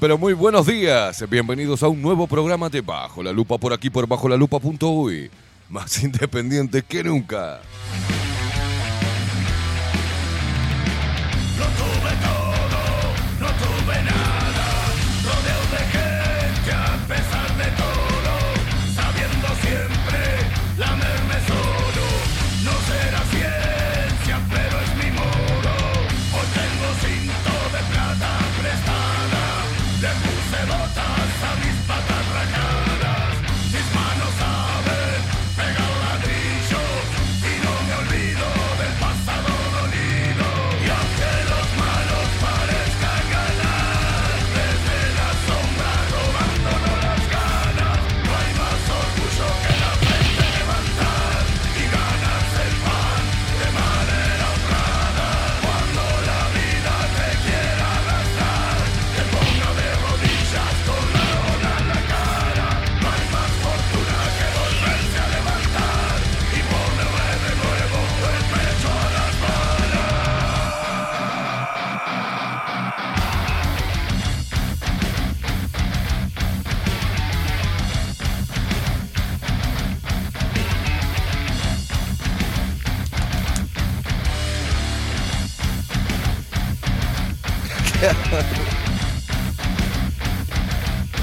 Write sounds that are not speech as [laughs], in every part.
Pero muy buenos días. Bienvenidos a un nuevo programa de Bajo la Lupa por aquí por bajo la lupa.uy. Más [laughs] independiente que nunca.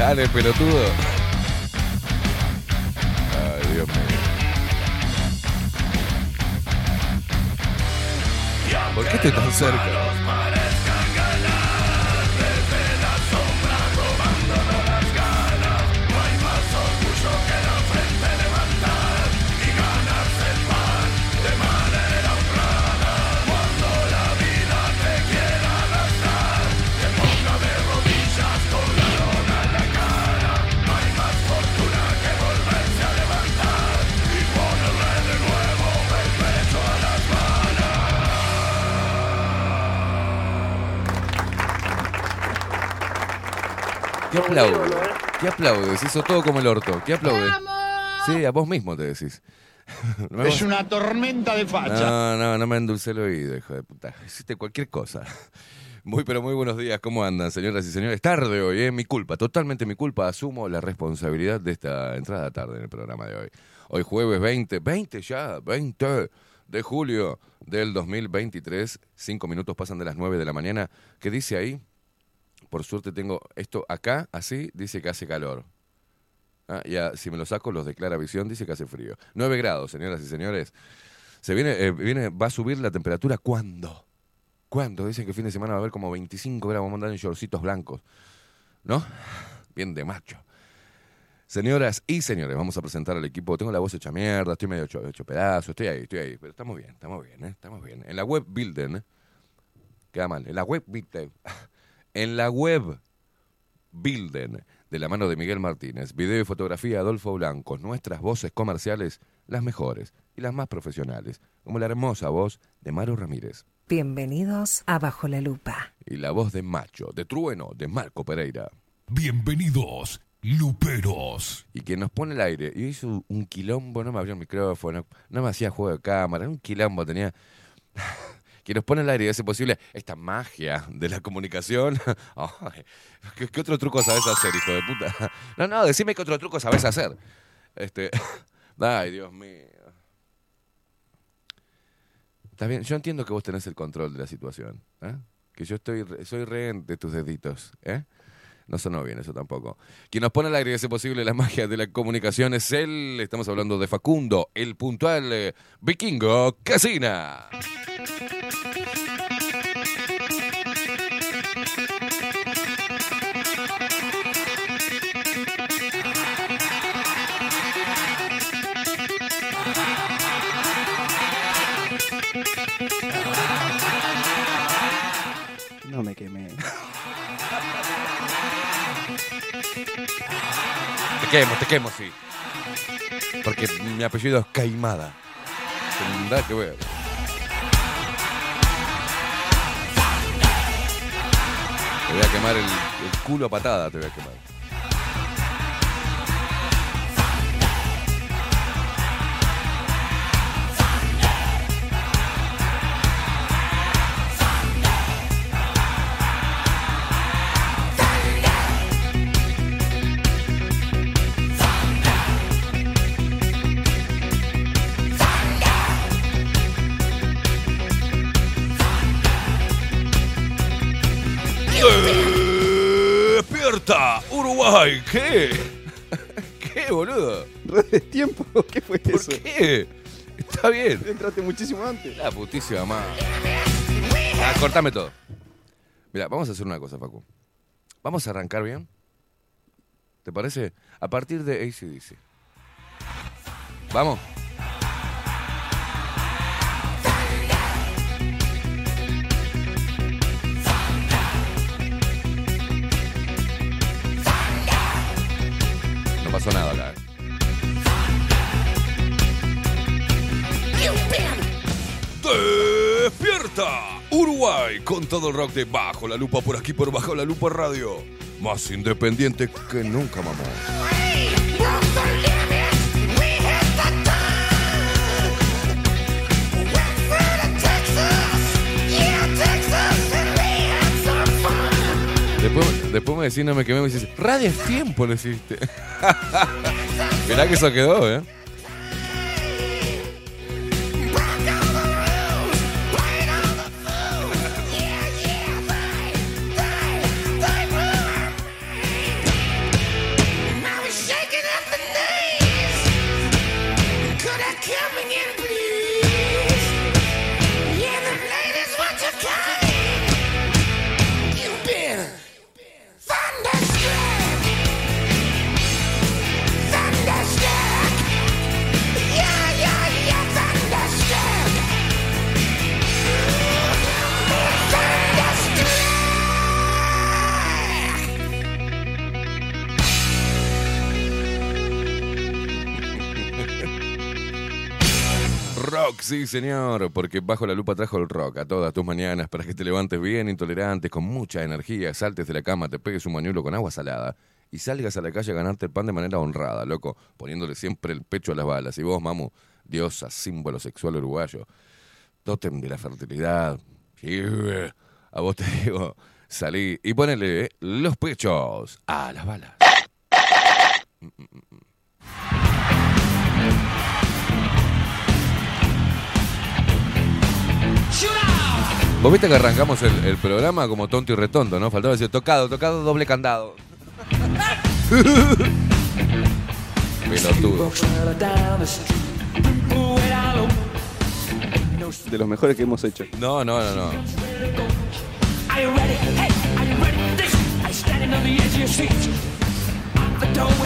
Dale, pelotudo. Ay, Dios mío. ¿Por qué estoy tan cerca? ¿Qué aplaudes? ¿Qué aplaudes? Hizo todo como el orto. ¿Qué aplaudes? Sí, a vos mismo te decís. [laughs] No Es una tormenta de facha. No, no, no me endulcé el oído, hijo de puta. Hiciste cualquier cosa. [laughs] Muy, pero muy buenos días. ¿Cómo andan, señoras y señores? Tarde hoy, ¿eh? Mi culpa, totalmente mi culpa. Asumo la responsabilidad de esta entrada tarde en el programa de hoy. Hoy jueves 20, 20 ya, 20 de julio del 2023. Cinco minutos pasan de las 9 de la mañana. ¿Qué dice ahí? Por suerte tengo esto acá, así, dice que hace calor. Ah, ya, si me lo saco, los declara visión, dice que hace frío. 9 grados, señoras y señores. Se viene, eh, viene, va a subir la temperatura ¿cuándo? ¿Cuándo? Dicen que el fin de semana va a haber como 25 grados, vamos a andar en shortcitos blancos. ¿No? Bien de macho. Señoras y señores, vamos a presentar al equipo. Tengo la voz hecha mierda, estoy medio hecho, hecho pedazo, estoy ahí, estoy ahí. Pero estamos bien, estamos bien, ¿eh? estamos bien. En la web Builden, ¿eh? queda mal, en la web Builden, en la web Builden, de la mano de Miguel Martínez, video y fotografía Adolfo Blanco, nuestras voces comerciales, las mejores y las más profesionales, como la hermosa voz de Maru Ramírez Bienvenidos a Bajo la Lupa. y la voz de Macho, de Trueno, de Marco Pereira. Bienvenidos, Luperos. y que nos pone el aire. Y hizo un quilombo, no me abrió el micrófono, no me hacía juego de cámara, un quilombo tenía. Que nos pone el aire y hace posible esta magia de la comunicación. [laughs] ¿qué, otro truco sabes hacer, hijo de puta? [laughs] No, no, decime qué otro truco sabes hacer. Este. [laughs] Ay, Dios mío. Está bien, yo entiendo que vos tenés el control de la situación. ¿eh? Que yo estoy, soy rehén de tus deditos. ¿eh? No sonó bien eso tampoco. Quien nos pone al aire hace posible la magia de la comunicación es él. Estamos hablando de Facundo, el puntual eh, vikingo Casina. No me quemé. Te quemo, te quemo, sí. Porque mi apellido es Caimada. Que ver. Te voy a quemar el culo a patada, te voy a quemar. ¡Despierta! ¡Uruguay! ¿Qué? ¿Qué, boludo? ¿De tiempo? [laughs] ¿Qué fue ¿Por eso? qué? Está bien. Entraste muchísimo antes. La putísima madre. Ah, cortame todo. Mira, vamos a hacer una cosa, Facu. Vamos a arrancar bien. ¿Te parece? A partir de ACDC. Vamos. ¡Despierta! Uruguay con todo el rock de Bajo la Lupa por aquí por Bajo la Lupa Radio. Más independiente que nunca, mamá. Después, me decís, no me quemé, me dices, Radio es tiempo, le hiciste. [laughs] Mirá que eso quedó, ¿eh? Sí señor, porque bajo la lupa trajo el rock a todas tus mañanas para que te levantes bien, intolerantes, con mucha energía, saltes de la cama, te pegues un mañuelo con agua salada y salgas a la calle a ganarte el pan de manera honrada, loco, poniéndole siempre el pecho a las balas. Y vos, mamu, diosa, símbolo sexual uruguayo, tótem de la fertilidad, sí, a vos te [laughs] digo, salí y ponele eh, los pechos a las balas. Vos viste que arrancamos el, el programa como tonto y retonto, ¿no? Faltaba decir tocado, tocado, doble candado. [laughs] Pelotudo. De los mejores que hemos hecho. No, no, no, no.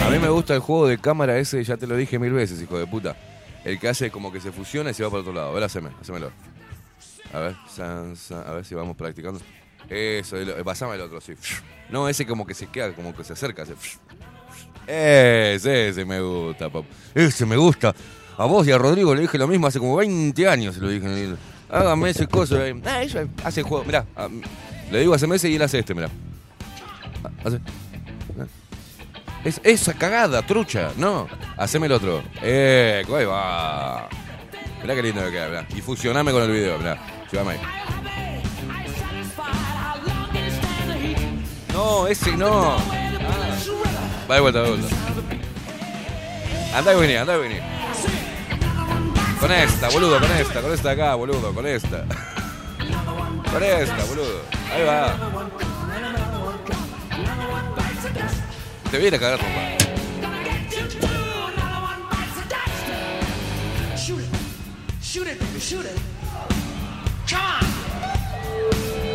A mí me gusta el juego de cámara ese, ya te lo dije mil veces, hijo de puta. El que hace como que se fusiona y se va para otro lado. A ver, haceme. A ver, san, a ver si vamos practicando. Eso, eh, pasame el otro, sí. No, ese como que se queda, como que se acerca. Ese, ese, ese me gusta, papá. Ese me gusta. A vos y a Rodrigo le dije lo mismo hace como 20 años, lo dije. Hágame ese coso. eh. Ah, eso hace el juego, mirá. ah, le digo hace meses y él hace este, mirá. Ah, Hace. Es, esa cagada, trucha, no. Haceme el otro. Eh, ahí va. Mirá qué lindo que queda, mirá. Y fusioname con el video, mirá. No, ese no. Ah. Va de vuelta, va de vuelta. Andá y vení, andá y vení. Con esta, boludo, con esta, con esta acá, boludo, con esta. Con esta, boludo. Ahí va. Te viene a cagar it. Shoot it, baby, shoot it. Come on.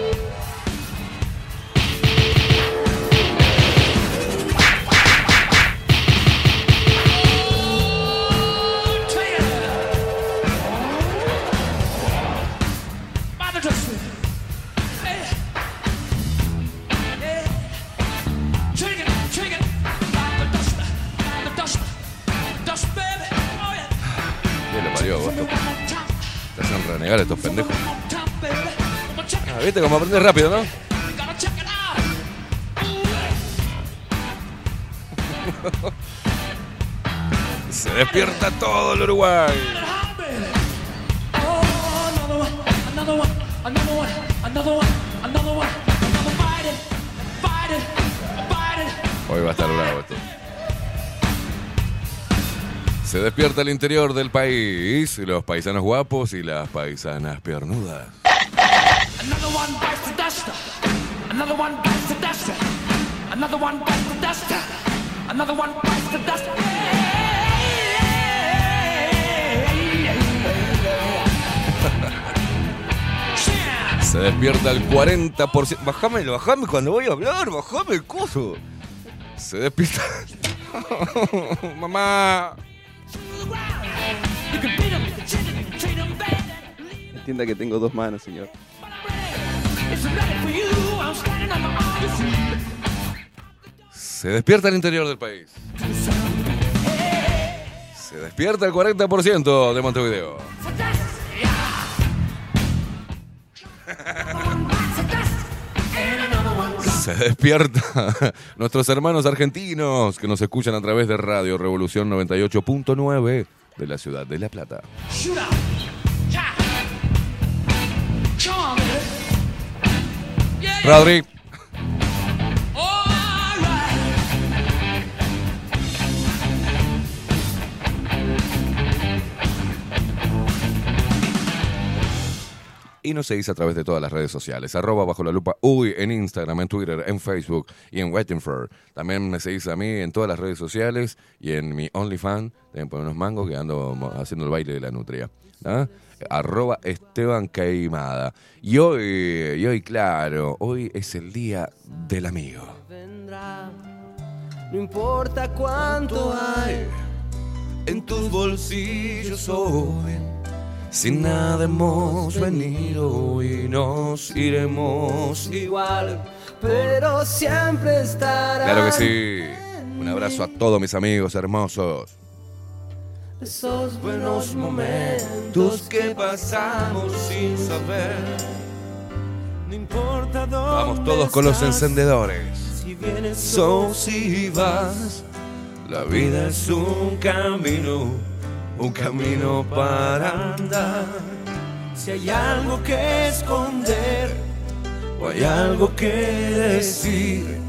Te hacen renegar estos pendejos. Ah, ¿Viste cómo aprendes rápido, no? [laughs] Se despierta todo el Uruguay. Hoy va a estar bravo esto. Se despierta el interior del país, los paisanos guapos y las paisanas piernudas. Se despierta el 40%. Bajame, bajame cuando voy a hablar, bajame el coso. Se despierta. [laughs] Mamá. 'Em, 'em, 'em. Entienda que tengo dos manos, señor. It's ready for you. I'm standing on my own. Se despierta el interior del país. Se despierta el 40% de Montevideo. [laughs] Se despierta. [laughs] Nuestros hermanos argentinos que nos escuchan a través de Radio Revolución 98.9 de la ciudad de La Plata. Shoot y nos seguís a través de todas las redes sociales. Arroba bajo la lupa uy en Instagram, en Twitter, en Facebook y en Waiting for. También me seguís a mí en todas las redes sociales y en mi OnlyFans. También por unos mangos que ando haciendo el baile de la nutria. ¿ah? Arroba Esteban Caimada. Y hoy, y hoy, claro, hoy es el día del amigo. No importa cuánto hay, En tus bolsillos hoy, sin nada hemos venido y nos iremos igual, pero siempre estará. Claro que sí. Un abrazo a todos mis amigos hermosos. Esos buenos momentos que pasamos sin saber. No importa dónde Vamos todos con los encendedores. Si vienes So si vas, la vida es un camino, un camino para andar. si hay algo que esconder, O hay algo que decir,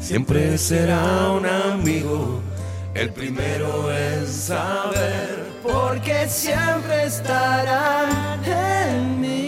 siempre será un amigo, el primero en saber. porque siempre estarán en mí.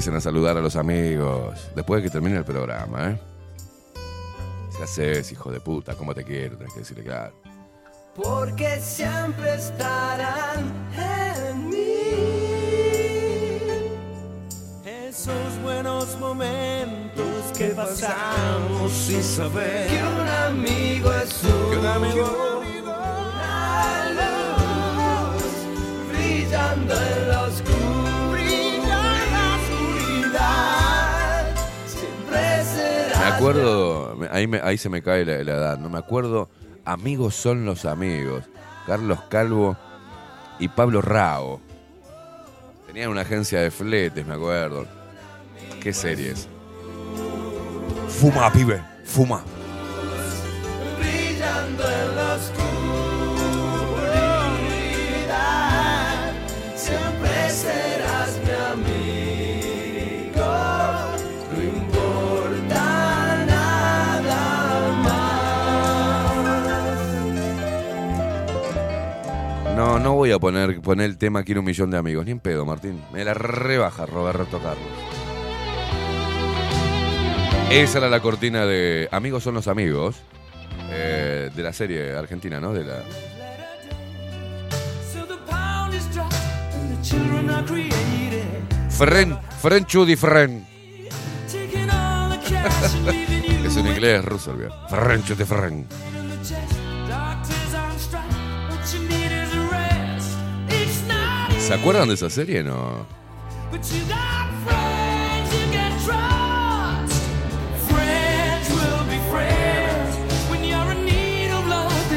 Empiecen a saludar a los amigos después de que termine el programa, ¿eh? ¿Qué haces, hijo de puta? ¿Cómo te quiero? Tenés que decirle claro. porque siempre estarán en mí. Esos buenos momentos que pasamos sin saber que un amigo es un, amigo, acuerdo, me- ahí, me- ahí se me cae la, la edad, no me acuerdo, Amigos son los amigos, Carlos Calvo y Pablo Rao. Tenían una agencia de fletes, me acuerdo. ¿Qué series? Fuma, pibe, Fuma. brillando en la oscuridad. No, no voy a poner, poner el tema Quiero un millón de amigos. Ni en pedo, Martín. Me la rebaja Roberto Carlos. Esa era la cortina de Amigos son los amigos. eh, de la serie argentina, ¿no? De la. Fren, Frenchu di Fren. Es en inglés ruso, el viejo. Frenchu di Fren.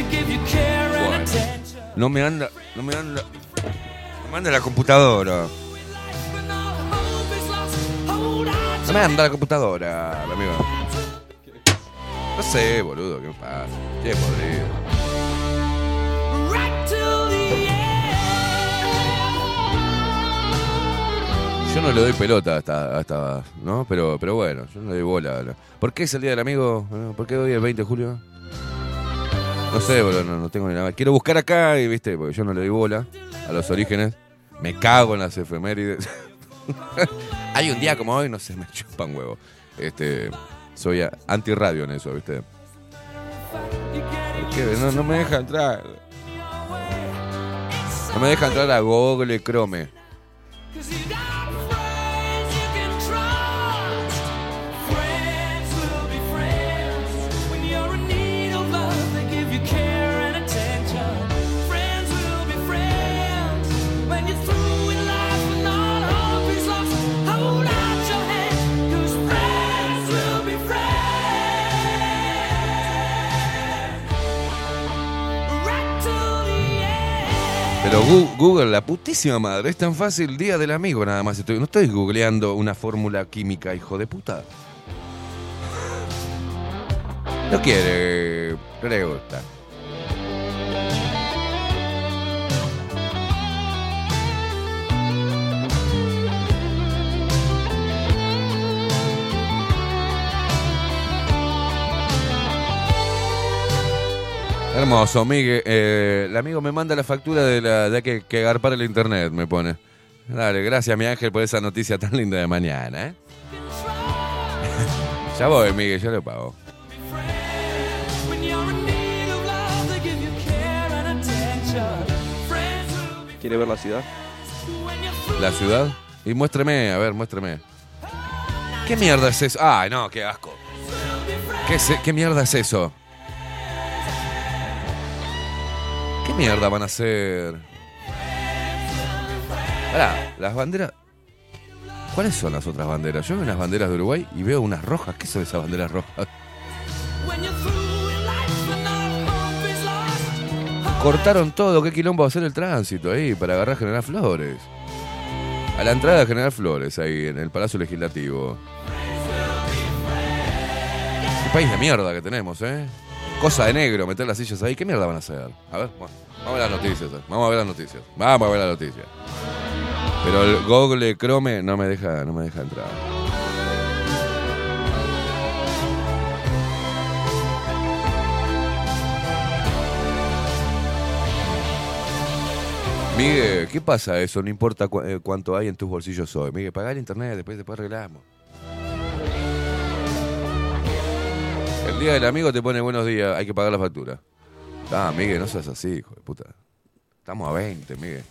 Give you care and Bueno. attention. No me anda. No me anda. No me anda la computadora. No me anda la computadora, mi amigo. No sé, boludo, ¿qué me pasa? Qué podrido. Yo no le doy pelota hasta, hasta ¿no? Pero, pero bueno, yo no le doy bola. ¿no? ¿Por qué es el día del amigo? ¿Por qué hoy es el 20 de julio? No sé, boludo, no, no tengo ni nada. Quiero buscar acá y, viste, porque yo no le doy bola a los orígenes. Me cago en las efemérides. [laughs] Hay un día como hoy, no sé, me chupan huevo. Este, soy anti-radio en eso, viste. No, no me deja entrar. No me deja entrar a Google Chrome. Pero Google, la putísima madre, es tan fácil, día del amigo nada más. Estoy, no estoy googleando una fórmula química, hijo de puta. No quiere, no le gusta. Hermoso, Miguel. Eh, el amigo me manda la factura de la de que, que el internet, me pone. Dale, gracias, mi ángel, por esa noticia tan linda de mañana, ¿eh? [laughs] ya voy, Miguel, yo le pago. ¿Quiere ver la ciudad? ¿La ciudad? Y muéstreme, a ver, muéstreme. ¿Qué mierda es eso? Ay, no, qué asco. ¿Qué, es- qué mierda es eso? ¿Qué mierda van a hacer? Pará, las banderas. ¿Cuáles son las otras banderas? Yo veo unas banderas de Uruguay y veo unas rojas. ¿Qué son esas banderas rojas? Cortaron todo. ¿Qué quilombo va a hacer el tránsito ahí para agarrar General Flores? A la entrada de General Flores, ahí en el Palacio Legislativo. Qué país de mierda que tenemos, ¿eh? Cosa de negro, meter las sillas ahí. ¿Qué mierda van a hacer? A ver, bueno, vamos a ver las noticias. eh. Vamos a ver las noticias. Vamos a ver las noticias. Pero el Google Chrome no me deja, no me deja entrar. Miguel, ¿qué pasa eso? No importa eh, cuánto hay en tus bolsillos hoy. Miguel, paga el internet, después, después arreglamos. El día del amigo te pone buenos días, hay que pagar la factura. Ah, Miguel, no seas así, hijo de puta. Estamos a 20, Miguel.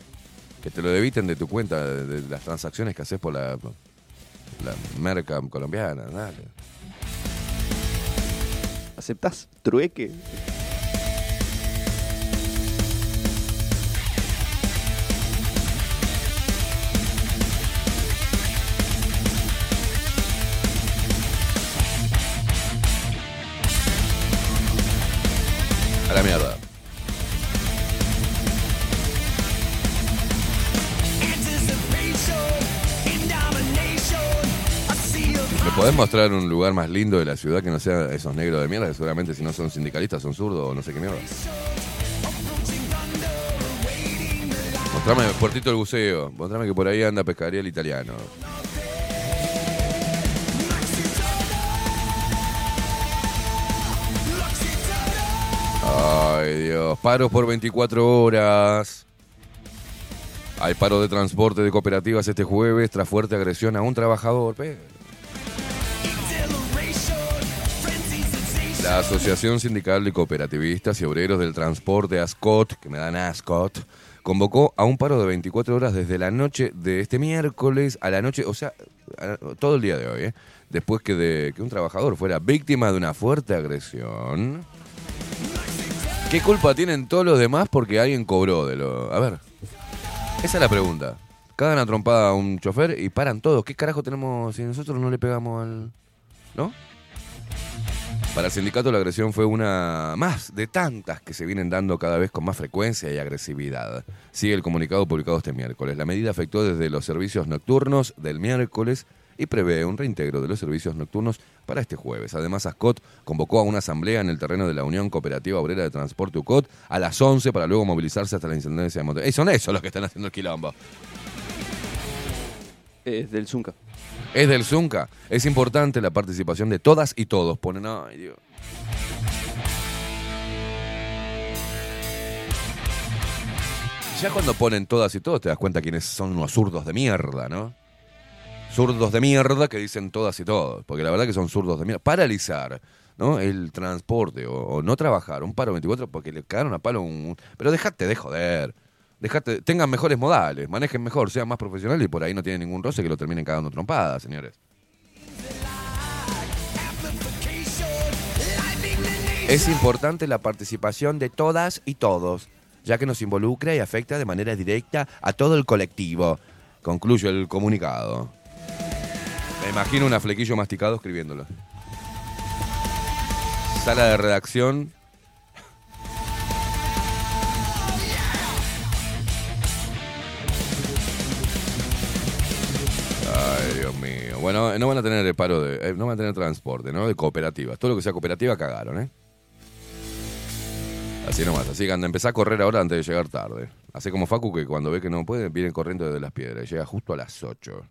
Que te lo debiten de tu cuenta, de, las transacciones que haces por la, la merca colombiana, dale. ¿Aceptás trueque? ¿Podés mostrar un lugar más lindo de la ciudad que no sea esos negros de mierda? Que seguramente si no son sindicalistas son zurdos o no sé qué mierda. Mostrame Puertito del Buceo. Mostrame que por ahí anda pescaría el italiano. Ay, Dios. Paros por 24 horas. Hay paro de transporte de cooperativas este jueves tras fuerte agresión a un trabajador. La Asociación Sindical de Cooperativistas y Obreros del Transporte, ASCOT, que me dan ASCOT, convocó a un paro de 24 horas desde la noche de este miércoles a la noche, o sea, todo el día de hoy, ¿eh? después que, de, que un trabajador fuera víctima de una fuerte agresión. ¿Qué culpa tienen todos los demás porque alguien cobró de lo... A ver, esa es la pregunta. Cagan a trompada a un chofer y paran todos. ¿Qué carajo tenemos si nosotros no le pegamos al... ¿No? Para el sindicato la agresión fue una más de tantas que se vienen dando cada vez con más frecuencia y agresividad. Sigue el comunicado publicado este miércoles. La medida afectó desde los servicios nocturnos del miércoles y prevé un reintegro de los servicios nocturnos para este jueves. Además, ASCOT convocó a una asamblea en el terreno de la Unión Cooperativa Obrera de Transporte UCOT a las 11 para luego movilizarse hasta la intendencia de Montevideo. ¡Ey, son esos los que están haciendo el quilombo! Es del Zunca. Es del Zunca. Es importante la participación de todas y todos. Ponen, ay Dios. Ya cuando ponen todas y todos te das cuenta quiénes son unos zurdos de mierda, ¿no? Zurdos de mierda que dicen todas y todos. Porque la verdad que son zurdos de mierda. Paralizar, ¿no? El transporte o, no trabajar. Un paro 24 porque le cagaron a palo un... Pero dejate de joder. Dejate, tengan mejores modales, manejen mejor, sean más profesionales y por ahí no tienen ningún roce que lo terminen cagando trompadas, señores. Es importante la participación de todas y todos, ya que nos involucra y afecta de manera directa a todo el colectivo. Concluye el comunicado. Me imagino una flequillo masticado escribiéndolo. Sala de redacción. Ay, Dios mío. Bueno, no van a tener el paro de. eh, no van a tener transporte, ¿no? De cooperativas. Todo lo que sea cooperativa cagaron, ¿eh? Así nomás. Así que anda, empezá a correr ahora antes de llegar tarde. Hace como Facu que cuando ve que no puede, viene corriendo desde las piedras. Llega justo a las 8.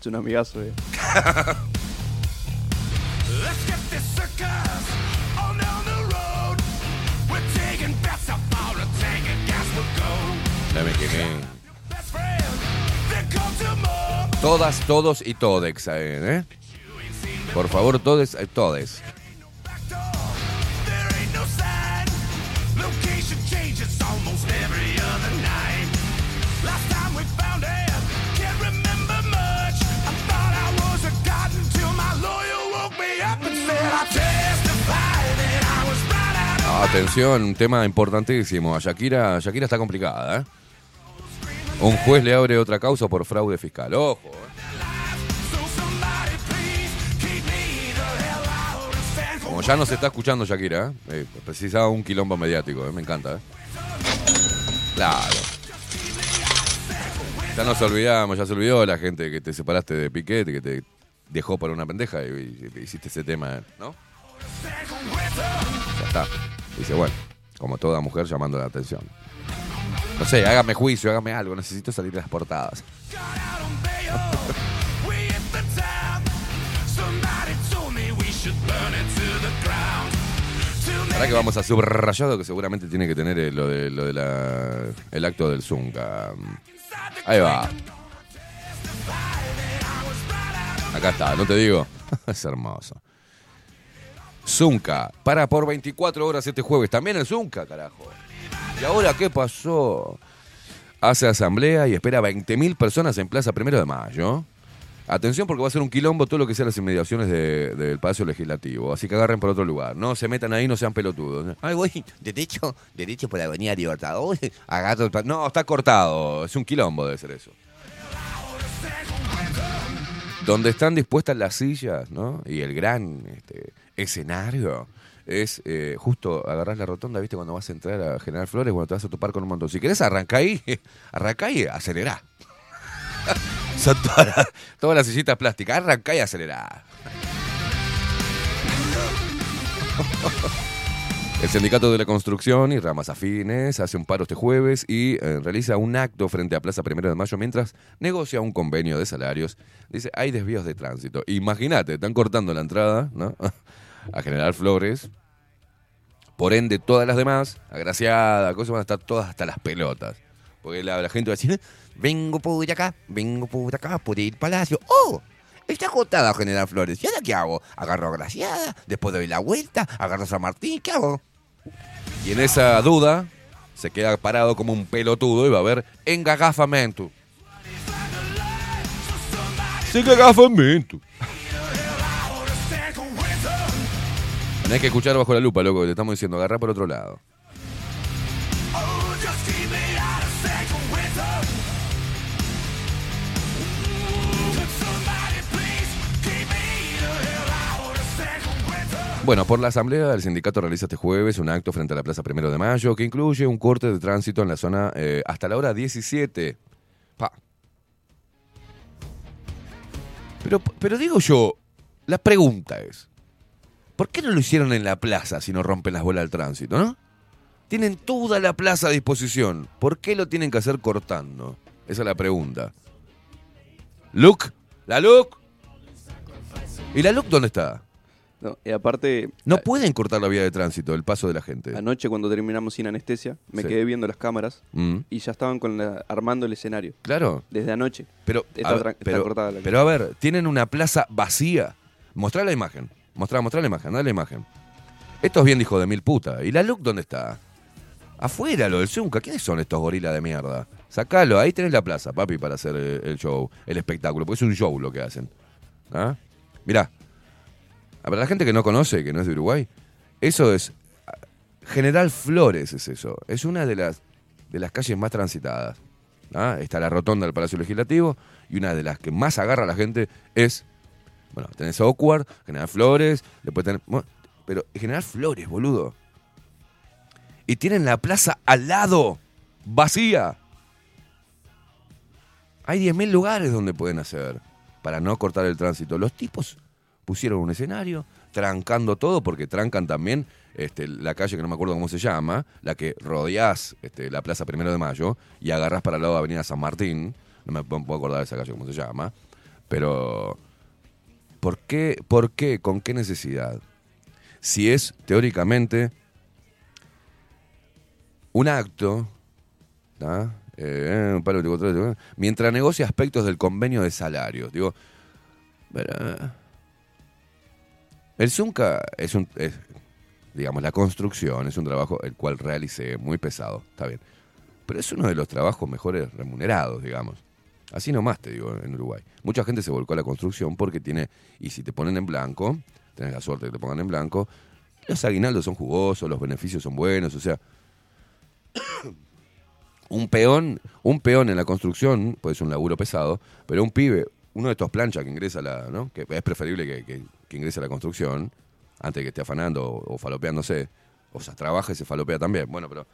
Es un amigazo, eh. Go. Ya me. Todas, todos y todex, ¿eh? Por favor, todes, eh, todes. Atención, un tema importantísimo. A Shakira, Shakira está complicada, ¿eh? Un juez le abre otra causa por fraude fiscal. Ojo. ¿eh? Como ya no se está escuchando Shakira, ¿eh? Eh, precisaba un quilombo mediático, me encanta. Claro. Ya nos olvidamos, ya se olvidó la gente que te separaste de Piquet, que te dejó por una pendeja y, y hiciste ese tema, ¿no? Ya está. Dice, bueno, como toda mujer llamando la atención. No sé, hágame juicio, hágame algo, necesito salir de las portadas. Ahora que vamos a subrayado que seguramente tiene que tener eh, lo de, lo de la, el acto del Zunga. Ahí va. Acá está, ¿no te digo? [laughs] es hermoso. Zunca, para por 24 horas este jueves. También el Zunca, carajo. ¿Y ahora qué pasó? Hace asamblea y espera 20.000 personas en Plaza Primero de Mayo. Atención porque va a ser un quilombo todo lo que sea las inmediaciones de- del Palacio Legislativo. Así que agarren por otro lugar. No se metan ahí, no sean pelotudos. Ay, voy derecho, derecho por la Avenida Libertador. Agarro el No, está cortado. Es un quilombo debe ser eso. Donde están dispuestas las sillas, ¿no? Y el gran este, escenario es eh, justo agarrás la rotonda, ¿viste? Cuando vas a entrar a General Flores, cuando te vas a topar con un montón. Si querés, arranca ahí, [laughs] arranca y acelerá. [laughs] Son todas las, todas sillitas plásticas, arranca y acelerá. [laughs] El Sindicato de la Construcción y ramas afines hace un paro este jueves y eh, realiza un acto frente a Plaza Primero de Mayo mientras negocia un convenio de salarios. Dice, hay desvíos de tránsito. Imagínate, están cortando la entrada ¿no? A General Flores. Por ende, todas las demás, agraciadas, cosas van a estar todas hasta las pelotas. Porque la, gente va a decir, vengo por acá, vengo por acá, por el palacio. ¡Oh! Está agotada General Flores. ¿Y ahora qué hago? Agarro a Graciada, después doy la vuelta, agarro a San Martín, ¿qué hago? Y en esa duda se queda parado como un pelotudo y va a ver engagafamento. Engagafamento. Tenés que escuchar bajo la lupa, loco, que te estamos diciendo, agarra por otro lado. Bueno, por la asamblea, el sindicato realiza este jueves un acto frente a la Plaza Primero de Mayo que incluye un corte de tránsito en la zona eh, hasta la hora 17. Pa. Pero, pero digo yo, la pregunta es, ¿por qué no lo hicieron en la plaza si no rompen las bolas del tránsito, no? Tienen toda la plaza a disposición. ¿Por qué lo tienen que hacer cortando? Esa es la pregunta. Luke, la Luke. ¿Y la Luke dónde está? No, y aparte, No pueden cortar la vía de tránsito, el paso de la gente. anoche cuando terminamos sin anestesia, me Sí. quedé viendo las cámaras Mm, y ya estaban con la- armando el escenario. claro, Desde anoche. pero, Está a ver, tra- está pero, cortada la pero a ver, tienen una plaza vacía. Mostrá la imagen. Mostrá, mostrá la imagen, dale la imagen. Esto es bien hijo de mil puta. ¿Y la Luke dónde está? Afuera, lo del Zunca. ¿Quiénes son estos gorilas de mierda? Sacalo, ahí tenés la plaza, papi, para hacer eh, el show, el espectáculo, porque es un show lo que hacen. ¿Ah? Mirá, para la gente que no conoce, que no es de Uruguay, eso es. General Flores es eso. Es una de las, de las calles más transitadas. ¿ah? Está la rotonda del Palacio Legislativo y una de las que más agarra a la gente es. Bueno, tenés Oakward, General Flores, después tenés. pero General Flores, boludo. Y tienen la plaza al lado, vacía. Hay 10.000 lugares donde pueden hacer para no cortar el tránsito. Los tipos pusieron un escenario, trancando todo, porque trancan también este, la calle que no me acuerdo cómo se llama, la que rodeás este, la Plaza Primero de Mayo y agarrás para el lado de Avenida San Martín. No me puedo acordar de esa calle cómo se llama. Pero, ¿por qué? ¿Por qué? ¿Con qué necesidad? Si es teóricamente un acto. Eh, mientras negocia aspectos del convenio de salarios. Digo, eh, el Zunca es un, es, digamos, la construcción es un trabajo el cual realicé muy pesado, está bien. Pero es uno de los trabajos mejores remunerados, digamos. Así nomás te digo en Uruguay. Mucha gente se volcó a la construcción porque tiene, y si te ponen en blanco, tenés la suerte de que te pongan en blanco, los aguinaldos son jugosos, los beneficios son buenos, o sea, [coughs] un peón, un peón en la construcción, puede ser un laburo pesado, pero un pibe, uno de estos planchas que ingresa a la, ¿no? Que es preferible que ingrese a la construcción, antes de que esté afanando o, o falopeándose, o sea, trabaja y se falopea también. Bueno, pero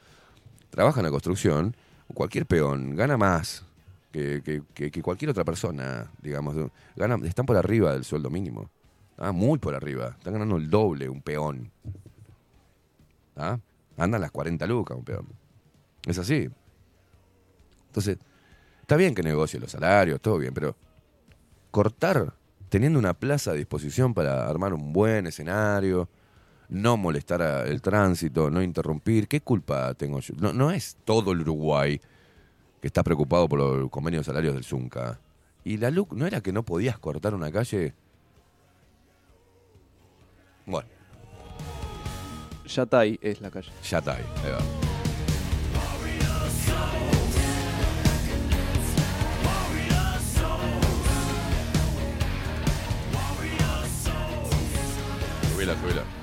trabaja en la construcción, cualquier peón gana más que, que- que- que cualquier otra persona, digamos, gana, están por arriba del sueldo mínimo. Ah, muy por arriba. Están ganando el doble un peón. ¿Ah? Andan las 40 lucas un peón. Es así. Entonces, está bien que negocie los salarios, todo bien, pero cortar teniendo una plaza a disposición para armar un buen escenario, no molestar el tránsito, no interrumpir, ¿qué culpa tengo yo? No, no es todo el Uruguay que está preocupado por los convenios de salarios del Zunca. Y la LUC, ¿no era que no podías cortar una calle? Bueno, Yatay es la calle. ya está ahí. ahí va. Subila, subila.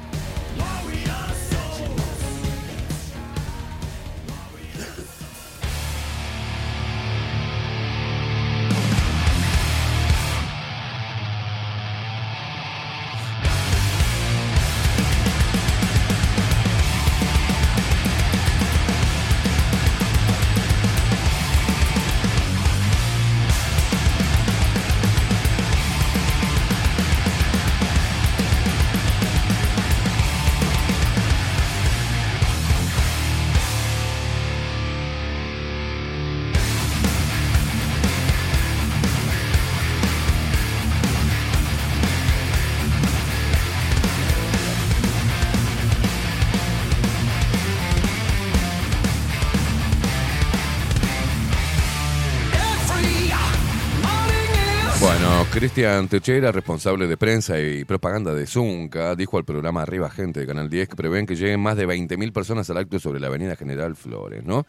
Cristian Techera, responsable de prensa y propaganda de Zunca, dijo al programa Arriba Gente de Canal 10 que prevén que lleguen más de 20.000 personas al acto sobre la avenida General Flores, ¿no?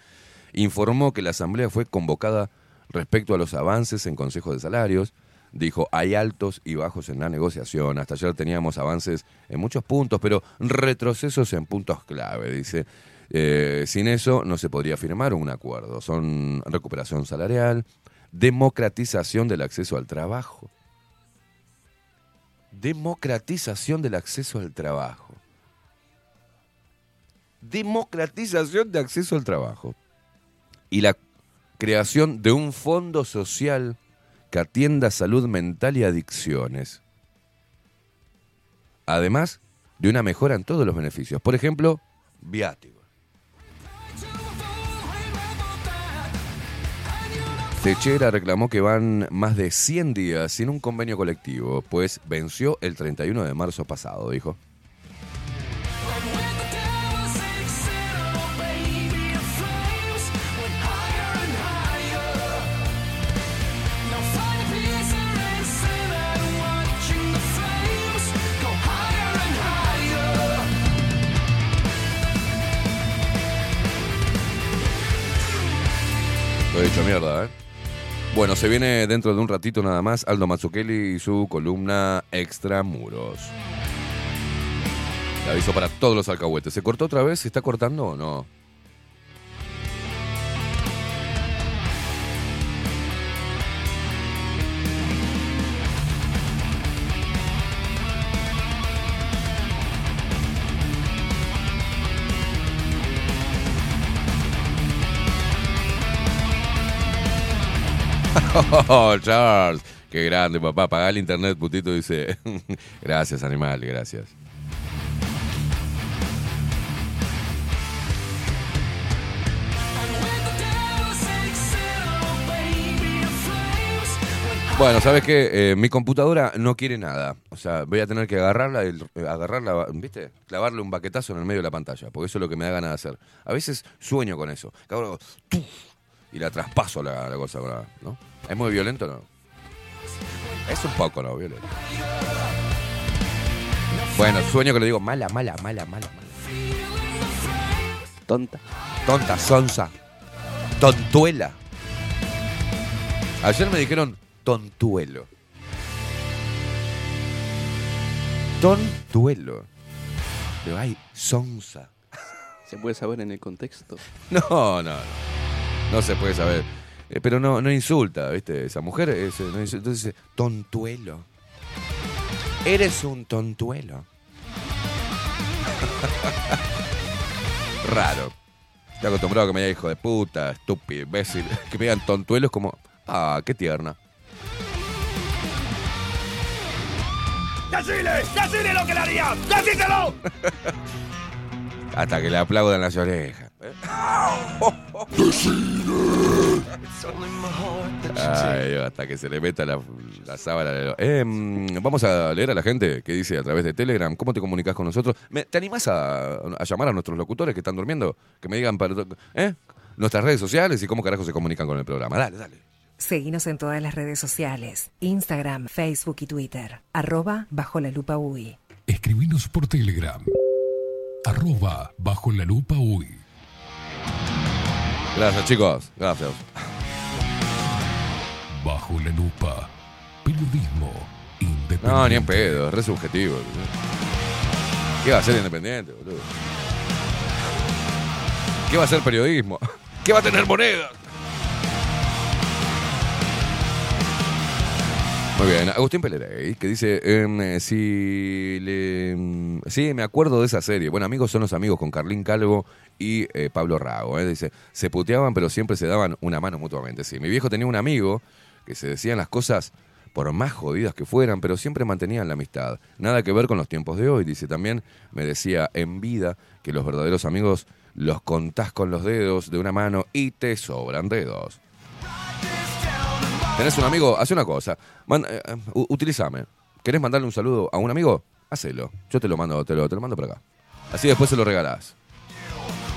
Informó que la asamblea fue convocada respecto a los avances en consejos de salarios. Dijo, hay altos y bajos en la negociación. Hasta ayer teníamos avances en muchos puntos, pero retrocesos en puntos clave, dice. Eh, sin eso no se podría firmar un acuerdo. Son recuperación salarial, democratización del acceso al trabajo. Democratización del acceso al trabajo. Democratización de acceso al trabajo. Y la creación de un fondo social que atienda salud mental y adicciones. Además de una mejora en todos los beneficios. Por ejemplo, viático. Techera reclamó que van más de 100 días sin un convenio colectivo, pues venció el 31 de marzo pasado, dijo. Lo he dicho mierda, ¿eh? Bueno, se viene dentro de un ratito nada más Aldo Mazzucchelli y su columna Extramuros. Le aviso para todos los alcahuetes. ¿Se cortó otra vez? ¿Se está cortando o no? Oh, [laughs] Charles, qué grande, papá. Pagá el internet, putito, dice. [laughs] gracias, animal, gracias. Bueno, ¿sabes qué? Eh, mi computadora no quiere nada. O sea, voy a tener que agarrarla, eh, agarrarla, ¿viste? Clavarle un baquetazo en el medio de la pantalla, porque eso es lo que me da ganas de hacer. A veces sueño con eso. Que ¡tuf! y la traspaso la, la cosa, ¿no? ¿Es muy violento o no? Es un poco, ¿no? Violento. Bueno, sueño que le digo mala, mala, mala, mala, mala. Tonta. Tonta, sonsa. Tontuela. Ayer me dijeron tontuelo. Tontuelo. Pero hay sonsa. ¿Se puede saber en el contexto? No, no, no. No se puede saber. Eh, pero no, no insulta, ¿viste? Esa mujer es, eh, no insulta, entonces dice, tontuelo. Eres un tontuelo. [laughs] Raro. Estoy acostumbrado a que me diga hijo de puta, estúpido, imbécil. [laughs] Que me digan tontuelo es como, ah, qué tierna. ¡Decile! ¡Decile lo que le haría! ¡Decíselo! [laughs] Hasta que le aplaudan las orejas. ¿Eh? Ay, hasta que se le meta la, la sábana. de lo- Eh, mm, vamos a leer a la gente que dice a través de Telegram. ¿Cómo te comunicas con nosotros? ¿Me- ¿Te animás a, a llamar a nuestros locutores que están durmiendo? Que me digan para, ¿eh? nuestras redes sociales y cómo carajo se comunican con el programa. Dale, dale. Seguinos en todas las redes sociales, Instagram, Facebook y Twitter, arroba bajo la lupa UI. Escribinos por Telegram. Arroba bajo la lupa UI. Gracias, chicos. Gracias. Bajo la lupa. Periodismo independiente. No, ni en pedo, es re subjetivo. ¿Qué va a ser independiente, boludo? ¿Qué va a ser periodismo? [laughs] ¿Qué va a tener moneda? Muy bien, Agustín Pelerey, que dice, em, eh, si le, em, sí, me acuerdo de esa serie. Bueno, amigos son los amigos con Carlín Calvo y eh, Pablo Rago. eh. Dice, se puteaban pero siempre se daban una mano mutuamente. Sí, mi viejo tenía un amigo que se decían las cosas por más jodidas que fueran, pero siempre mantenían la amistad. Nada que ver con los tiempos de hoy. Dice, también me decía en vida que los verdaderos amigos los contás con los dedos de una mano y te sobran dedos. ¿Tenés un amigo? Haz una cosa. Eh, eh, utilízame. ¿Querés mandarle un saludo a un amigo? Hacelo. Yo te lo mando, te lo, te lo mando por acá. Así después se lo regalás.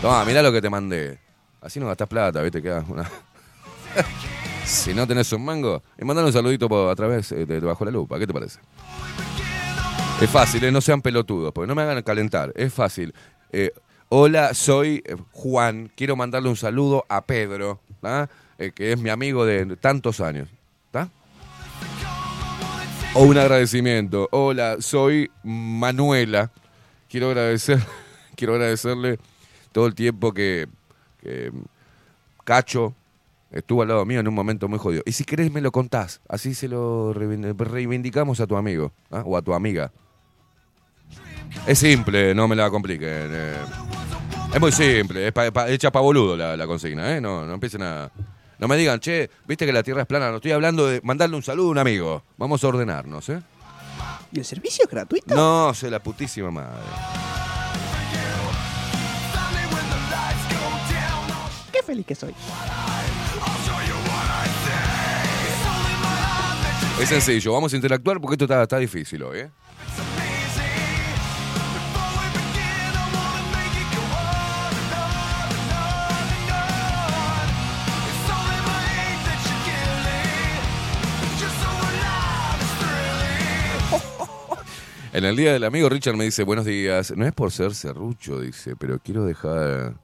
Toma, mirá lo que te mandé. Así no gastás plata, ¿viste? Queda una. [laughs] Si no tenés un mango, y mandar un saludito a través eh, de, de Bajo la Lupa. ¿Qué te parece? Es fácil, no sean pelotudos, porque no me hagan calentar. Es fácil. Hola, soy Juan. Quiero mandarle un saludo a Pedro, ¿tá? Eh, que es mi amigo de tantos años. ¿tá? O un agradecimiento. Hola, soy Manuela. Quiero agradecer, [laughs] quiero agradecerle todo el tiempo que, que Cacho estuvo al lado mío en un momento muy jodido. Y si querés me lo contás, así se lo reivindicamos a tu amigo ¿ah? o a tu amiga. Es simple, no me la compliquen. eh. Es muy simple, es pa- hecha pa' boludo la, la consigna, ¿eh? No, no empiecen a... No me digan, che, viste que la Tierra es plana, no estoy hablando de mandarle un saludo a un amigo. Vamos a ordenarnos, ¿eh? ¿Y el servicio es gratuito? No, sé la putísima madre. Qué feliz que soy. Es sencillo, vamos a interactuar porque esto está, está difícil hoy, ¿eh? En el día del amigo Richard me dice, buenos días, no es por ser serrucho, dice, pero quiero dejar,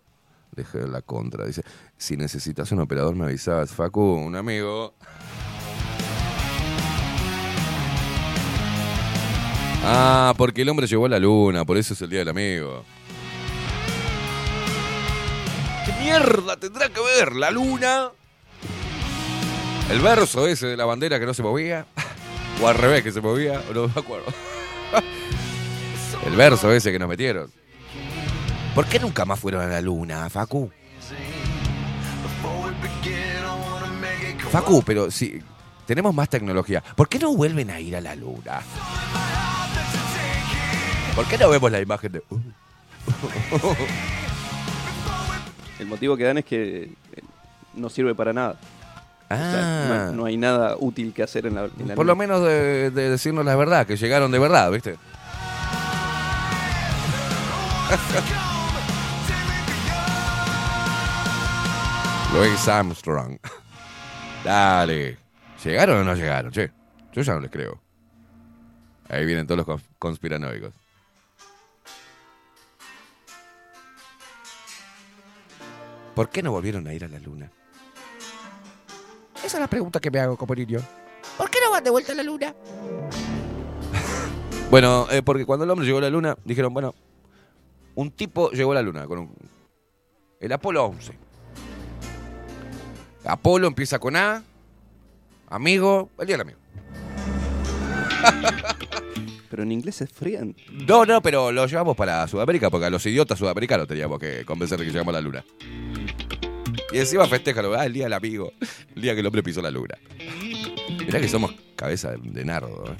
dejar la contra. Dice, si necesitas un operador me avisas, Facu, un amigo. Ah, porque el hombre llegó a la luna, por eso es el día del amigo. ¿Qué mierda tendrá que ver la luna? El verso ese de la bandera que no se movía. [laughs] O al revés que se movía, no me acuerdo. [laughs] El verso ese que nos metieron. ¿Por qué nunca más fueron a la luna, Facu? Facu, pero si tenemos más tecnología, ¿por qué no vuelven a ir a la luna? ¿Por qué no vemos la imagen de... [laughs] El motivo que dan es que no sirve para nada. O sea, Ah, no, no hay nada útil que hacer en la, en la por lo menos de, de decirnos la verdad, que llegaron de verdad, ¿viste? [laughs] Louis Armstrong. [laughs] Dale. ¿Llegaron o no llegaron? Che, yo ya no les creo. Ahí vienen todos los cons- conspiranoicos. ¿Por qué no volvieron a ir a la luna? Esa es la pregunta que me hago, Coporillo. ¿Por qué no van de vuelta a la luna? [laughs] bueno, eh, porque cuando el hombre llegó a la luna, dijeron, bueno, un tipo llegó a la luna con un, el Apolo 11. Apolo empieza con A, amigo, el día del amigo. [laughs] Pero en inglés es friend. No, no, pero lo llevamos para Sudamérica, porque a los idiotas sudamericanos teníamos que convencer de que llegamos a la luna. Y encima festejan, ah, el día del amigo, el día que el hombre pisó la luna. Mirá que somos cabeza de, de nardo, ¿eh?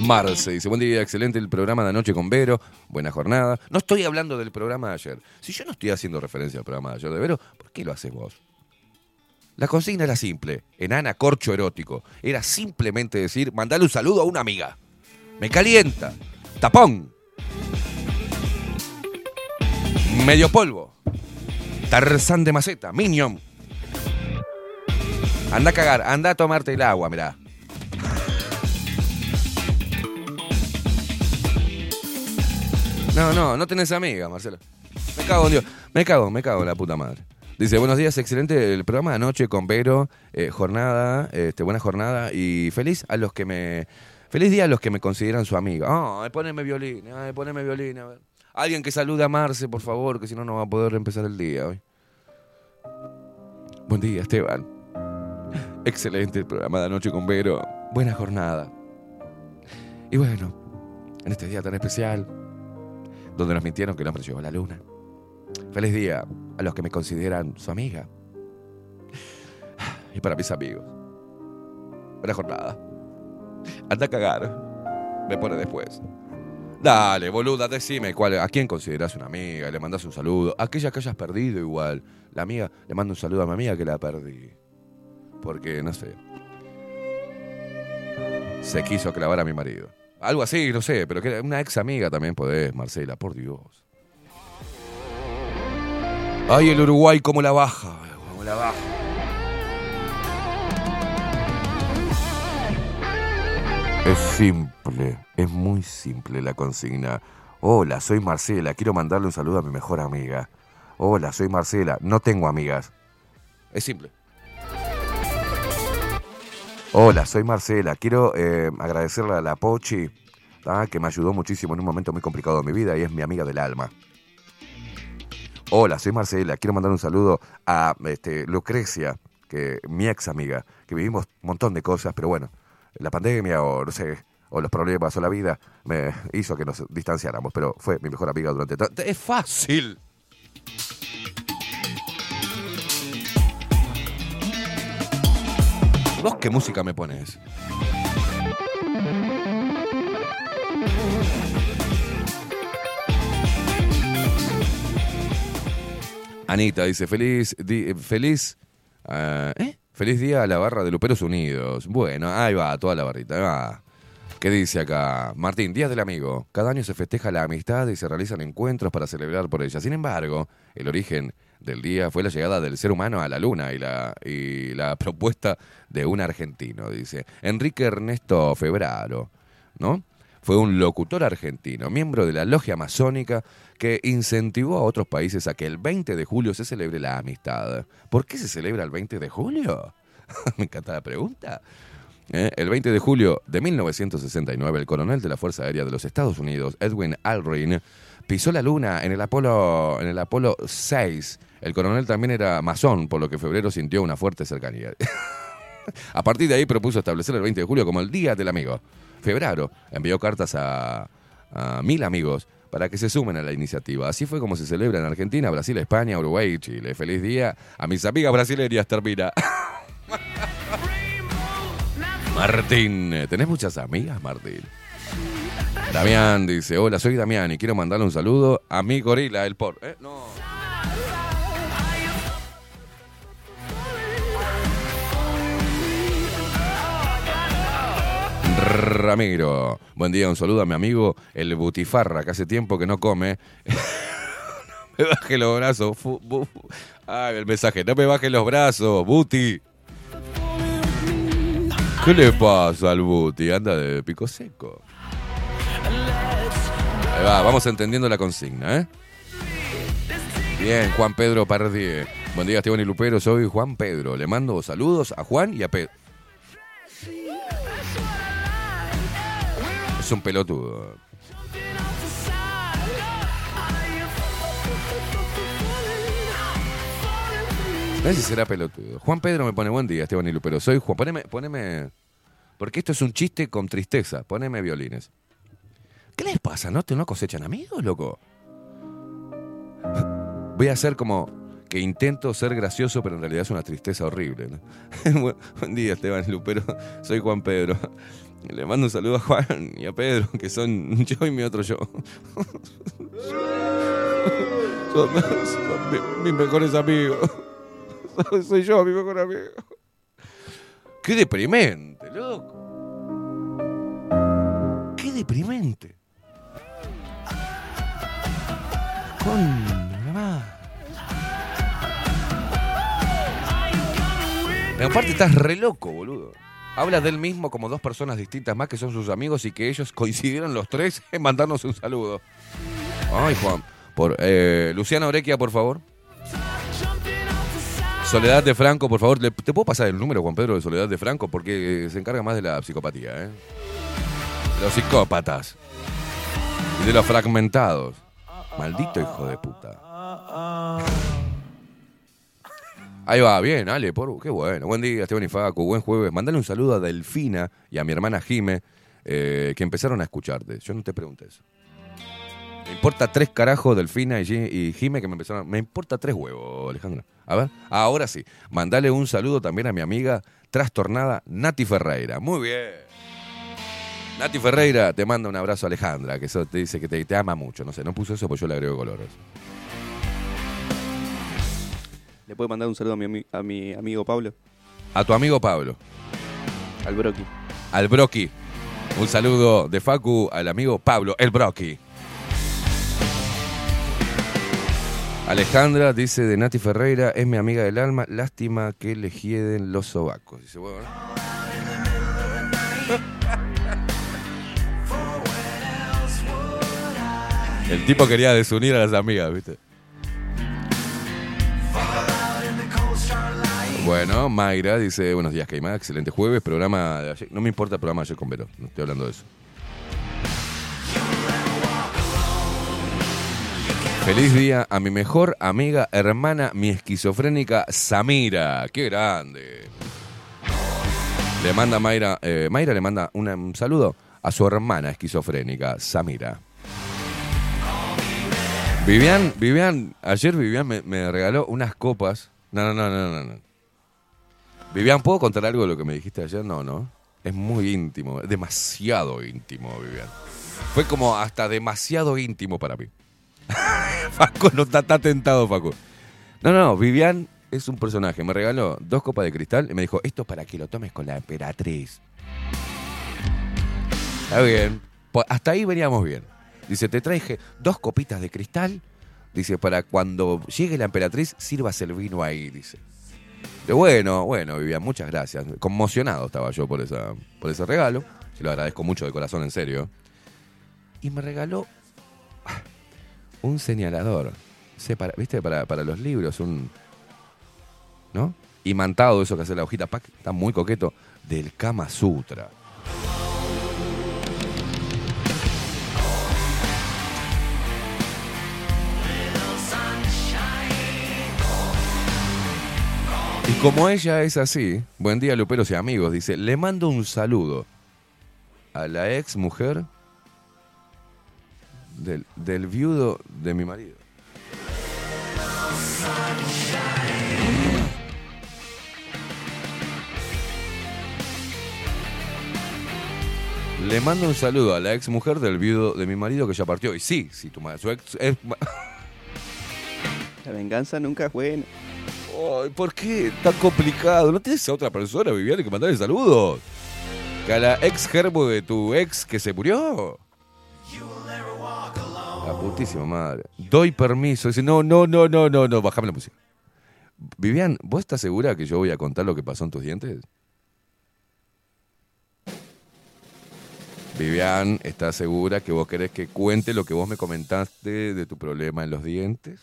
Marce dice, buen día, excelente el programa de anoche con Vero, buena jornada. No estoy hablando del programa de ayer. Si yo no estoy haciendo referencia al programa de ayer de Vero, ¿por qué lo haces vos? La consigna era simple, enana corcho erótico. Era simplemente decir, mandale un saludo a una amiga. Me calienta. Tapón. Medio polvo. Tarzán de maceta. Minion. Anda a cagar, anda a tomarte el agua, mirá. No, no, no tenés amiga, Marcelo. Me cago en Dios. Me cago, me cago en la puta madre. Dice, buenos días, excelente el programa de anoche con Vero, eh, jornada, este, buena jornada y feliz a los que me... Feliz día a los que me consideran su amiga. Ay, poneme violín, poneme violín, a ver. Alguien que salude a Marce, por favor, que si no, no va a poder empezar el día hoy. Buen día, Esteban. Excelente el programa de anoche con Vero. Buena jornada. Y bueno, en este día tan especial, donde nos mintieron que el hombre llegó la luna. Feliz día a los que me consideran su amiga. Y para mis amigos. Buena jornada. Anda a cagar. Me pone después. Dale, boluda, decime a quién consideras una amiga, le mandas un saludo. Aquella que hayas perdido igual. La amiga, le mando un saludo a mi amiga que la perdí. Porque, no sé. Se quiso clavar a mi marido. Algo así, no sé, pero que una ex amiga también podés, Marcela, por Dios. Ay, el Uruguay, cómo la baja, cómo la baja. Es simple, es muy simple la consigna. Hola, soy Marcela, quiero mandarle un saludo a mi mejor amiga. Hola, soy Marcela, no tengo amigas. Es simple. Hola, soy Marcela, quiero eh, agradecerle a la Pochi, ah, que me ayudó muchísimo en un momento muy complicado de mi vida y es mi amiga del alma. Hola, soy Marcela, quiero mandar un saludo a este, Lucrecia, que mi ex amiga, que vivimos un montón de cosas, pero bueno, la pandemia o no sé, o los problemas o la vida me hizo que nos distanciáramos, pero fue mi mejor amiga durante tanto. Es fácil. ¿Vos qué música me pones? Anita dice, feliz, di- feliz, ah, ¿eh? Feliz día a la barra de Luperos Unidos. Bueno, ahí va, toda la barrita. ¿Qué dice acá? Martín, Día del Amigo. Cada año se festeja la amistad y se realizan encuentros para celebrar por ella. Sin embargo, el origen del día fue la llegada del ser humano a la luna y la, y la [laughs] propuesta de un argentino, dice. Enrique Ernesto Febraro, ¿no? Fue un locutor argentino, miembro de la logia masónica, que incentivó a otros países a que el 20 de julio se celebre la amistad. ¿Por qué se celebra el 20 de julio? [laughs] Me encanta la pregunta. Eh, El 20 de julio de 1969, el coronel de la Fuerza Aérea de los Estados Unidos, Edwin Aldrin, pisó la luna en el Apolo, en el Apolo 6. El coronel también era masón, por lo que febrero sintió una fuerte cercanía. [laughs] A partir de ahí propuso establecer el 20 de julio como el Día del Amigo. Febrero envió cartas a, a mil amigos para que se sumen a la iniciativa. Así fue como se celebra en Argentina, Brasil, España, Uruguay y Chile. Feliz día a mis amigas brasileñas, termina. [laughs] Martín, ¿tenés muchas amigas, Martín? Damián dice, hola, soy Damián y quiero mandarle un saludo a mi gorila, el por... ¿eh? No. Ramiro, buen día, un saludo a mi amigo el Butifarra, que hace tiempo que no come. [laughs] no me baje los brazos. Ay, el mensaje, no me baje los brazos, Buti. ¿Qué le pasa al Buti? Anda de pico seco. Ahí va, vamos entendiendo la consigna, ¿eh? Bien, Juan Pedro Pardie. Buen día, Esteban y Lupero. Soy Juan Pedro. Le mando saludos a Juan y a Pedro. Un pelotudo. No sé si será pelotudo. Juan Pedro me pone buen día, Esteban y Lupero. Soy Juan. Poneme, poneme. Porque esto es un chiste con tristeza. Poneme violines. ¿Qué les pasa? ¿No, te, no cosechan amigos, loco? Voy a hacer como que intento ser gracioso, pero en realidad es una tristeza horrible. ¿no? [laughs] buen, día, Esteban Lupero. [laughs] Soy Juan Pedro. [laughs] Le mando un saludo a Juan y a Pedro, que son yo y mi otro yo. son son mi- mis mejores amigos. Soy yo, mi mejor amigo. Qué deprimente, loco. Qué deprimente. Con Pero aparte estás re loco, boludo. Habla del mismo como dos personas distintas más que son sus amigos y que ellos [laughs] coincidieron los tres en mandarnos un saludo. Ay, Juan. Por, eh, Luciana Orequia, por favor. Soledad de Franco, por favor. ¿Te puedo pasar el número, Juan Pedro, de Soledad de Franco? Porque se encarga más de la psicopatía, ¿eh? De los psicópatas. Y de los fragmentados. Maldito hijo de puta. Ahí va, bien, Ale, por, qué bueno. Buen día, Esteban y Facu, buen jueves. Mandale un saludo a Delfina y a mi hermana Jime, eh, que empezaron a escucharte. Yo no te pregunté eso. Me importa tres carajos, Delfina y, Jime, que me empezaron. Me importa tres huevos, Alejandro. A ver, ahora sí. Mandale un saludo también a mi amiga trastornada Nati Ferreira. Muy bien. Nati Ferreira te manda un abrazo, Alejandra, que eso te dice que te, te ama mucho. No sé, no puso eso, pues yo le agrego colores. ¿Le puedo mandar un saludo a mi, a mi amigo Pablo? A tu amigo Pablo. Al Broki. Al Broki. Un saludo de Facu al amigo Pablo, el Broki. Alejandra dice de Nati Ferreira, es mi amiga del alma, lástima que le hieden los sobacos. Dice, bueno, [laughs] el tipo quería desunir a las amigas, ¿viste? Bueno, Mayra dice, buenos días, Caimán, excelente jueves, programa de ayer. No me importa el programa de ayer con Vero, no estoy hablando de eso. Feliz día a mi mejor amiga, hermana, mi esquizofrénica Samira. ¡Qué grande! Le manda Mayra, eh, Mayra le manda un saludo a su hermana esquizofrénica, Samira. Vivian, Vivian, ayer Vivian me, me regaló unas copas. No, no, no, no, no. Vivian, ¿puedo contar algo de lo que me dijiste ayer? No, no. Es muy íntimo, demasiado íntimo, Vivian. Fue como hasta demasiado íntimo para mí. [laughs] Faco no está, está tentado, Faco. No, no, Vivian es un personaje. Me regaló dos copas de cristal y me dijo, esto para que lo tomes con la emperatriz. Está bien. Po- Hasta ahí veníamos bien. Dice, te traje dos copitas de cristal. Dice, para cuando llegue la emperatriz, sirvas el vino ahí, dice. Bueno, bueno, Vivian, muchas gracias. Conmocionado estaba yo por, esa, por ese regalo. Se lo agradezco mucho de corazón, en serio. Y me regaló ah, un señalador. ¿Viste? Para, para los libros, un. ¿No? Imantado, eso que hace la hojita. Está muy coqueto. Del Kama Sutra. Como ella es así, buen día Luperos y amigos, dice, le mando un saludo a la ex mujer del, viudo de mi marido. Le mando un saludo a la ex mujer del viudo de mi marido que ya partió. Y sí, sí, tu madre, su ex. [laughs] La venganza nunca es buena. ¿Por qué tan complicado? ¿No tienes a otra persona, Viviane, que mandarle saludos? Que a la ex germo de tu ex que se murió. La putísima madre. Doy permiso. Dice, no, no, no, no, no, no, bajame la música. Vivian, ¿vos estás segura que yo voy a contar lo que pasó en tus dientes? Vivian, ¿estás segura que vos querés que cuente lo que vos me comentaste de tu problema en los dientes?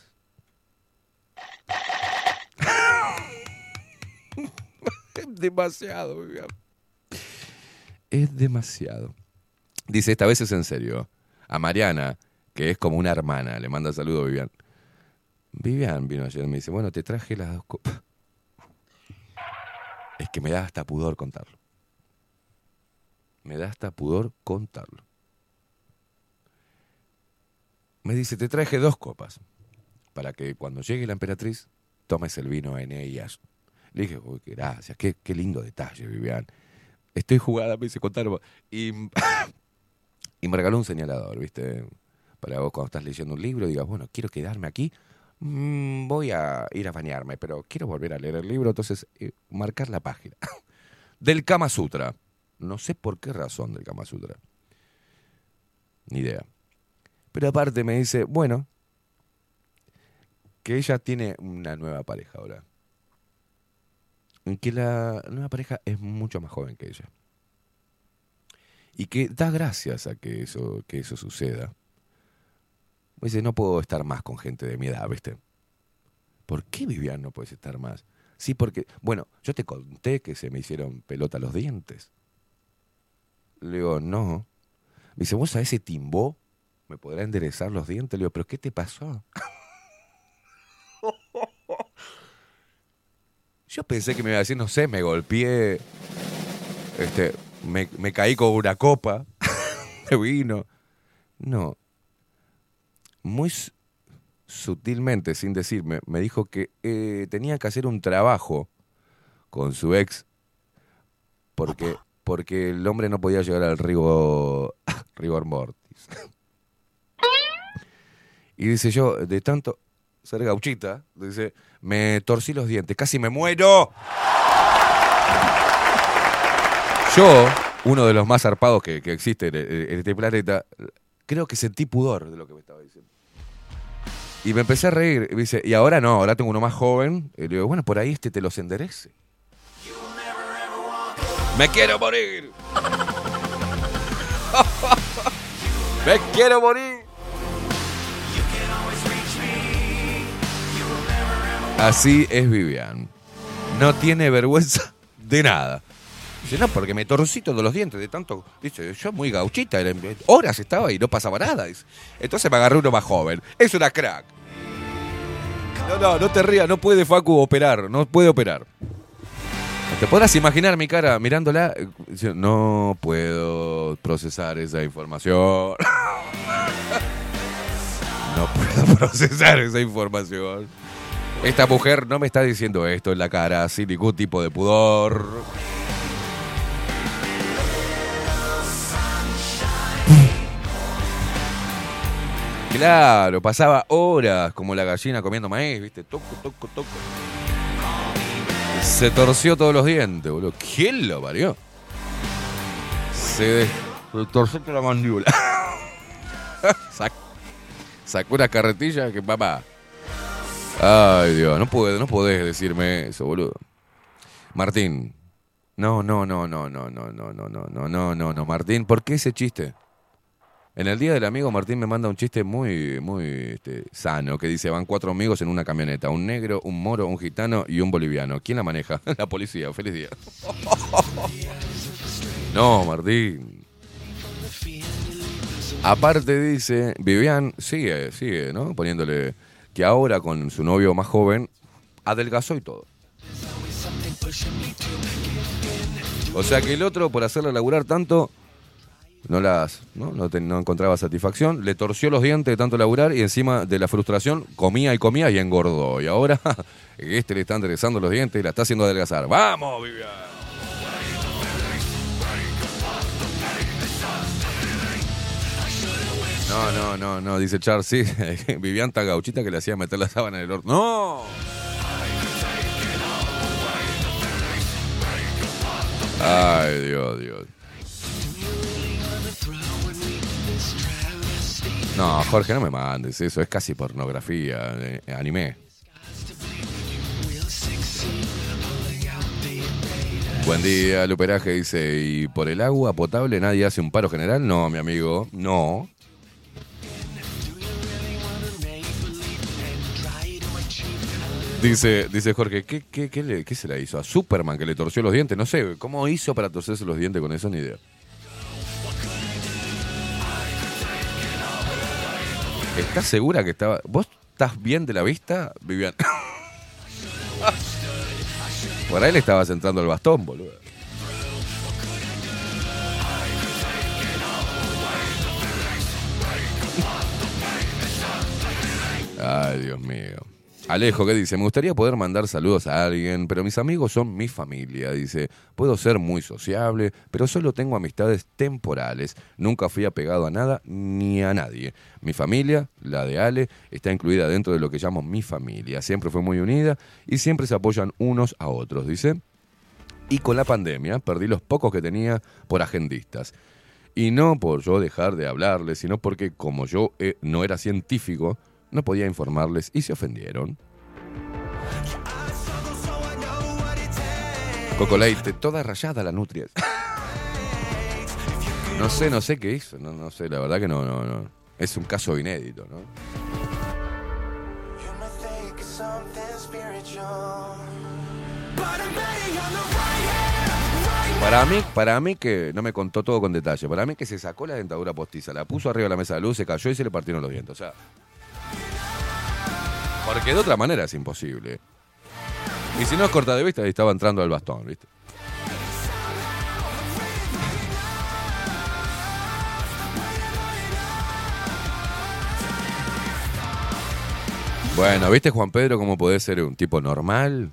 Demasiado, Vivian. Es demasiado. Dice, esta vez es en serio. A Mariana, que es como una hermana, le manda saludo a Vivian. Vivian vino ayer y me dice, bueno, te traje las dos copas. Es que me da hasta pudor contarlo. Me da hasta pudor contarlo. Me dice, te traje dos copas para que cuando llegue la emperatriz tomes el vino en ellas. Le dije, uy, qué gracias, qué, qué lindo detalle, Vivian. Estoy jugada, me dice, contar. Y, [laughs] y me regaló un señalador, ¿viste? Para vos cuando estás leyendo un libro digas, bueno, quiero quedarme aquí, mm, voy a ir a bañarme, pero quiero volver a leer el libro, entonces eh, marcar la página. [laughs] del Kama Sutra. No sé por qué razón del Kama Sutra. Ni idea. Pero aparte me dice, bueno, que ella tiene una nueva pareja ahora. Que la nueva pareja es mucho más joven que ella. Y que da gracias a que eso, que eso suceda. Me dice, no puedo estar más con gente de mi edad, ¿viste? ¿Por qué Vivian no puedes estar más? Sí, porque, bueno, yo te conté que se me hicieron pelota los dientes. Le digo, no. Me dice, ¿vos a ese timbó me podrá enderezar los dientes? Le digo, ¿pero qué te pasó? [laughs] Yo pensé que me iba a decir, no sé, me golpeé, este, me, me caí con una copa [laughs] de vino. No. Muy sutilmente, sin decirme, me dijo que eh, tenía que hacer un trabajo con su ex porque, porque el hombre no podía llegar al rigor, [laughs] rigor mortis. [laughs] Y dice yo, de tanto ser gauchita, dice, me torcí los dientes, casi me muero. Yo, uno de los más zarpados que, que existe en, este planeta, creo que sentí pudor de lo que me estaba diciendo. Y me empecé a reír. Y dice, y ahora no, ahora tengo uno más joven. Y le digo, bueno, por ahí este te los enderece. ¡Me quiero morir! [laughs] ¡Me quiero morir! Así es Vivian. No tiene vergüenza de nada. Dice, no, porque me torcí todos los dientes de tanto. Dice, yo muy gauchita, horas estaba y no pasaba nada. Dice. Entonces me agarré uno más joven. Es una crack. No, no, no te rías, no puede Facu operar, no puede operar. Te podrás imaginar mi cara mirándola. No puedo procesar esa información. [laughs] No puedo procesar esa información. Esta mujer no me está diciendo esto en la cara sin ningún tipo de pudor. Claro, pasaba horas como la gallina comiendo maíz, ¿viste? Toco, toco, toco. Se torció todos los dientes, boludo. ¿Quién lo parió? Se, torció toda la mandíbula. [laughs] Sac- sacó una carretilla que papá. Ay, Dios, no puedes, no podés decirme eso, boludo. Martín. No, no, no, no, no, no, no, no, no, no, no, no, no, Martín, ¿por qué ese chiste? En el día del amigo, Martín me manda un chiste muy, muy este, sano, que dice, van cuatro amigos en una camioneta, un negro, un moro, un gitano y un boliviano. ¿Quién la maneja? La policía, feliz día. No, Martín. Aparte dice, Vivian sigue, sigue, ¿no? Poniéndole que ahora con su novio más joven, adelgazó y todo. O sea que el otro, por hacerla laburar tanto, no las no, no, encontraba satisfacción, le torció los dientes de tanto laburar y encima de la frustración comía y comía y engordó. Y ahora [laughs] este le está enderezando los dientes y la está haciendo adelgazar. ¡Vamos, Vivian! No, no, no, no, dice Charles, sí, [laughs] Vivian gauchita que le hacía meter la sábana en el horno. ¡No! Ay, Dios, Dios. No, Jorge, no me mandes eso, es casi pornografía, eh, anime. Buen día, Luperaje dice, ¿y por el agua potable nadie hace un paro general? No, mi amigo, no. Dice, dice Jorge, ¿qué, qué, le- se le hizo? ¿A Superman que le torció los dientes? No sé, ¿cómo hizo para torcerse los dientes con eso? Ni idea. ¿Estás segura que estaba... ¿Vos estás bien de la vista, Vivian? [laughs] Por ahí le estabas entrando el bastón, boludo. Ay, Dios mío. Alejo, ¿qué dice? Me gustaría poder mandar saludos a alguien, pero mis amigos son mi familia. Dice, puedo ser muy sociable, pero solo tengo amistades temporales. Nunca fui apegado a nada ni a nadie. Mi familia, la de Ale, está incluida dentro de lo que llamo mi familia. Siempre fue muy unida y siempre se apoyan unos a otros, dice. Y con la pandemia perdí los pocos que tenía por agendistas. Y no por yo dejar de hablarles, sino porque como yo eh, no era científico, no podía informarles y se ofendieron. Cocoleite, toda rayada la nutria. No sé, no sé qué hizo, no, no sé, la verdad que no, no, no. Es un caso inédito, ¿no? Para mí, para mí que no me contó todo con detalle. Para mí que se sacó la dentadura postiza, la puso arriba de la mesa de luz, se cayó y se le partieron los dientes. O sea, porque de otra manera es imposible. Y si no es corta de vista, estaba entrando al bastón, ¿viste? Bueno, ¿viste Juan Pedro cómo puede ser un tipo normal?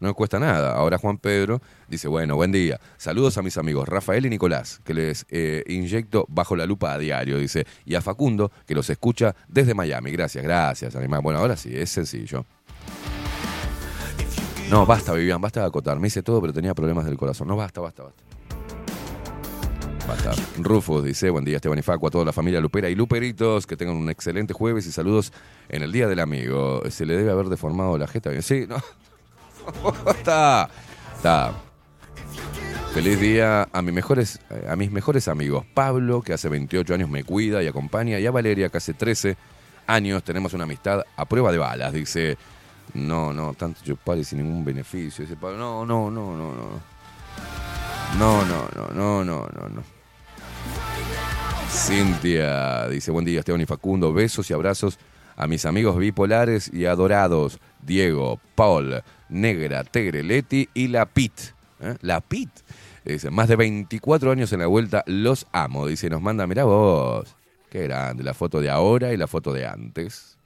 No cuesta nada. Ahora Juan Pedro dice, bueno, buen día. Saludos a mis amigos Rafael y Nicolás, que les eh, inyecto bajo la lupa a diario, dice. Y a Facundo, que los escucha desde Miami. Gracias, gracias, animal. Bueno, ahora sí, es sencillo. No, basta, Vivian, basta de acotar. Me hice todo, pero tenía problemas del corazón. No, basta, basta, basta. Basta. Rufus dice, buen día Esteban y Facu, a toda la familia Lupera y Luperitos, que tengan un excelente jueves y saludos en el Día del Amigo. Se le debe haber deformado la jeta. Sí, no. [laughs] está. Está. Feliz día a mis mejores, a mis mejores amigos. Pablo, que hace 28 años me cuida y acompaña, y a Valeria, que hace 13 años tenemos una amistad a prueba de balas. Dice, No, no, tanto chupar y sin ningún beneficio. Dice Pablo, no, no, no, no, no. No, no, no, no, no, no, no. Cintia dice, buen día Esteban y Facundo, besos y abrazos a mis amigos bipolares y adorados, Diego, Paul, Negra, Tegre, Leti y la Pit. ¿Eh? La Pit. Dice, más de 24 años en la vuelta, los amo. Dice, nos manda, mirá vos. Qué grande, la foto de ahora y la foto de antes.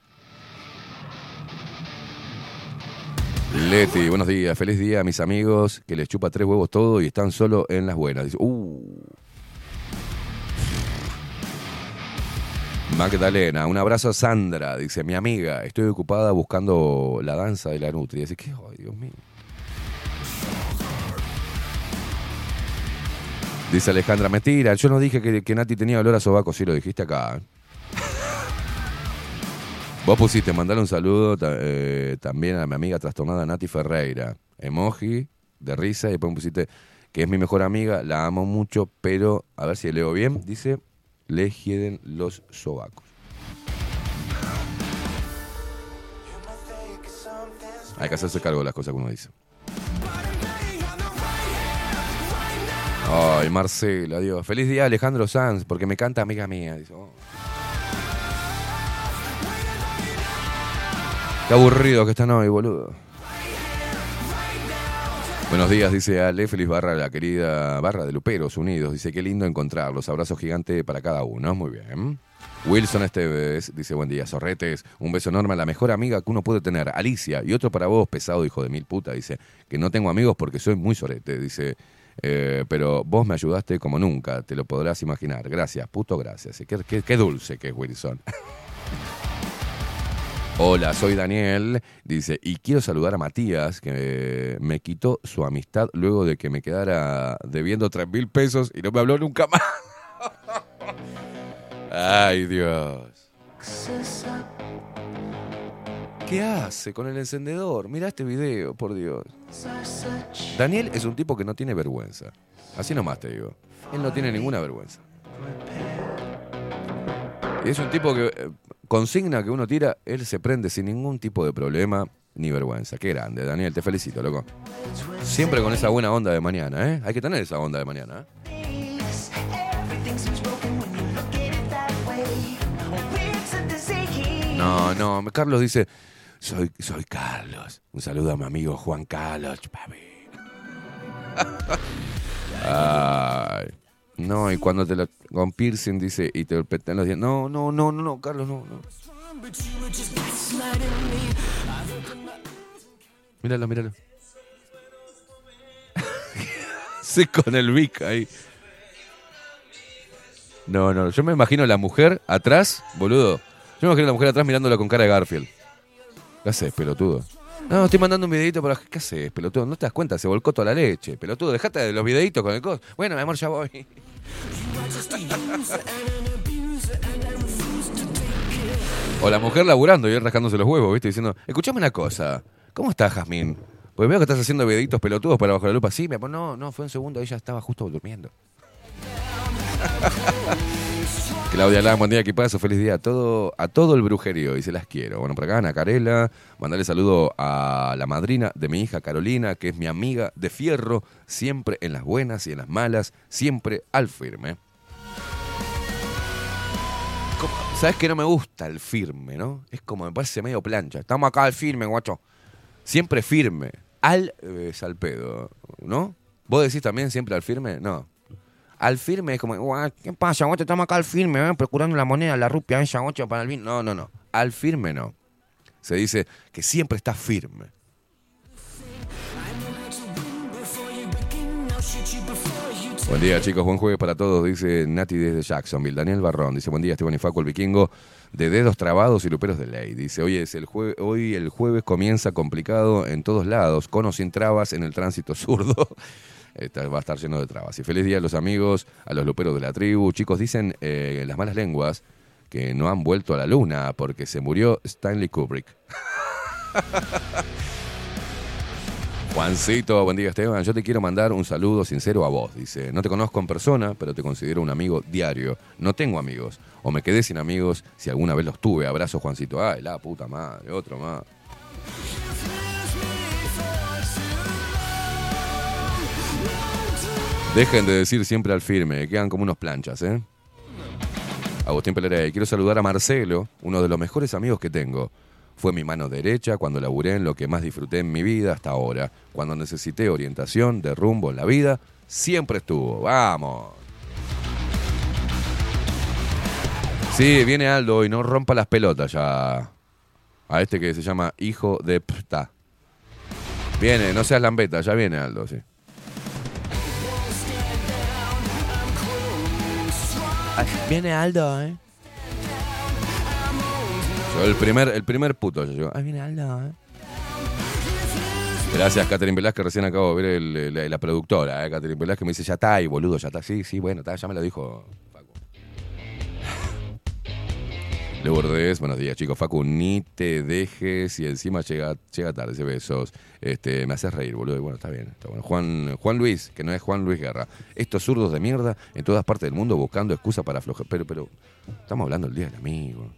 Leti, buenos días, feliz día a mis amigos que les chupa tres huevos todo y están solo en las buenas. Dice, uh. Magdalena, un abrazo a Sandra, dice mi amiga, estoy ocupada buscando la danza de la nutria. Dice, ¿qué? Ay, Dios mío. Dice Alejandra, mentira, yo no dije que, que Nati tenía olor a sobaco, sí lo dijiste acá. Vos pusiste, mandale un saludo eh, también a mi amiga trastornada Nati Ferreira. Emoji de risa y después pusiste que es mi mejor amiga, la amo mucho, pero a ver si leo bien, dice, le hieden los sobacos. Hay que hacerse cargo de las cosas que uno dice. Ay, Marcela, Dios. Feliz día, Alejandro Sanz, porque me canta amiga mía. Oh. Qué aburrido que están hoy, boludo. Buenos días, dice Ale, feliz barra, la querida barra de Luperos Unidos. Dice, qué lindo encontrarlos. Abrazo gigante para cada uno. Muy bien. Wilson Esteves dice, buen día, zorretes. Un beso enorme a la mejor amiga que uno puede tener, Alicia. Y otro para vos, pesado hijo de mil puta. Dice, que no tengo amigos porque soy muy sorete. Dice, eh, pero vos me ayudaste como nunca, te lo podrás imaginar. Gracias, puto gracias. Qué, qué- qué dulce que es Wilson. [laughs] Hola, soy Daniel. Dice, y quiero saludar a Matías, que me quitó su amistad luego de que me quedara debiendo tres mil pesos y no me habló nunca más. [laughs] Ay, Dios. ¿Qué hace con el encendedor? Mira este video, por Dios. Daniel es un tipo que no tiene vergüenza. Así nomás te digo. Él no tiene ninguna vergüenza. Y es un tipo que eh, consigna que uno tira, él se prende sin ningún tipo de problema ni vergüenza. Qué grande, Daniel, te felicito, loco. Siempre con esa buena onda de mañana, ¿eh? Hay que tener esa onda de mañana, ¿eh? No, no, Carlos dice, soy, soy Carlos. Un saludo a mi amigo Juan Carlos, papi. [laughs] Ay. No, y cuando te lo con piercing dice y te golpean los dientes. No, no, no, no, no, Carlos, no, no. Míralo, míralo. [laughs] sí, con el Vic ahí. No, no, yo me imagino la mujer atrás, boludo. Yo me imagino a la mujer atrás mirándola con cara de Garfield. ¿Qué haces, pelotudo? No, estoy mandando un videito para... ¿Qué haces, pelotudo? ¿No te das cuenta? Se volcó toda la leche. Pelotudo, dejate de los videitos con el cos. Bueno, mi amor, ya voy. [laughs] O la mujer laburando y rascándose los huevos, ¿viste? Diciendo, escuchame una cosa. ¿Cómo estás, Jazmín? Pues veo que estás haciendo videitos pelotudos para bajo la lupa. Sí, mi amor, no, no, fue un segundo. Ella estaba justo durmiendo. [laughs] Claudia Lam, buen día, equipazo, feliz día a todo, a todo el brujerío y se las quiero. Bueno, por acá Ana Carela, mandarle saludo a la madrina de mi hija Carolina, que es mi amiga de fierro, siempre en las buenas y en las malas, siempre al firme. ¿Sabes que no me gusta el firme, no? Es como me parece medio plancha. Estamos acá al firme, guacho. Siempre firme. Al eh, salpedo, ¿no? ¿Vos decís también siempre al firme? No. Al firme es como, "Guau, ¿qué pasa? Vos estamos acá al firme, ¿eh? procurando la moneda, la rupia, esa ocho para el vino. No, no, no. Al firme no. Se dice que siempre está firme. Buen día, chicos. Buen jueves para todos, dice Nati desde Jacksonville. Daniel Barrón dice: Buen día, Esteban y Facu, el vikingo de dedos trabados y luperos de ley. Dice: Hoy, es el jue- hoy el jueves comienza complicado en todos lados, con o sin trabas en el tránsito zurdo. [laughs] Esta- va a estar lleno de trabas. Y feliz día a los amigos, a los luperos de la tribu. Chicos, dicen eh, las malas lenguas que no han vuelto a la luna porque se murió Stanley Kubrick. [laughs] Juancito, buen día Esteban. Yo te quiero mandar un saludo sincero a vos. Dice, no te conozco en persona, pero te considero un amigo diario. No tengo amigos. O me quedé sin amigos si alguna vez los tuve. Abrazo, Juancito. Ay, la puta madre, otro más. Dejen de decir siempre al firme, quedan como unos planchas, ¿eh? Agustín Pelerey, quiero saludar a Marcelo, uno de los mejores amigos que tengo. Fue mi mano derecha cuando laburé en lo que más disfruté en mi vida hasta ahora. Cuando necesité orientación de rumbo en la vida, siempre estuvo. ¡Vamos! Sí, viene Aldo y no rompa las pelotas ya. A este que se llama Hijo de Pta. Viene, no seas lambeta, ya viene Aldo, sí. Viene Aldo, ¿eh? Yo el primer, el primer puto, yo, Ay, viene Aldo, ¿eh? Gracias, Catherine Velázquez, recién acabo de ver el- la, la productora, ¿eh? Catherine Velázquez me dice, ya está ahí, boludo, ya está. Sí, sí, bueno, está, ya me lo dijo Lourdes, buenos días, chicos. Facu, ni te dejes y encima llega, llega tarde ese besos. Este, me haces reír, boludo. Bueno, está bien, está bueno. Juan, Juan Luis, que no es Juan Luis Guerra. Estos zurdos de mierda en todas partes del mundo buscando excusa para aflojar. Pero, pero, estamos hablando del día del amigo.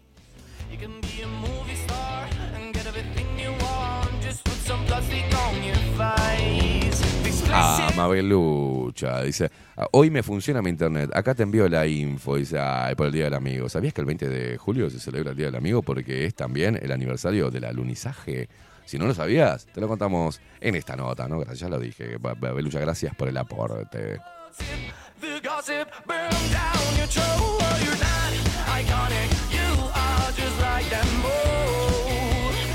Ah, Mabelucha, dice, "Ah, hoy me funciona mi internet, acá te envío la info, dice, ay, por el Día del Amigo. ¿Sabías que el 20 de julio se celebra el Día del Amigo porque es también el aniversario del alunizaje? Si no lo sabías, te lo contamos en esta nota, ¿no? Gracias, ya lo dije. Mabelucha, gracias por el aporte. The gossip burn down your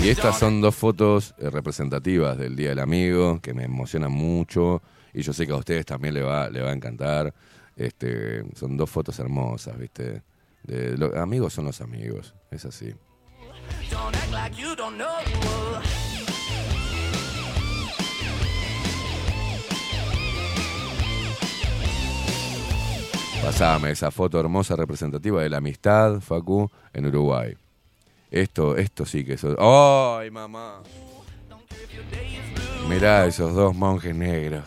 Y estas son dos fotos eh, representativas del Día del Amigo que me emocionan mucho y yo sé que a ustedes también le va, le va a encantar. Este, son dos fotos hermosas, ¿viste? De, amigos son los amigos, es así. Pasame esa foto hermosa representativa de la amistad, Facu, en Uruguay. Esto, esto sí que es... ¡Ay, mamá! Mirá esos dos monjes negros.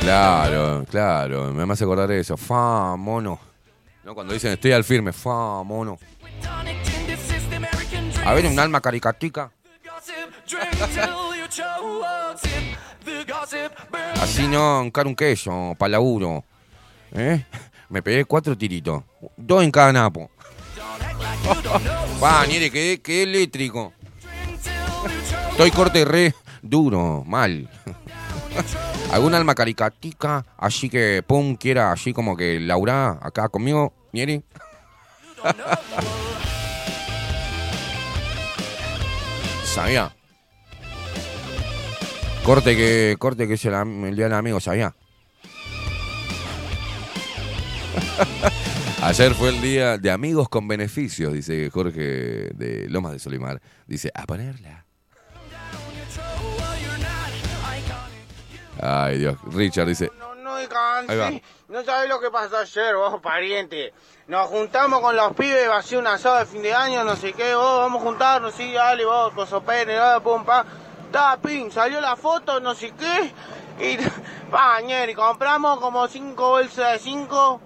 Claro, claro, me hace acordar eso. Fa, mono. No, cuando dicen estoy al firme, fa, mono. A ver, un alma caricatica. Así no, encar un queso, pa' laburo. ¿Eh? Me pegué cuatro tiritos. Dos en cada napo. [laughs] Pa, Niere, quedé, quedé eléctrico. Estoy corte re duro, mal. [laughs] ¿Algún alma caricatica? Así que, pum, quiera así como que Laura acá conmigo, Nieri. Sabía. Corte que, corte que es el, día del amigo, sabía. [laughs] Ayer fue el día de amigos con beneficios, dice Jorge de Lomas de Solimar. Dice, a ponerla. Ay, Dios. Richard dice, No, sabés lo que pasó ayer, vos, pariente. Nos juntamos con los pibes, va a ser un asado de fin de año, no sé qué, vos, vamos a juntarnos, sí, dale, vos, coso pene, dale, pum, pa. Da, pin, salió la foto, no sé qué. Y, [laughs] pañeri, compramos como cinco bolsas de cinco.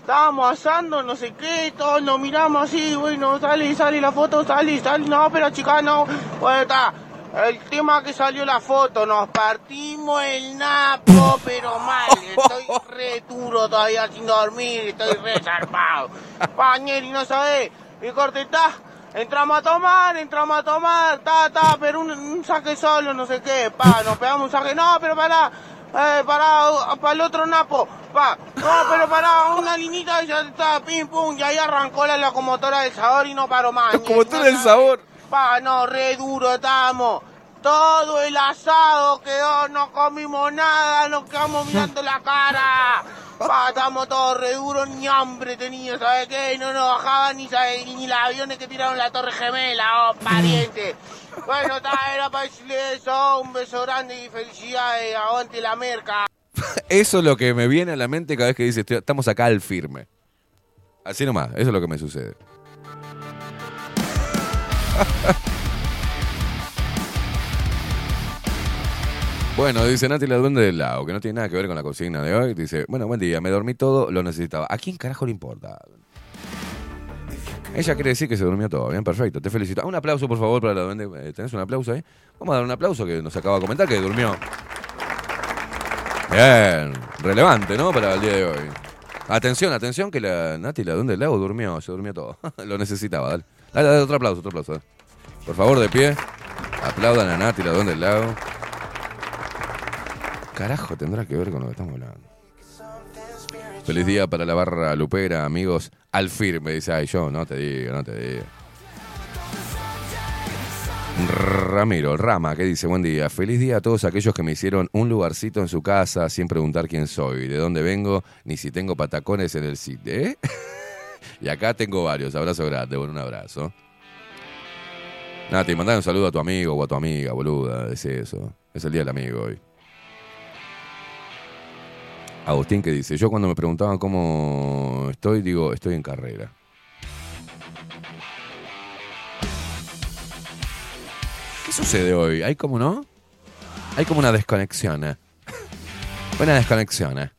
Estábamos asando, no sé qué, todos nos miramos así, bueno, sale, sale la foto, sale, sale, no, pero chica, no. Bueno, está. El tema que salió la foto, nos partimos el napo, pero mal. Estoy re duro todavía sin dormir, estoy re zarpado. Pañeri, no sabés, mi corte está. Entramos a tomar, entramos a tomar, ta, ta, pero un, un saque solo, no sé qué, pa, nos pegamos un saque, no, pero pará, eh, pará, para el otro napo, pa, no, pero pará, una linita y ya está, pim, pum, y ahí arrancó la locomotora del sabor y no paró más. Locomotora del sabor. Pa, no, re duro estamos. Todo el asado quedó, no comimos nada, nos quedamos [laughs] mirando la cara. Pa, estamos todos re duros, ni hambre tenía, ¿sabes qué? No nos bajaban ni, ni los aviones que tiraron la Torre Gemela, oh, pariente. [laughs] Bueno, ta, era para decirle eso, un beso grande y felicidades, aguante la merca. eso es lo que me viene a la mente cada vez que dice, "Estoy- estamos acá al firme. Así nomás, eso es lo que me sucede. [laughs] Bueno, dice Nati la duende del lago, que no tiene nada que ver con la consigna de hoy. Dice, bueno, buen día, me dormí todo, lo necesitaba. ¿A quién carajo le importa? Ella quiere decir que se durmió todo. Bien, perfecto, te felicito. Ah, Un aplauso, por favor, para la duende. Eh, ¿Tenés un aplauso ahí? Vamos a dar un aplauso que nos acaba de comentar que durmió. Bien, relevante, ¿no? Para el día de hoy. Atención, atención, que la Nati, la duende del lago, durmió, se durmió todo. [laughs] lo necesitaba, dale. Dale, dale, otro aplauso, otro aplauso. Por favor, de pie. Aplaudan a Nati, la duende del lago. Carajo, tendrá que ver con lo que estamos hablando. Feliz día para la barra lupera, amigos. Al firme, dice, ay, yo no te digo, no te digo. Ramiro, Rama, que dice, buen día. Feliz día a todos aquellos que me hicieron un lugarcito en su casa sin preguntar quién soy, de dónde vengo, ni si tengo patacones en el sitio. ¿eh? Y acá tengo varios. Abrazo grande, bueno, un abrazo. Nati, mandale un saludo a tu amigo o a tu amiga, boluda. Es eso. Es el día del amigo hoy. Agustín que dice, yo cuando me preguntaban cómo estoy, digo, estoy en carrera. ¿Qué sucede hoy? ¿Hay como no? Hay como una desconexión. ¿eh? [laughs] Una desconexión.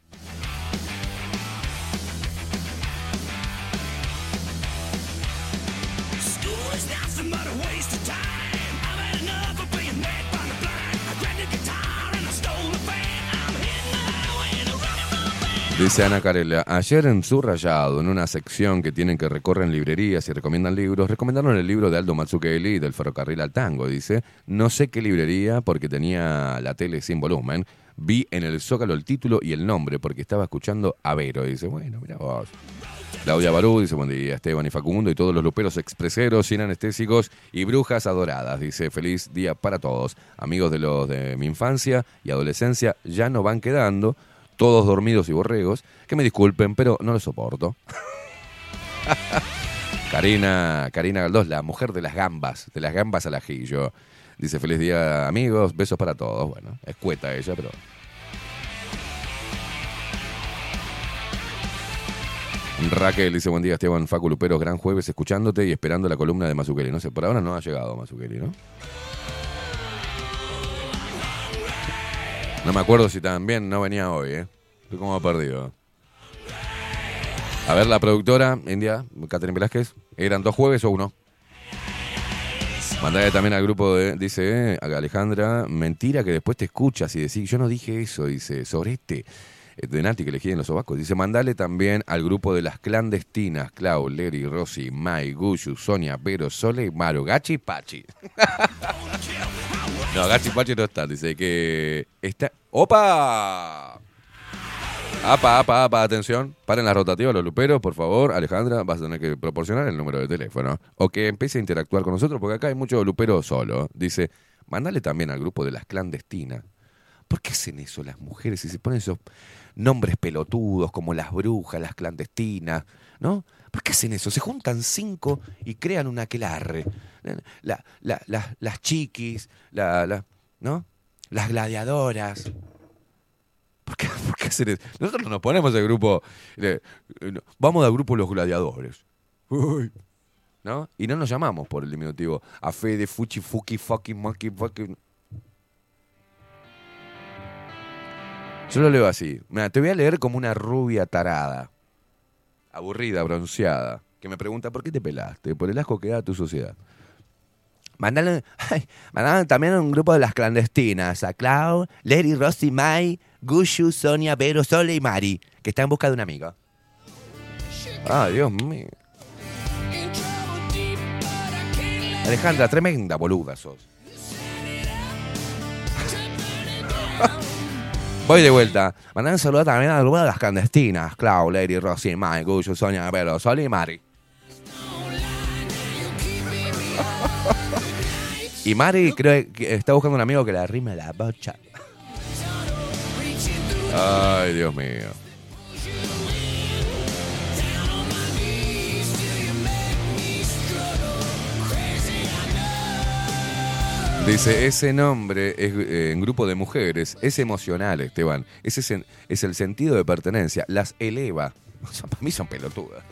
Dice Ana Carela, ayer en Subrayado, en una sección que tienen que recorren librerías y recomiendan libros, recomendaron el libro de Aldo Mazzucchelli del ferrocarril al tango. Dice, no sé qué librería porque tenía la tele sin volumen. Vi en el Zócalo el título y el nombre porque estaba escuchando a Vero. Dice, bueno, mira vos. Claudia Barú dice, buen día, Esteban y Facundo y todos los luperos expreseros, sin anestésicos y brujas adoradas. Dice, feliz día para todos. Amigos de los de mi infancia y adolescencia ya no van quedando, todos dormidos y borregos. Que me disculpen, pero no los soporto. [laughs] Karina, Karina Galdós, la mujer de las gambas, de las gambas al ajillo. Dice, feliz día amigos, besos para todos. Bueno, escueta ella, pero... Raquel dice, buen día Esteban Facu Luperos, gran jueves escuchándote y esperando la columna de Mazukeli. No sé, por ahora no ha llegado Mazukeli, ¿no? No me acuerdo si también no venía hoy, ¿eh? Estoy como perdido. A ver, la productora, India, Catherine Velázquez, ¿eran dos jueves o uno? Mandale también al grupo de, dice eh, Alejandra, mentira que después te escuchas y decís, yo no dije eso, dice, sobre este, de Nati que elegí en los sobacos. Dice, mandale también al grupo de las clandestinas, Clau, Leri, Rosy, Mai, Gushu, Sonia, Pero, Sole, Maro, Gachi Pachi. [laughs] no, Gachi Pachi no están, dice que está... ¡Opa! Apa, apa, apa, atención. Paren las rotativas los luperos, por favor. Alejandra, vas a tener que proporcionar el número de teléfono. O que empiece a interactuar con nosotros, porque acá hay mucho lupero solo. Dice, mandale también al grupo de las clandestinas. ¿Por qué hacen eso las mujeres y se ponen esos nombres pelotudos como las brujas, las clandestinas? ¿No? ¿Por qué hacen eso? Se juntan cinco y crean un aquelarre. La- la- la- las chiquis, la, ¿no? Las gladiadoras. ¿Por qué, por qué hacen eso? Nosotros no nos ponemos el grupo. eh, eh, vamos al grupo Los Gladiadores. ¿No? Y no nos llamamos por el diminutivo. A Fede, Fuchi, Fuki, Fucking, Monkey, Fucking. Yo lo leo así. Mira, te voy a leer como una rubia tarada. Aburrida, bronceada. Que me pregunta, ¿por qué te pelaste? Por el asco que da tu sociedad. Mandale, [laughs] ay, mandale también a un grupo de las clandestinas. A Clau, Lady, Rosy, Mai, Gushu, Sonia, Vero, Sole y Mari. Que está en busca de un amigo. Ah, Dios mío. Alejandra, tremenda boluda sos. [laughs] Voy de vuelta. Mandar un saludo también de las clandestinas. Clau, Lady, Rosy, Mai, Gushu, Sonia, Vero, Sole y Mari. Y Mari creo que está buscando un amigo que le rime la bocha. Ay, Dios mío. Dice, ese nombre es eh, en grupo de mujeres, es emocional, Esteban. Ese es, el sentido de pertenencia, las eleva. [laughs] Son- Para mí son pelotudas.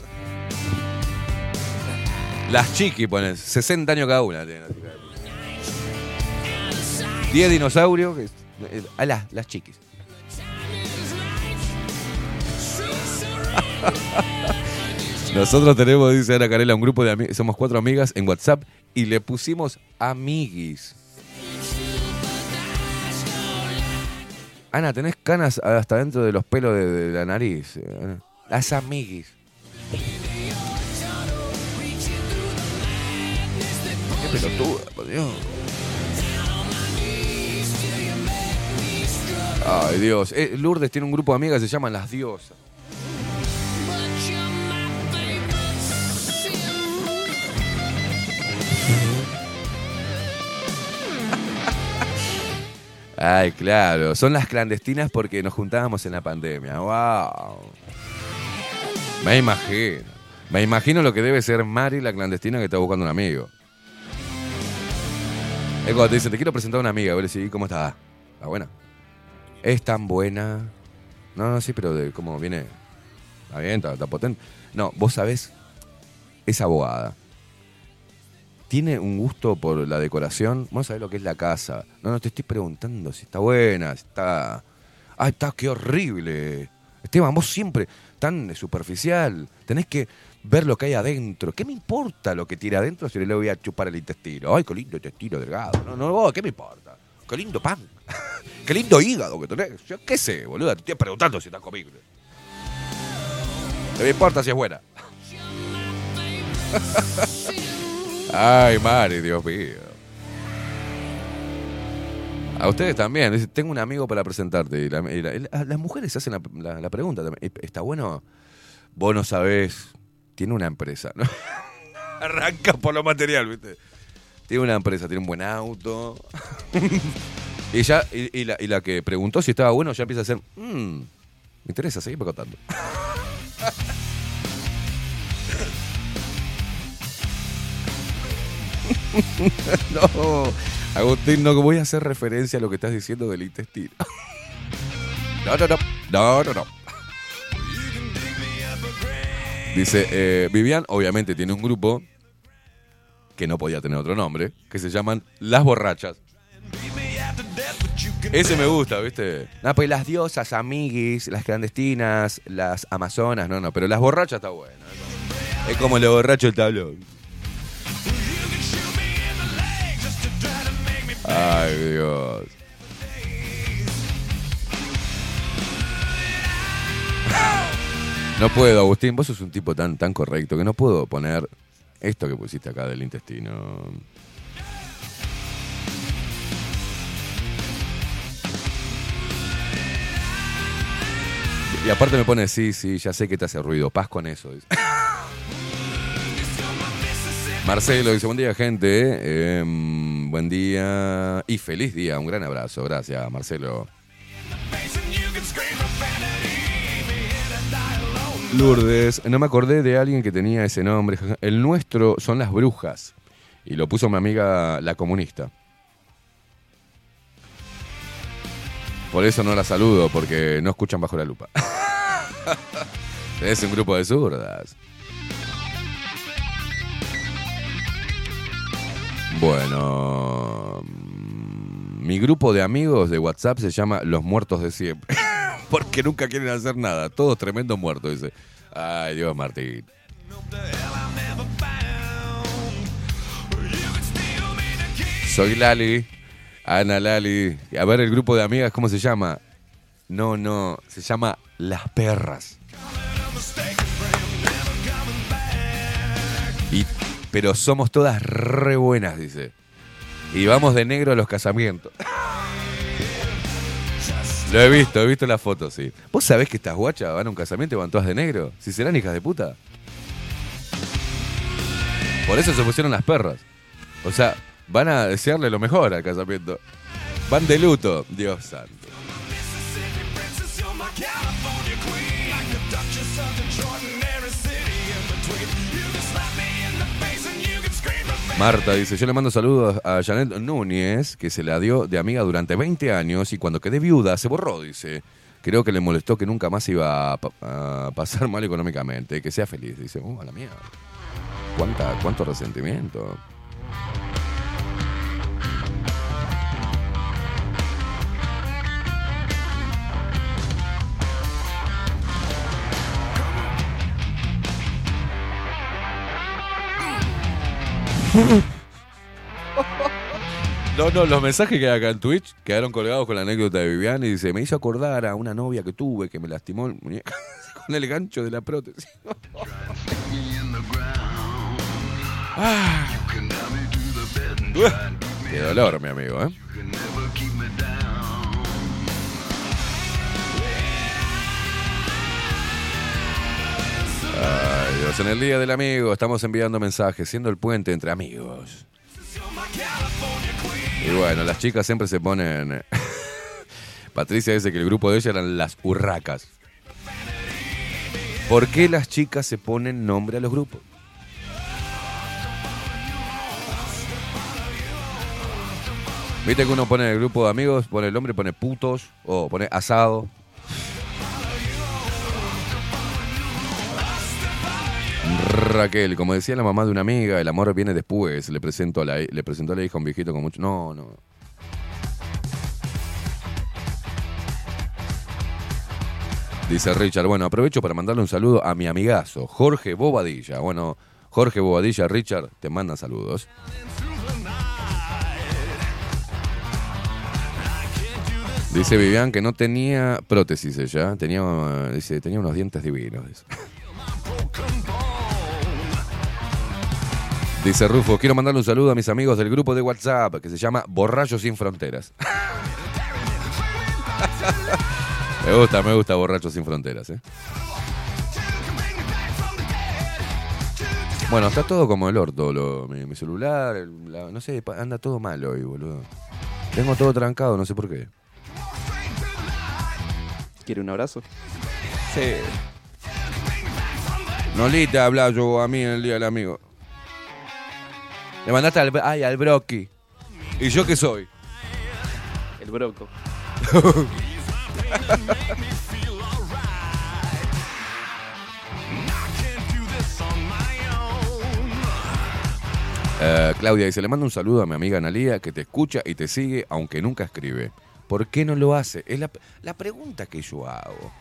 Las chiqui ponen 60 años cada una. tienen, las hijas de puta. 10 dinosaurios. Eh, A las, las chiquis. [laughs] Nosotros tenemos, dice Ana Carela, un grupo de amigas, somos cuatro amigas en WhatsApp y le pusimos amiguis. Ana, tenés canas hasta dentro de los pelos de, la nariz. Las amiguis. Qué pelotuda, por Dios. Ay, Dios. Eh, Lourdes tiene un grupo de amigas que se llaman Las Diosas. Ay, claro. Son las clandestinas porque nos juntábamos en la pandemia. ¡Wow! Me imagino. Me imagino lo que debe ser Mari, la clandestina que está buscando un amigo. Es cuando te dicen, te quiero presentar a una amiga. Vos le decís, ¿cómo está? ¿Está buena? Es tan buena. No, no, sí, pero de cómo viene. Está bien, está potente. No, vos sabés, es abogada. Tiene un gusto por la decoración. Vos sabés lo que es la casa. No, no te estoy preguntando si está buena, si está. ¡Ay, está, qué horrible! Esteban, vos siempre tan superficial. Tenés que ver lo que hay adentro. ¿Qué me importa lo que tiene adentro si le voy a chupar el intestino? ¡Ay, qué lindo intestino delgado! No, no, vos, ¿qué me importa? ¡Qué lindo pan! [laughs] ¡Qué lindo hígado que tenés! Yo qué sé, boluda. Te estoy preguntando si está comible. No me importa si es buena. [laughs] Ay, Mari, Dios mío. A ustedes también. Tengo un amigo para presentarte. Las mujeres hacen la, pregunta también. ¿Está bueno? Vos no sabés. Tiene una empresa, ¿no? [laughs] Arranca por lo material, ¿viste? Tiene una empresa, tiene un buen auto. [laughs] y ya, y, y la, que preguntó si estaba bueno ya empieza a hacer. "Mm, me interesa, seguime contando. [laughs] [laughs] no, Agustín, no voy a hacer referencia a lo que estás diciendo del intestino. no, no, no, no, no, no. Dice, eh, Vivian obviamente tiene un grupo que no podía tener otro nombre, que se llaman Las Borrachas. Ese me gusta, ¿viste? No, pues las diosas, amiguis, las clandestinas, las amazonas, no, no, pero las borrachas está bueno. Es como- Es como el borracho del tablón. Ay, Dios. No puedo, Agustín, vos sos un tipo tan, tan correcto que no puedo poner esto que pusiste acá del intestino. Y aparte me pone, sí, sí, ya sé que te hace ruido, paz con eso. dice. Marcelo dice, buen día gente, Em, buen día y feliz día, un gran abrazo, gracias Marcelo. Lourdes, no me acordé de alguien que tenía ese nombre, el nuestro son las brujas y lo puso mi amiga la comunista. Por eso no la saludo, porque no escuchan bajo la lupa. [laughs] es un grupo de zurdas. Bueno, mm, mi grupo de amigos de WhatsApp se llama Los Muertos de Siempre. [laughs] Porque nunca quieren hacer nada. Todos tremendos muertos, dice. Ay, Dios, Martín. Soy Lali. Ana Lali. A ver el grupo de amigas, ¿cómo se llama? No, no, se llama Las Perras. Pero somos todas re buenas, dice. Y vamos de negro a los casamientos. Lo he visto, he visto la foto, sí. ¿Vos sabés que estas guachas van a un casamiento y van todas de negro? Si serán hijas de puta. Por eso se pusieron las perras. O sea, van a desearle lo mejor al casamiento. Van de luto, Dios santo. Marta dice, yo le mando saludos a Janet Núñez, que se la dio de amiga durante 20 años y cuando quedé viuda se borró, dice. Creo que le molestó que nunca más iba a, pa- a pasar mal económicamente, que sea feliz. Dice, oh, a la mierda. ¿Cuánta, ¿Cuánto resentimiento? [laughs] No, no, los mensajes que hay acá en Twitch quedaron colgados con la anécdota de Viviana y dice, me hizo acordar a una novia que tuve que me lastimó el muñeco [laughs] con el gancho de la prótesis. [laughs] Ah. Qué dolor, mi amigo, ¿eh? Ay, en el Día del Amigo estamos enviando mensajes, siendo el puente entre amigos. Y bueno, las chicas siempre se ponen... [laughs] Patricia dice que el grupo de ella eran las urracas. ¿Por qué las chicas se ponen nombre a los grupos? Viste que uno pone el grupo de amigos, pone el nombre, pone putos o pone asado. Raquel, como decía la mamá de una amiga, el amor viene después. Le presento a la, le presentó a la hija un viejito con mucho. No, no. Dice Richard, bueno, aprovecho para mandarle un saludo a mi amigazo, Jorge Bobadilla. Bueno, Jorge Bobadilla, Richard, te manda saludos. Dice Vivian que no tenía prótesis ella, tenía, dice, tenía unos dientes divinos. Dice. Dice Rufo, quiero mandarle un saludo a mis amigos del grupo de WhatsApp que se llama Borrachos sin Fronteras. [laughs] me gusta, me gusta Borrachos sin Fronteras. ¿eh? Bueno, está todo como el orto, lo- mi, mi celular, el- la- no sé, anda todo mal hoy, boludo. Tengo todo trancado, no sé por qué. ¿Quiere un abrazo? Sí. Nolita habla yo a mí en el día del amigo. Le mandaste al, ay, al broqui. ¿Y yo qué soy? El broco. [laughs] Eh, Claudia dice, le mando un saludo a mi amiga Analia que te escucha y te sigue aunque nunca escribe. ¿Por qué no lo hace? Es la, la pregunta que yo hago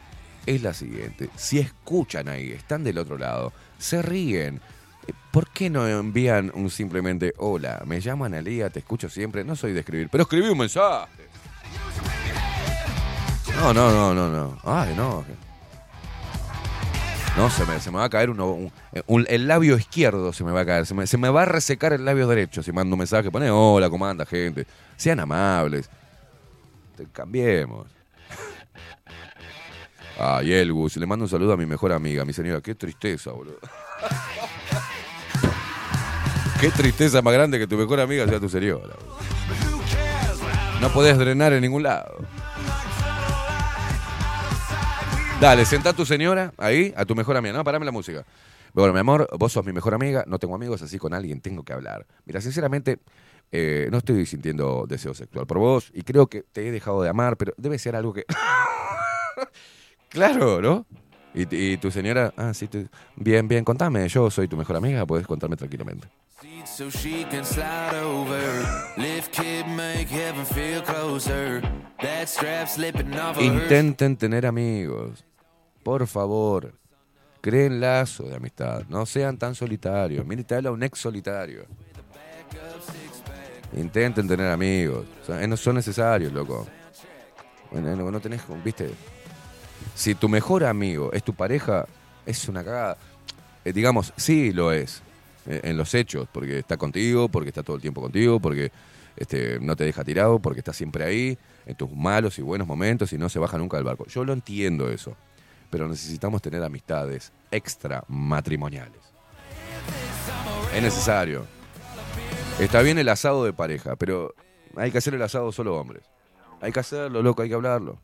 es la siguiente. Si escuchan ahí, están del otro lado, se ríen, ¿por qué no envían un simplemente, hola, me llamo Analia, te escucho siempre, no soy de escribir, pero escribí un mensaje? No, no, no, no, no. Ay, no. No, se me, se me va a caer uno, un- un- el labio izquierdo, se me va a caer. Se me, se me va a resecar el labio derecho si mando un mensaje. Pone hola, ¿cómo anda, gente? Sean amables. Te- Cambiemos. Ay, Elgus, le mando un saludo a mi mejor amiga, mi señora. Qué tristeza, boludo. Qué tristeza más grande que tu mejor amiga sea tu boludo. No podés drenar en ningún lado. Dale, sentá a tu señora ahí, a tu mejor amiga. No, parame la música. Bueno, mi amor, vos sos mi mejor amiga, no tengo amigos, así con alguien tengo que hablar. Mira, sinceramente, eh, no estoy sintiendo deseo sexual por vos y creo que te he dejado de amar, pero debe ser algo que... [laughs] claro, ¿no? Y, y tu señora, ah, sí, tú- bien, bien, contame, yo soy tu mejor amiga, puedes contarme tranquilamente. Intenten tener amigos. Por favor. Creen lazos de amistad. No sean tan solitarios. Mire, te habla un ex solitario. Intenten tener amigos. Eh, no son necesarios, loco. Bueno, no, no tenés, viste. Si tu mejor amigo es tu pareja, es una cagada. Eh, digamos, sí lo es. eh, en los hechos, porque está contigo, porque está todo el tiempo contigo, porque este, no te deja tirado, porque está siempre ahí, en tus malos y buenos momentos y no se baja nunca del barco. Yo lo entiendo eso, pero necesitamos tener amistades extra matrimoniales. Es necesario. Está bien el asado de pareja, pero hay que hacer el asado solo hombres. Hay que hacerlo, loco, hay que hablarlo.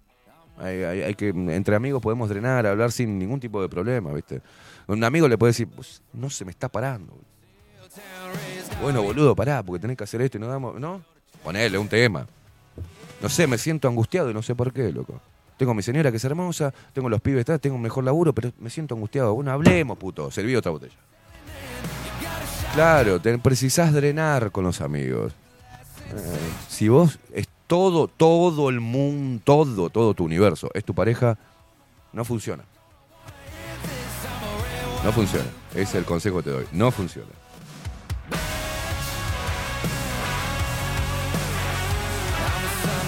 Hay, que, entre amigos podemos drenar, hablar sin ningún tipo de problema, ¿viste? Un amigo le puede decir, "Pues, no se me está parando. Bueno, boludo, pará, porque tenés que hacer esto y no damos. ¿No? Ponele un tema. No sé, me siento angustiado y no sé por qué, loco. Tengo a mi señora que es hermosa, tengo los pibes, está, tengo un mejor laburo, pero me siento angustiado. Bueno, hablemos, puto. Serví otra botella. Claro, te, precisás drenar con los amigos. Eh, si vos todo, todo el mundo, todo, todo tu universo es tu pareja, no funciona. No funciona. ese Es el consejo que te doy. No funciona.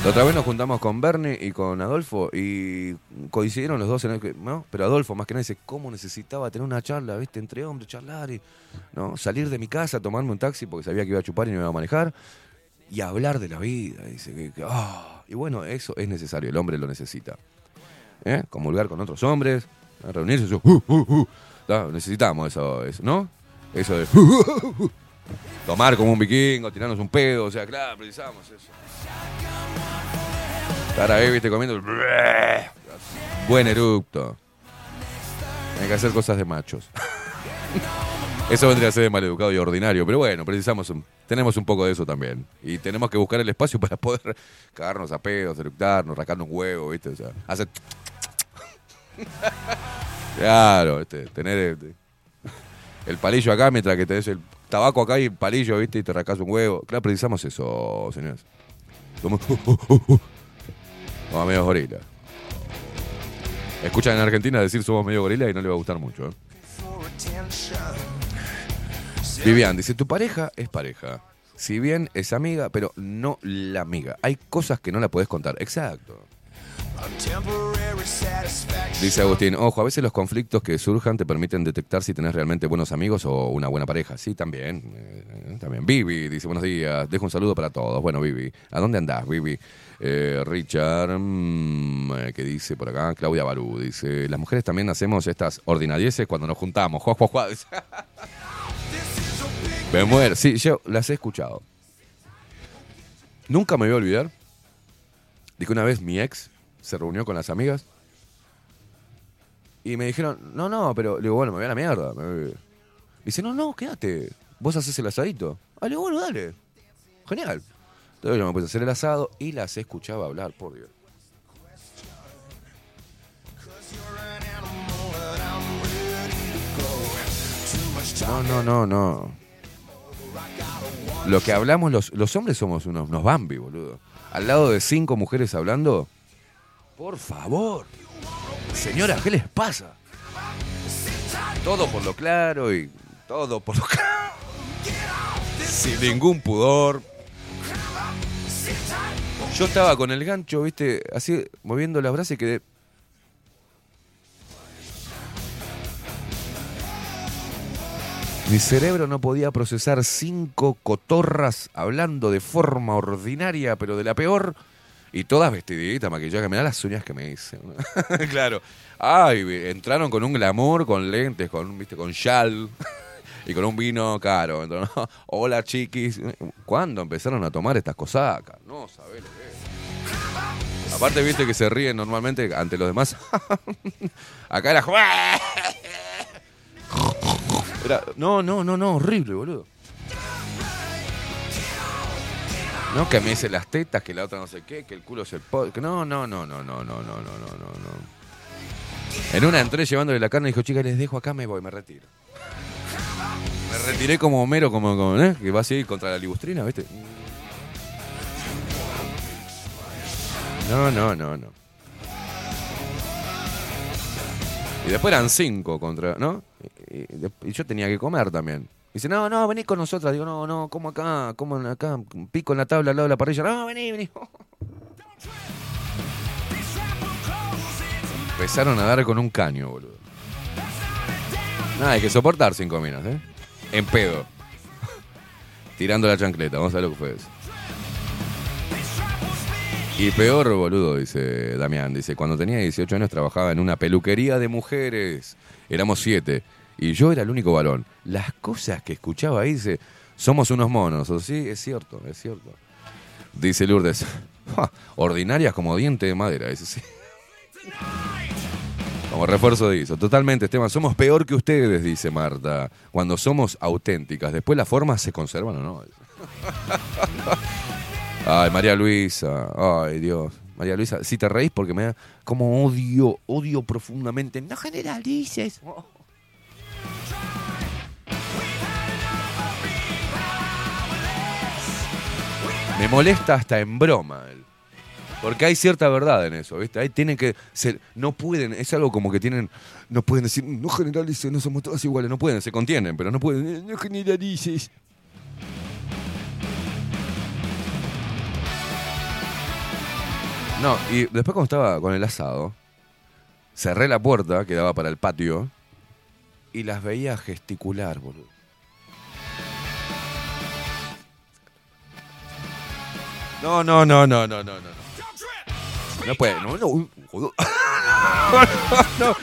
La otra vez nos juntamos con Bernie y con Adolfo y coincidieron los dos en el que, ¿no? Pero Adolfo más que nada dice, ¿cómo necesitaba tener una charla, viste, entre hombres, charlar y, ¿no? Salir de mi casa, tomarme un taxi porque sabía que iba a chupar y no iba a manejar y hablar de la vida. Dice ah. Y bueno, eso es necesario, el hombre lo necesita. ¿Eh? Comulgar con otros hombres, reunirse, eso, uh, uh, uh. necesitamos eso, ¿no? Eso de tomar como un vikingo, tirarnos un pedo, o sea, claro, precisamos eso. Estar ahí, viste, comiendo. Buen eructo. Hay que hacer cosas de machos. [laughs] Eso vendría a ser de maleducado y ordinario, pero bueno, precisamos un- tenemos un poco de eso también. Y tenemos que buscar el espacio [laughs] para poder cagarnos a pedos, eructarnos, rascarnos un huevo, ¿viste? O sea, hacer. [laughs] Claro, ¿viste? Tener este, el palillo acá mientras que tenés el tabaco acá y el palillo, ¿viste? Y te rascas un huevo. Claro, precisamos eso, señores. Somos. [laughs] Somos medio gorila. Escuchan en Argentina decir somos medio gorila y no le va a gustar mucho. ¿eh? Vivian dice, tu pareja es pareja. Si bien es amiga, pero no la amiga. Hay cosas que no la podés contar. Exacto. Dice Agustín, ojo, a veces los conflictos que surjan te permiten detectar si tenés realmente buenos amigos o una buena pareja. Sí, también. eh, también. Vivi dice, buenos días, dejo un saludo para todos. Bueno, Vivi, ¿a dónde andás, Vivi? Eh, Richard, mm, eh, que dice por acá, Claudia Barú, dice, las mujeres también hacemos estas ordinarieces cuando nos juntamos. [laughs] Me muero. Sí, yo las he escuchado. Nunca me voy a olvidar de que una vez mi ex se reunió con las amigas y me dijeron, no, no, pero le digo, bueno, me voy a la mierda. Me. Dice, no, no, quédate. Vos haces el asadito. Ah, le digo, bueno, dale. Genial. Entonces yo me puse a hacer el asado y las escuchaba hablar, por Dios. No, no, no, no. Lo que hablamos, los, los hombres somos unos, unos Bambi, boludo. Al lado de cinco mujeres hablando. Por favor. Señora, ¿qué les pasa? Todo por lo claro y todo por lo. Sin ningún pudor. Yo estaba con el gancho, viste, así moviendo las brazos y quedé. Mi cerebro no podía procesar cinco cotorras hablando de forma ordinaria, pero de la peor. Y todas vestiditas, maquillaje. Mirá las uñas que me hice. [laughs] claro. Ay, entraron con un glamour, con lentes, con, ¿viste? con chal. [laughs] y con un vino caro. [laughs] Hola, chiquis. ¿Cuándo empezaron a tomar estas cosacas? No, sabés lo que es. Aparte, viste que se ríen normalmente ante los demás. Acá era... No, no, no, no, horrible, boludo. No, que me dice las tetas, que la otra no sé qué, que el culo es el No, no, no, no, no, no, no, no, no, no. En una entré llevándole la carne y dijo, chicas, les dejo acá, me voy, me retiro. Me retiré como Homero, como, como ¿eh? que va así contra la libustrina, ¿viste? No, no, no, no. Y después eran cinco contra, ¿no? Y, yo tenía que comer también. Dice, no, no, vení con nosotras. Digo, no, no, como acá, como acá, pico en la tabla al lado de la parrilla. No, vení, vení. [laughs] Empezaron a dar con un caño, boludo. Nada, hay que soportar cinco minas, ¿eh? En pedo. [laughs] Tirando la chancleta, vamos a ver lo que fue eso. Y peor, boludo, dice Damián. Dice, cuando tenía 18 años trabajaba en una peluquería de mujeres. Éramos siete. Y yo era el único varón. Las cosas que escuchaba ahí, dice, somos unos monos. O sí, es cierto, es cierto. Dice Lourdes, [laughs] "Ja, ordinarias como diente de madera. Dice, sí. [laughs] Como refuerzo de eso. Totalmente, Esteban. Somos peor que ustedes, dice Marta. Cuando somos auténticas. Después las formas se conservan o no. [laughs] Ay, María Luisa. Ay, Dios. María Luisa, si te reís porque me da como odio, odio profundamente. No generalices. Me molesta hasta en broma. él. Porque hay cierta verdad en eso, ¿viste? Ahí tienen que ser, no pueden, es algo como que tienen, no pueden decir, no generalices, no somos todos iguales, no pueden, se contienen, pero no pueden, "Eh, no generalices. No, y después cuando estaba con el asado, cerré la puerta que daba para el patio y las veía gesticular, boludo. No, no, no, no, no, no, no. No No puede, no, no. boludo. [laughs] No.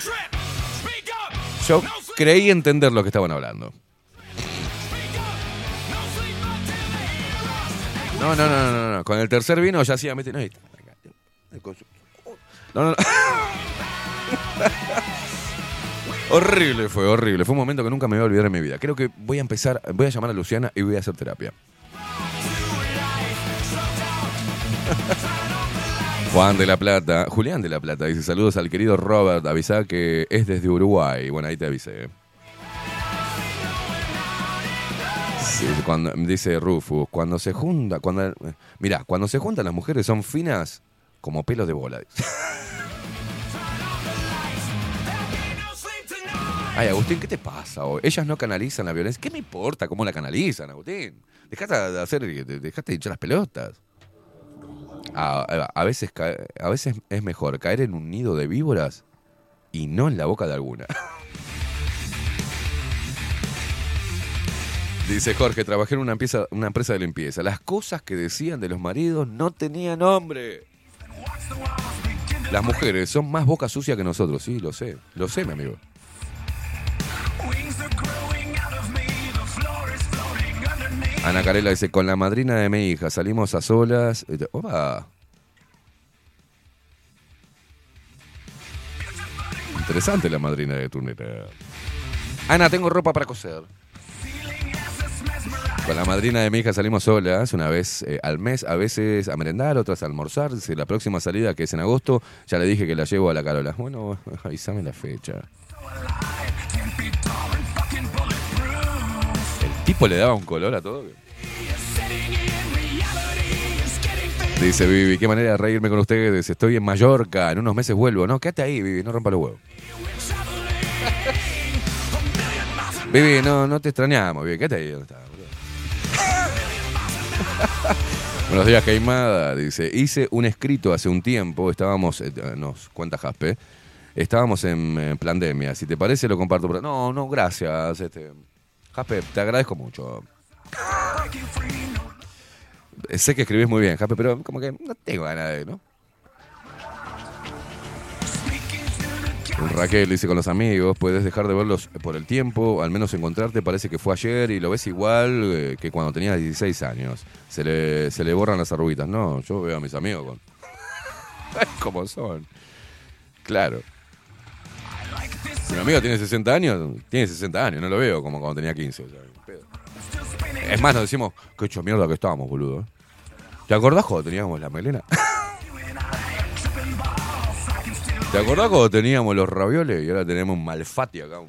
Yo creí entender lo que estaban hablando. No, no, no, no, no, no. Con el tercer vino ya hacía mete. No. No, no, no. [laughs] horrible fue, horrible. Fue un momento que nunca me voy a olvidar en mi vida. Creo que voy a empezar, voy a llamar a Luciana y voy a hacer terapia. [laughs] Juan de la Plata, Julián de la Plata dice saludos al querido Robert, avisa que es desde Uruguay. Bueno, ahí te avisé. Cuando, dice Rufus, cuando se junta, cuando, mira, cuando se juntan las mujeres son finas como pelos de bola. Ay, Agustín, ¿qué te pasa? Ellas no canalizan la violencia. ¿Qué me importa cómo la canalizan, Agustín? Dejate de hacer, dejate de hinchar las pelotas. A, a- veces, a veces es mejor caer en un nido de víboras y no en la boca de alguna. [laughs] Dice Jorge, trabajé en una una empresa de limpieza. Las cosas que decían de los maridos no tenían nombre. Las mujeres son más boca sucia que nosotros, sí, lo sé. Lo sé, mi amigo. Ana Carela dice, con la madrina de mi hija salimos a solas. Eh, Opa. Interesante la madrina de turnera. Ana, tengo ropa para coser. Con la madrina de mi hija salimos solas una vez eh, al mes, a veces a merendar, otras a almorzar. La próxima salida, que es en agosto, ya le dije que la llevo a la Carola. Bueno, [laughs] avísame la fecha. El tipo le daba un color a todo. Dice Vivi, qué manera de reírme con ustedes. Estoy en Mallorca, en unos meses vuelvo. No, quédate ahí, Vivi, no rompa los huevos. Vivi, no, no te extrañamos, Vivi, quédate ahí donde boludo. Buenos días, Caimada. Dice, hice un escrito hace un tiempo, estábamos, eh, nos cuenta Jaspe, estábamos en pandemia. Si te parece, lo comparto. No, no, gracias. Este, Jaspe, te agradezco mucho. Eh, Sé que escribís muy bien, Jaspe, pero como que no tengo ganas de, ¿no? Raquel dice con los amigos, puedes dejar de verlos por el tiempo, al menos encontrarte parece que fue ayer y lo ves igual eh, que cuando tenías 16 años. Se le, se le borran las arruguitas. No, yo veo a mis amigos con... [laughs] como son. Claro. Mi amigo tiene 60 años, tiene 60 años, no lo veo como cuando tenía 15. o sea, ni pedo. Es más, nos decimos, qué hecho mierda que estábamos, boludo. ¿Te acordás cuando teníamos la melena? [laughs] ¿Te acordás cuando teníamos los ravioles y ahora tenemos un malfati acá?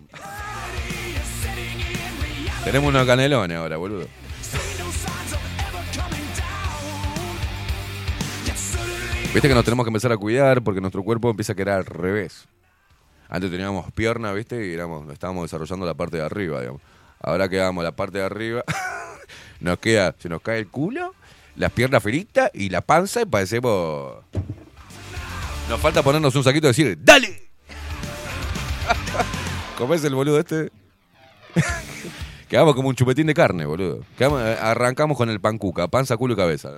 tenemos unos canelones ahora, boludo. Viste que nos tenemos que empezar a cuidar porque nuestro cuerpo empieza a quedar al revés. Antes teníamos pierna, ¿viste? Y éramos, estábamos desarrollando la parte de arriba, digamos. Ahora quedamos la parte de arriba, [laughs] nos queda, se nos cae el culo, las piernas feritas y la panza y parecemos... Nos falta ponernos un saquito y decir, ¡dale! [laughs] ¿Comés el boludo este? [laughs] Quedamos como un chupetín de carne, boludo. Quedamos- arrancamos con el pancuca, panza, culo y cabeza.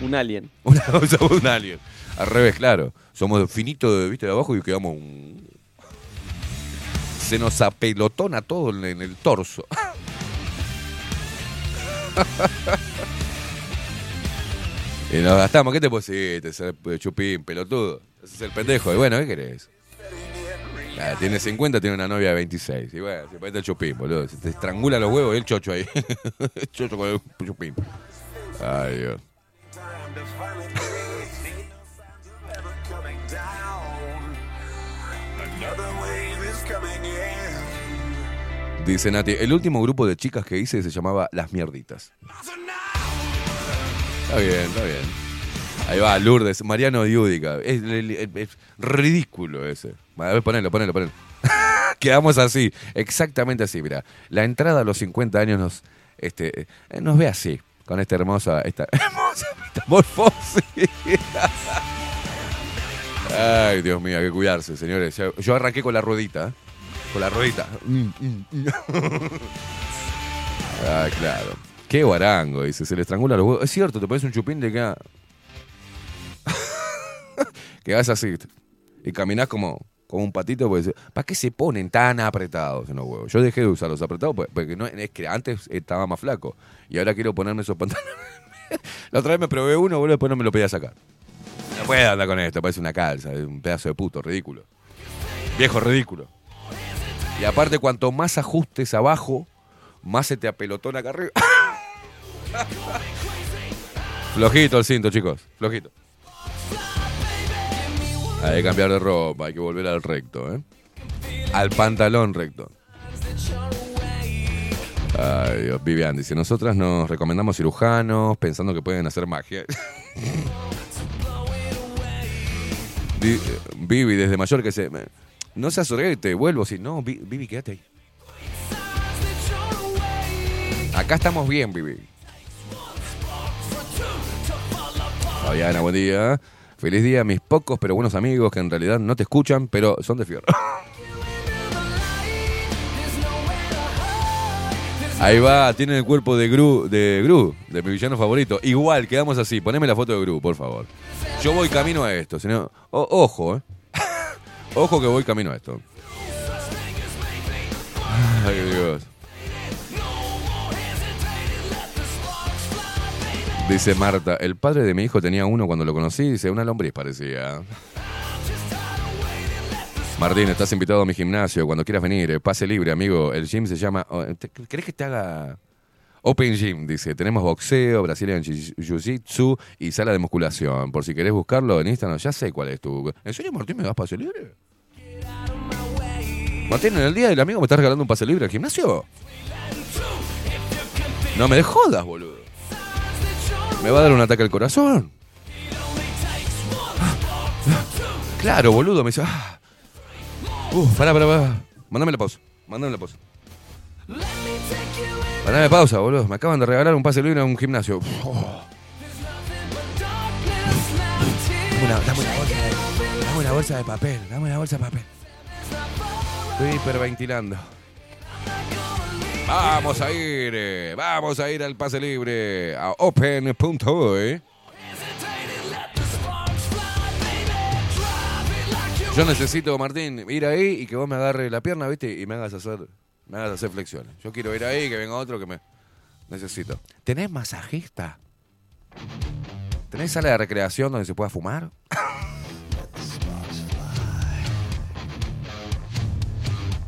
Un alien. [laughs] Una, un alien. Al revés, claro. Somos finitos de, ¿viste, de abajo y quedamos un... Se nos apelotona todo en, en el torso. Y nos gastamos. ¿Qué te pusiste? Chupín, pelotudo. Ese es el pendejo. Y bueno, ¿qué querés? Ah, tiene 50, tiene una novia de 26. Y bueno, se parece el chupín, boludo. Se te estrangula los huevos y el chocho ahí. [laughs] chocho con el chupín. Ay, Dios. Dice Nati, el último grupo de chicas que hice se llamaba Las Mierditas. Está bien, está bien. Ahí va, Lourdes, Mariano Diúdica. Es, es- ridículo ese. A ver, ponelo, ponelo, ponelo. [laughs] Quedamos así, exactamente así, mira. La entrada a los 50 años nos, este, eh, nos ve así, con esta hermosa, esta [laughs] hermosa metamorfosis. Ay, Dios mío, hay que cuidarse, señores. Yo, arranqué con la ruedita. ¿eh? Con la ruedita. [laughs] Ay, claro. Qué guarango, dice. Se le estrangula los huevos. Es cierto, te pones un chupín de que. [laughs] que vas así. Y caminás como, como un patito. Pues, ¿Para qué se ponen tan apretados en los huevos? Yo dejé de usar los apretados pues, porque no, es que antes estaba más flaco. Y ahora quiero ponerme esos pantalones. [laughs] la otra vez me probé uno, boludo, después no me lo podía sacar. No puede andar con esto, parece una calza, es un pedazo de puto, ridículo. Viejo ridículo. Y aparte, cuanto más ajustes abajo, más se te apelotona acá arriba. [laughs] Flojito el cinto, chicos. Flojito. Hay que cambiar de ropa, hay que volver al recto, ¿eh? Al pantalón recto. Ay, Dios. Vivian dice, nosotras nos recomendamos cirujanos pensando que pueden hacer magia. [laughs] Vivi, desde mayor que se... No seas sorete, vuelvo. Si no, Vi- Vivi, quédate ahí. Acá estamos bien, Vivi. Fabiana, buen día. Feliz día a mis pocos pero buenos amigos que en realidad no te escuchan, pero son de fierro. [laughs] Ahí va, tiene el cuerpo de Gru, de Gru, de mi villano favorito. Igual, quedamos así. Poneme la foto de Gru, por favor. Yo voy camino a esto, señor. O- ojo, eh. [laughs] Ojo que voy camino a esto. Dice Marta, el padre de mi hijo tenía uno cuando lo conocí, dice, una lombriz parecía. Martín, estás invitado a mi gimnasio cuando quieras venir. eh, Pase libre, amigo. El gym se llama... oh, ¿te- ¿Querés que te haga...? Open Gym, dice. Tenemos boxeo, Brazilian Jiu- Jiu-Jitsu y sala de musculación. Por si querés buscarlo en Instagram, ya sé cuál es tu... ¿En serio, Martín, me das pase libre? Martín, en el día del amigo me estás regalando un pase libre al gimnasio. No me jodas, boludo. Me va a dar un ataque al corazón. Claro, boludo, me dice... ah. Uh, pará, pará, pará. Mándame la pausa. Mándame la pausa. Mándame pausa, boludo. Me acaban de regalar un pase libre a un gimnasio. Oh. Dame una, bolsa dame una bolsa de papel. Dame una bolsa de papel. Estoy hiperventilando. Vamos a ir, eh, vamos a ir al pase libre a open.uy. Yo necesito, Martín, ir ahí y que vos me agarres la pierna, ¿viste? Y me hagas hacer, me hagas hacer flexiones. Yo quiero ir ahí, que venga otro que me necesito. ¿Tenés masajista? ¿Tenés sala de recreación donde se pueda fumar? [laughs]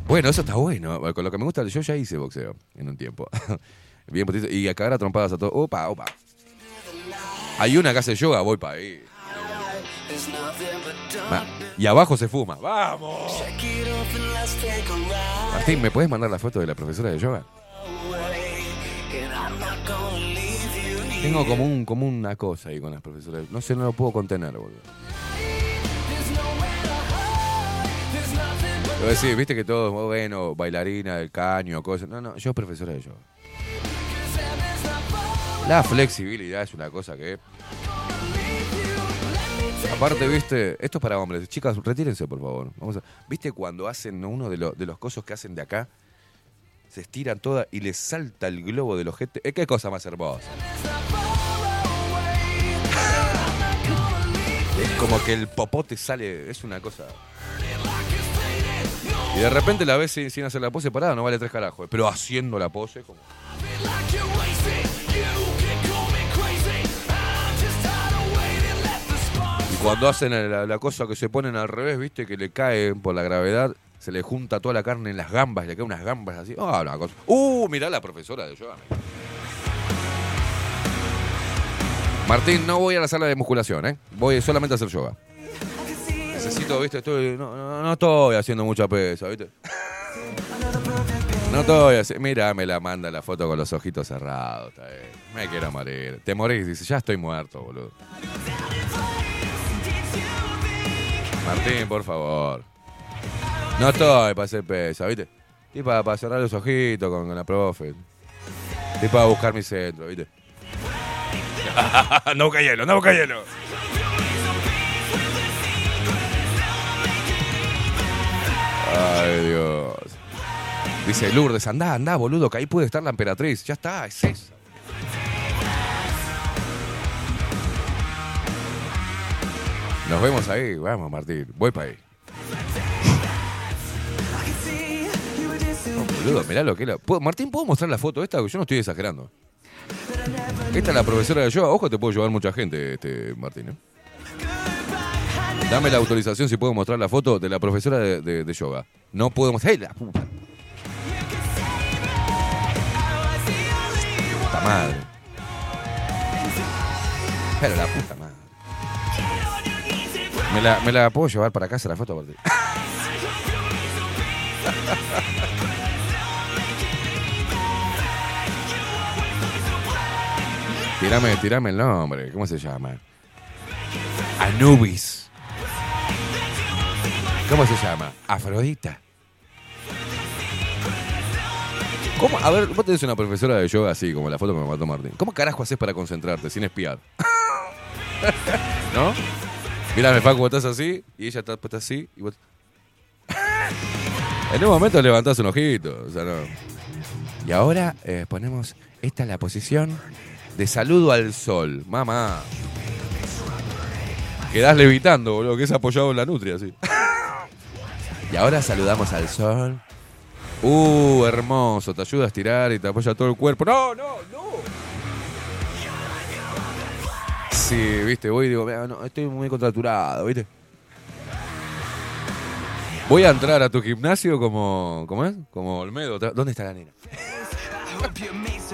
Bueno, eso está bueno. Con lo que me gusta, yo ya hice boxeo en un tiempo. [laughs] Bien potito. Y a cagar a trompadas a todo. Opa, opa. Hay una que hace yoga, voy para ahí. Y abajo se fuma. ¡Vamos! Martín, ¿me puedes mandar la foto de la profesora de yoga? Tengo como, un, como una cosa ahí con las profesoras. No sé, no lo puedo contener, boludo. A decir, viste que todo, oh, bueno, bailarina del caño, cosas. No, no, yo profesora de yoga. La flexibilidad es una cosa que. Aparte, viste, esto es para hombres. Chicas, retírense, por favor. ¿Viste cuando hacen uno de, los de los cosos que hacen de acá? Se estiran todas y les salta el globo del ojete. Eh, ¿Qué cosa más hermosa? Es como que el popote sale. Es una cosa. Y de repente la ves sin, hacer la pose parada, no vale tres carajos. Pero haciendo la pose, como. Y cuando hacen la, cosa que se ponen al revés, viste, que le caen por la gravedad, se le junta toda la carne en las gambas, le caen unas gambas así. Ah, una cosa. Uh, mirá la profesora de yoga. Martín, no voy a la sala de musculación, ¿eh? Voy solamente a hacer yoga. Necesito, viste, estoy, no, no, no estoy haciendo mucha pesa, viste. No estoy haciendo. Mira, me la manda la foto con los ojitos cerrados. está. Me quiero morir. Te morís, dice, ya estoy muerto, boludo. Martín, por favor. No estoy para hacer pesa, ¿viste? Estoy para, cerrar los ojitos con, con la profe. Estoy para buscar mi centro, ¿viste? [laughs] no busca hielo, no busca hielo. Dice Lourdes, andá, andá, boludo, que ahí puede estar la emperatriz. Ya está, es eso. Nos vemos ahí, vamos Martín, voy para ahí. No, boludo, mirá lo que era. ¿Puedo- Martín, ¿puedo mostrar la foto esta? Yo no estoy exagerando. Esta es la profesora de yoga. Ojo, te puedo llevar mucha gente, este Martín. ¿eh? Dame la autorización si puedo mostrar la foto de la profesora de, yoga. No puedo mostrar. ¡Ey, la puta! Puta madre. Pero la puta madre. ¿Me la, puedo llevar para casa la foto? Martín? [laughs] Tirame, tirame el nombre. ¿Cómo se llama? Anubis. ¿Cómo se llama? Afrodita. ¿Cómo? A ver, vos tenés una profesora de yoga así, como la foto que me mató Martín. ¿Cómo carajo haces para concentrarte sin espiar? [laughs] ¿No? Mírame, Facu, vos estás así y ella está puesta así y vos... [laughs] en un momento levantás un ojito, o sea, no. Y ahora eh, ponemos, esta es la posición de saludo al sol, mamá. Quedás levitando, boludo, que es apoyado en la nutria, así. [laughs] y ahora saludamos al sol. Uh, hermoso, te ayuda a estirar y te apoya todo el cuerpo. No, no, no. Sí, viste, voy y digo, "Mira, no, estoy muy contracturado, viste. Voy a entrar a tu gimnasio como, ¿cómo es? Como Olmedo. ¿Dónde está la nena?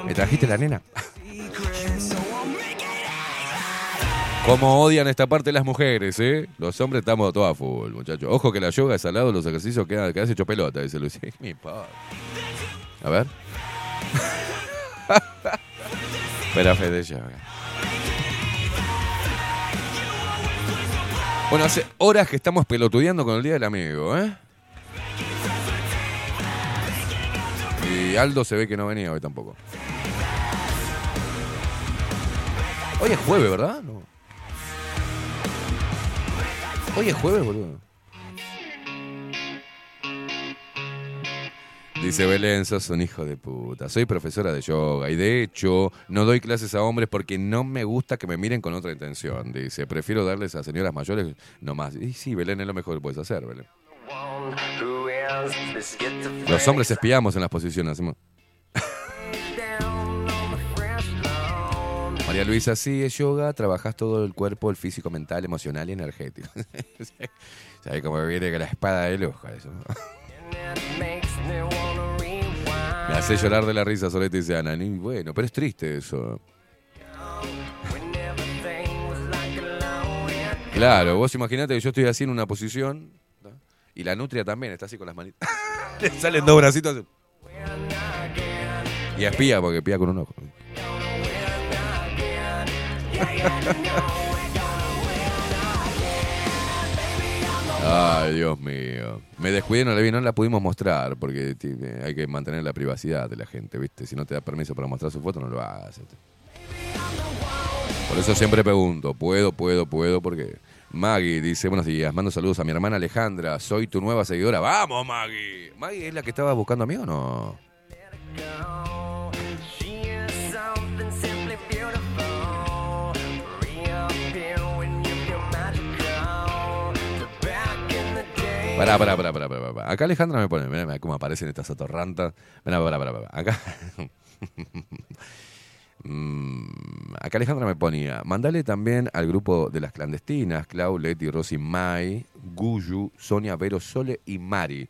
¿Me trajiste la nena? [laughs] Como odian esta parte las mujeres, ¿eh? Los hombres estamos todos a full, muchachos. Ojo que la yoga es al lado, los ejercicios quedan, quedas hecho pelota, dice Lucy. Me importa. A ver. [laughs] Espera, Fede Yoga. Bueno, hace horas que estamos pelotudeando con el Día del Amigo, ¿eh? Y Aldo se ve que no venía hoy tampoco. Hoy es jueves, ¿verdad? No. Hoy es jueves, boludo. Dice Belén, sos un hijo de puta. Soy profesora de yoga y de hecho no doy clases a hombres porque no me gusta que me miren con otra intención. Dice, prefiero darles a señoras mayores nomás. Y sí, Belén es lo mejor que puedes hacer, Belén. Los hombres espiamos en las posiciones. hacemos- María Luisa, sí, es yoga, trabajas todo el cuerpo, el físico, mental, emocional y energético. [laughs] ¿Sabes cómo viene la espada de luz? eso? Me hace llorar de la risa, Solete dice Ana. Bueno, pero es triste eso. Claro, vos imaginate que yo estoy así en una posición y la nutria también está así con las manitas. [laughs] Le salen dos bracitos. así. Y espía, porque espía con un ojo. Ay, Dios mío. Me descuidé, no la vi, no la pudimos mostrar porque ti- hay que mantener la privacidad de la gente, ¿viste? Si no te da permiso para mostrar su foto, no lo hagas. Por eso siempre pregunto, ¿puedo, puedo, puedo? Porque Maggie dice, buenos días, mando saludos a mi hermana Alejandra, soy tu nueva seguidora. ¡Vamos, Maggie! ¿Maggie es la que estaba buscando a mí o no? Pará, pará, pará, pará. Acá Alejandra me pone, mirá, mirá cómo aparecen estas atorrantas. Pará, pará, pará, pará. Acá. [laughs] Mm, Acá Alejandra me ponía, mandale también al grupo de las clandestinas, Clau, Leti, Rosy, Mai, Guyu, Sonia, Vero, Sole y Mari.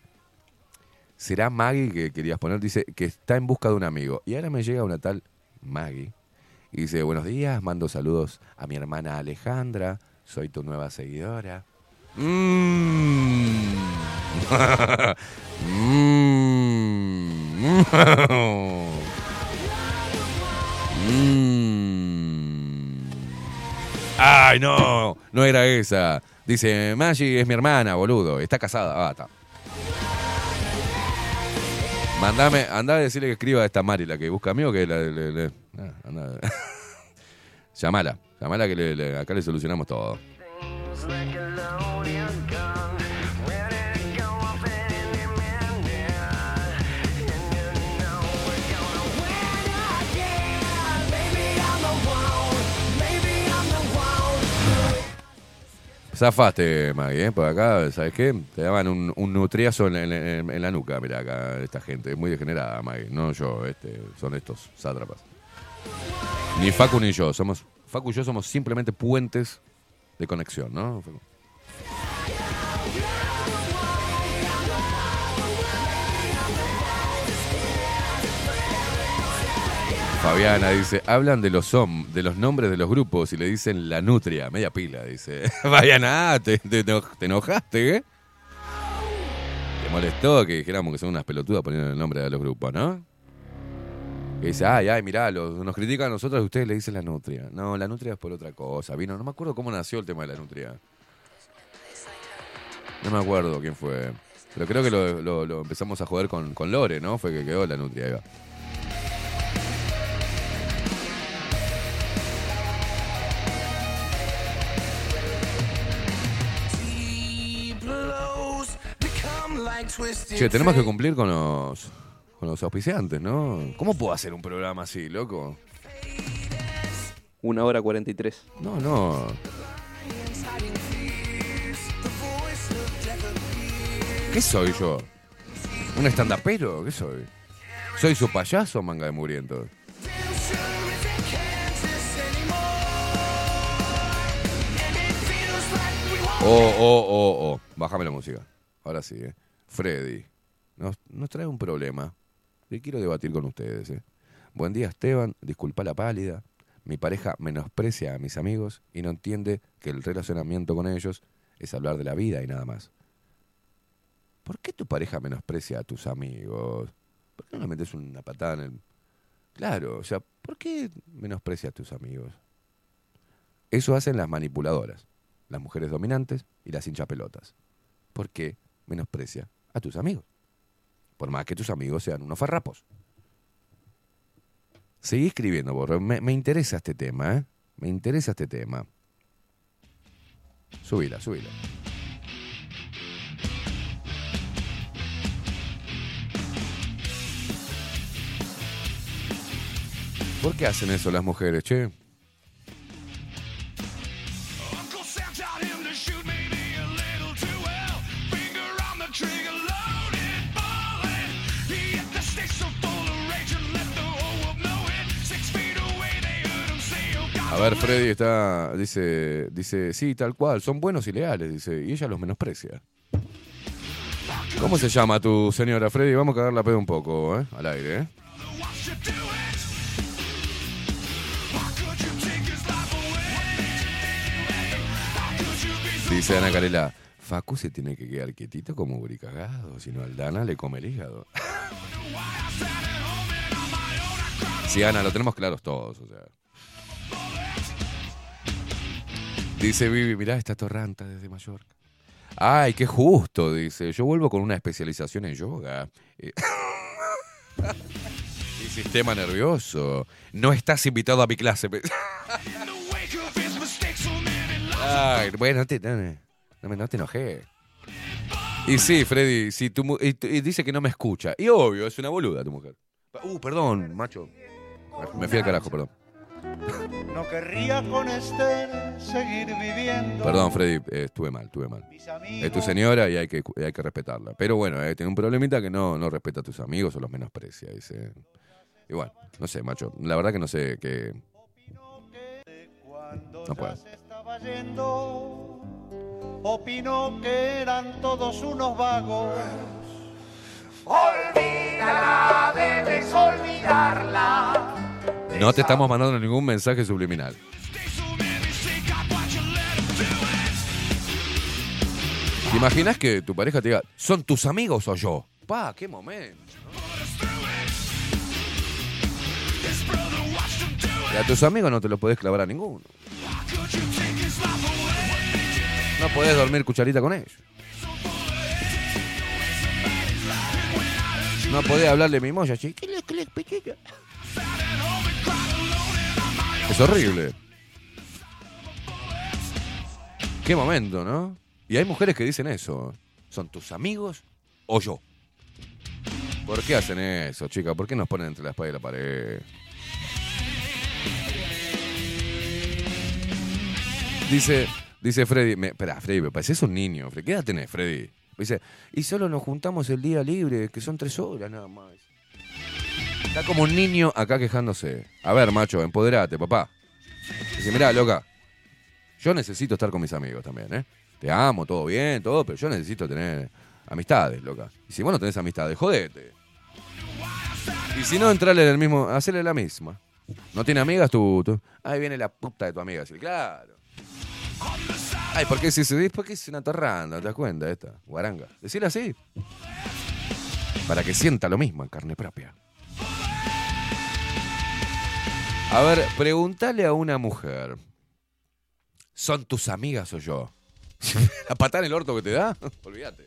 ¿Será Maggie que querías poner? Dice que está en busca de un amigo. Y ahora me llega una tal Maggie. Y dice, buenos días, mando saludos a mi hermana Alejandra, soy tu nueva seguidora. Mm. Mm. [laughs] Mm. Ay, no, no era esa. Dice, Maggie es mi hermana, boludo. Está casada. Ah, está. Mandame, anda a decirle que escriba a esta Mari, la que busca a mí o que la. le- ah, anda. [laughs] llamala, llamala que acá le solucionamos todo. Zafaste, Maggie, ¿eh? Por acá, ¿sabes qué? Te daban un, nutriazo en, la nuca, mira acá, esta gente. Es muy degenerada, Maggie. No yo, este, son estos sátrapas. Ni Facu ni yo. Somos, Facu y yo somos simplemente puentes de conexión, ¿no? Fabiana dice, hablan de los hom- de los nombres de los grupos y le dicen la nutria, media pila, dice. [laughs] Fabiana, te, te, eno- te enojaste, ¿eh? Te molestó que dijéramos que son unas pelotudas poniendo el nombre de los grupos, ¿no? Y dice, ay, ay, mirá, los- nos critican a nosotros y ustedes le dicen la nutria. No, la nutria es por otra cosa. Vino, no me acuerdo cómo nació el tema de la nutria. No me acuerdo quién fue. Pero creo que lo, lo- empezamos a joder con, con Lore, ¿no? Fue que quedó la nutria. ahí. Che, tenemos que cumplir con los, con los auspiciantes, ¿no? ¿Cómo puedo hacer un programa así, loco? Una hora 43. No, no. ¿Qué soy yo? ¿Un estandapero? ¿Qué soy? ¿Soy su payaso, manga de muriento? Oh, oh, oh, oh. Bájame la música. Ahora sí, ¿eh? Freddy. Nos, trae un problema que quiero debatir con ustedes, ¿eh? Buen día, Esteban. Disculpa la pálida. Mi pareja menosprecia a mis amigos y no entiende que el relacionamiento con ellos es hablar de la vida y nada más. ¿Por qué tu pareja menosprecia a tus amigos? ¿Por qué no le metes una patada en el... Claro, o sea, ¿por qué menosprecia a tus amigos? Eso hacen las manipuladoras, las mujeres dominantes y las hinchapelotas. ¿Por qué menosprecia a tus amigos? Por más que tus amigos sean unos farrapos. Seguí escribiendo, Borro. Me, me interesa este tema, ¿eh? Me interesa este tema. Subila, subila. ¿Por qué hacen eso las mujeres, che? Ver, Freddy está, dice, dice, sí, tal cual, son buenos y leales, dice, y ella los menosprecia. ¿Cómo se llama tu señora, Freddy? Vamos a cagar la pedo un poco, ¿eh? Al aire, ¿eh? Dice Ana Carela, Facu se tiene que quedar quietito como buricagado, si no Aldana le come el hígado. [laughs] Sí, Ana, lo tenemos claros todos, o sea. Dice Vivi, mirá esta torranta desde Mallorca. Ay, qué justo, dice. Yo vuelvo con una especialización en yoga. Eh, [laughs] y sistema nervioso. No estás invitado a mi clase. Ay, bueno, no te, no, no no te enojé. Y sí, Freddy, si tu- y dice que no me escucha. Y obvio, es una boluda tu mujer. Uh, perdón, macho. Me fui al carajo, perdón. No querría con Esther seguir viviendo. Perdón, Freddy, eh, estuve mal, estuve mal. Es tu señora y hay que, hay que respetarla. Pero bueno, eh, tiene un problemita que no, no respeta a tus amigos o los menosprecia. Dice. Y bueno, no sé, macho. La verdad que no sé qué. No puedo. opinó que eran todos unos vagos. Olvídala, debes olvidarla. No te estamos mandando ningún mensaje subliminal. ¿Te imaginas que tu pareja te diga, ¿son tus amigos o yo? Pa, qué momento. Y a tus amigos no te lo podés clavar a ninguno. No podés dormir cucharita con ellos. No podés hablarle mimoya. Es horrible. Qué momento, ¿no? Y hay mujeres que dicen eso. ¿Son tus amigos o yo? ¿Por qué hacen eso, chica? ¿Por qué nos ponen entre la espada y la pared? Dice, Dice Freddy, me, espera, Freddy, me pareces un niño. ¿Qué edad tenés, Freddy? Dice, y solo nos juntamos el día libre, que son tres horas nada más. Está como un niño acá quejándose. A ver, macho, empoderate, papá. Dice, mirá, loca, yo necesito estar con mis amigos también, ¿eh? Te amo, todo bien, todo, pero yo necesito tener amistades, loca. Y si vos no tenés amistades, jodete. Y si no, entrale en el mismo, hacerle la misma. ¿No tiene amigas tú? tú? Ahí viene la puta de tu amiga. Sí, claro. Ay, ¿por qué si se? Porque es una torranda, ¿te das cuenta esta? Guaranga. Decirle así. Para que sienta lo mismo en carne propia. A ver, pregúntale a una mujer. ¿Son tus amigas o yo? [laughs] ¿La patada en el orto que te da? [laughs] Olvídate.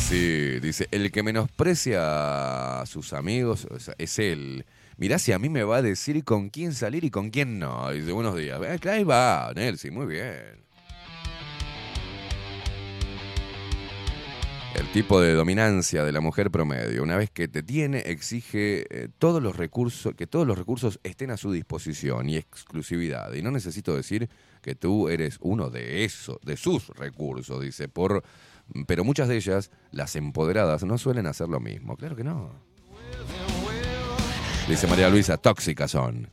Sí, dice, el que menosprecia a sus amigos es él. Mirá si a mí me va a decir con quién salir y con quién no. Dice, buenos días. Ahí va, Nelsi, muy bien. El tipo de dominancia de la mujer promedio, una vez que te tiene, exige eh, todos los recursos, que todos los recursos estén a su disposición y exclusividad. Y no necesito decir que tú eres uno de esos, de sus recursos, dice, por pero muchas de ellas, las empoderadas, no suelen hacer lo mismo. Claro que no. Dice María Luisa, tóxicas son.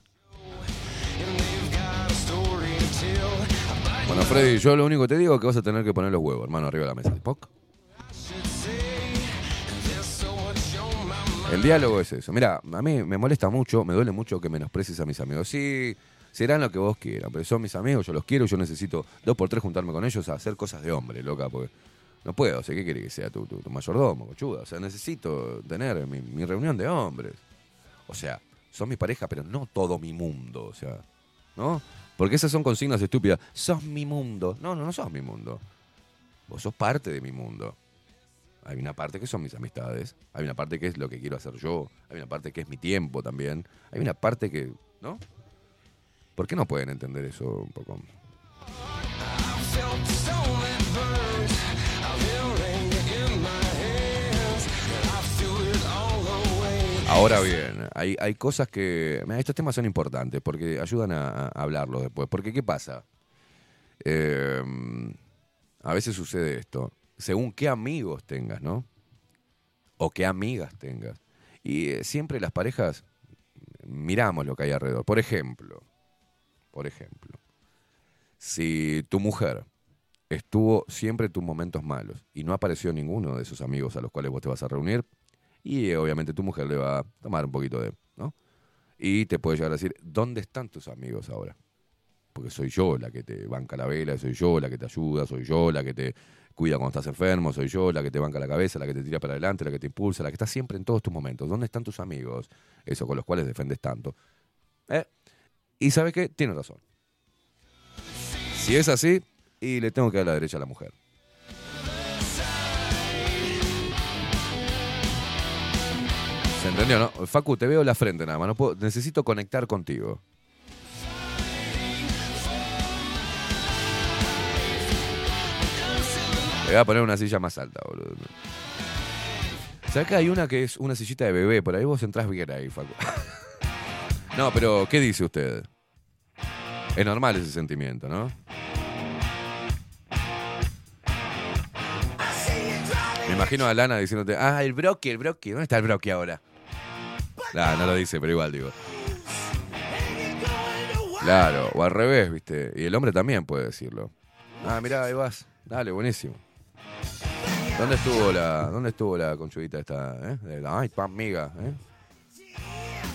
Bueno, Freddy, yo lo único que te digo es que vas a tener que poner los huevos, hermano, arriba de la mesa. ¿Poc? El diálogo es eso. Mira, a mí me molesta mucho, me duele mucho que menosprecies a mis amigos. Sí, serán lo que vos quieras, pero son mis amigos, yo los quiero, yo necesito dos por tres juntarme con ellos a hacer cosas de hombre, loca, porque no puedo. O sea, ¿qué quiere que sea tu, tu, mayordomo, cochuda? O sea, necesito tener mi, mi reunión de hombres. O sea, son mi pareja, pero no todo mi mundo, o sea, ¿no? Porque esas son consignas estúpidas. Sos mi mundo. No, no, no sos mi mundo. Vos sos parte de mi mundo. Hay una parte que son mis amistades. Hay una parte que es lo que quiero hacer yo. Hay una parte que es mi tiempo también. Hay una parte que, ¿no? ¿Por qué no pueden entender eso un poco? Ahora bien, hay, hay cosas que. mira, estos temas son importantes porque ayudan a, a hablarlos después. Porque, ¿qué pasa? Eh, a veces sucede esto. Según qué amigos tengas, ¿no? O qué amigas tengas. Y eh, siempre las parejas miramos lo que hay alrededor. Por ejemplo, por ejemplo, si tu mujer estuvo siempre en tus momentos malos y no apareció ninguno de esos amigos a los cuales vos te vas a reunir, y eh, obviamente tu mujer le va a tomar un poquito de, ¿no? Y te puede llegar a decir, ¿dónde están tus amigos ahora? Porque soy yo la que te banca la vela, soy yo la que te ayuda, soy yo la que te cuida cuando estás enfermo, soy yo la que te banca la cabeza, la que te tira para adelante, la que te impulsa, la que está siempre en todos tus momentos. ¿Dónde están tus amigos? Eso con los cuales defendes tanto. ¿Eh? Y sabes qué? Tiene razón. Si es así, y le tengo que dar la derecha a la mujer. ¿Se entendió, no? Facu, te veo la frente nada más. Necesito conectar contigo. Voy a poner una silla más alta, boludo. ¿Sabes que hay una que es una sillita de bebé? Por ahí vos entrás bien ahí, Facu. [laughs] No, pero ¿qué dice usted? Es normal ese sentimiento, ¿no? Me imagino a Lana diciéndote, ah, el broqui, el broqui, ¿dónde está el broqui ahora? Nah, no lo dice, pero igual digo. Claro, o al revés, ¿viste? Y el hombre también puede decirlo. Ah, mirá, ahí vas. Dale, buenísimo. ¿Dónde estuvo la, dónde estuvo la esta? Eh? Ay, pan miga, ¿eh?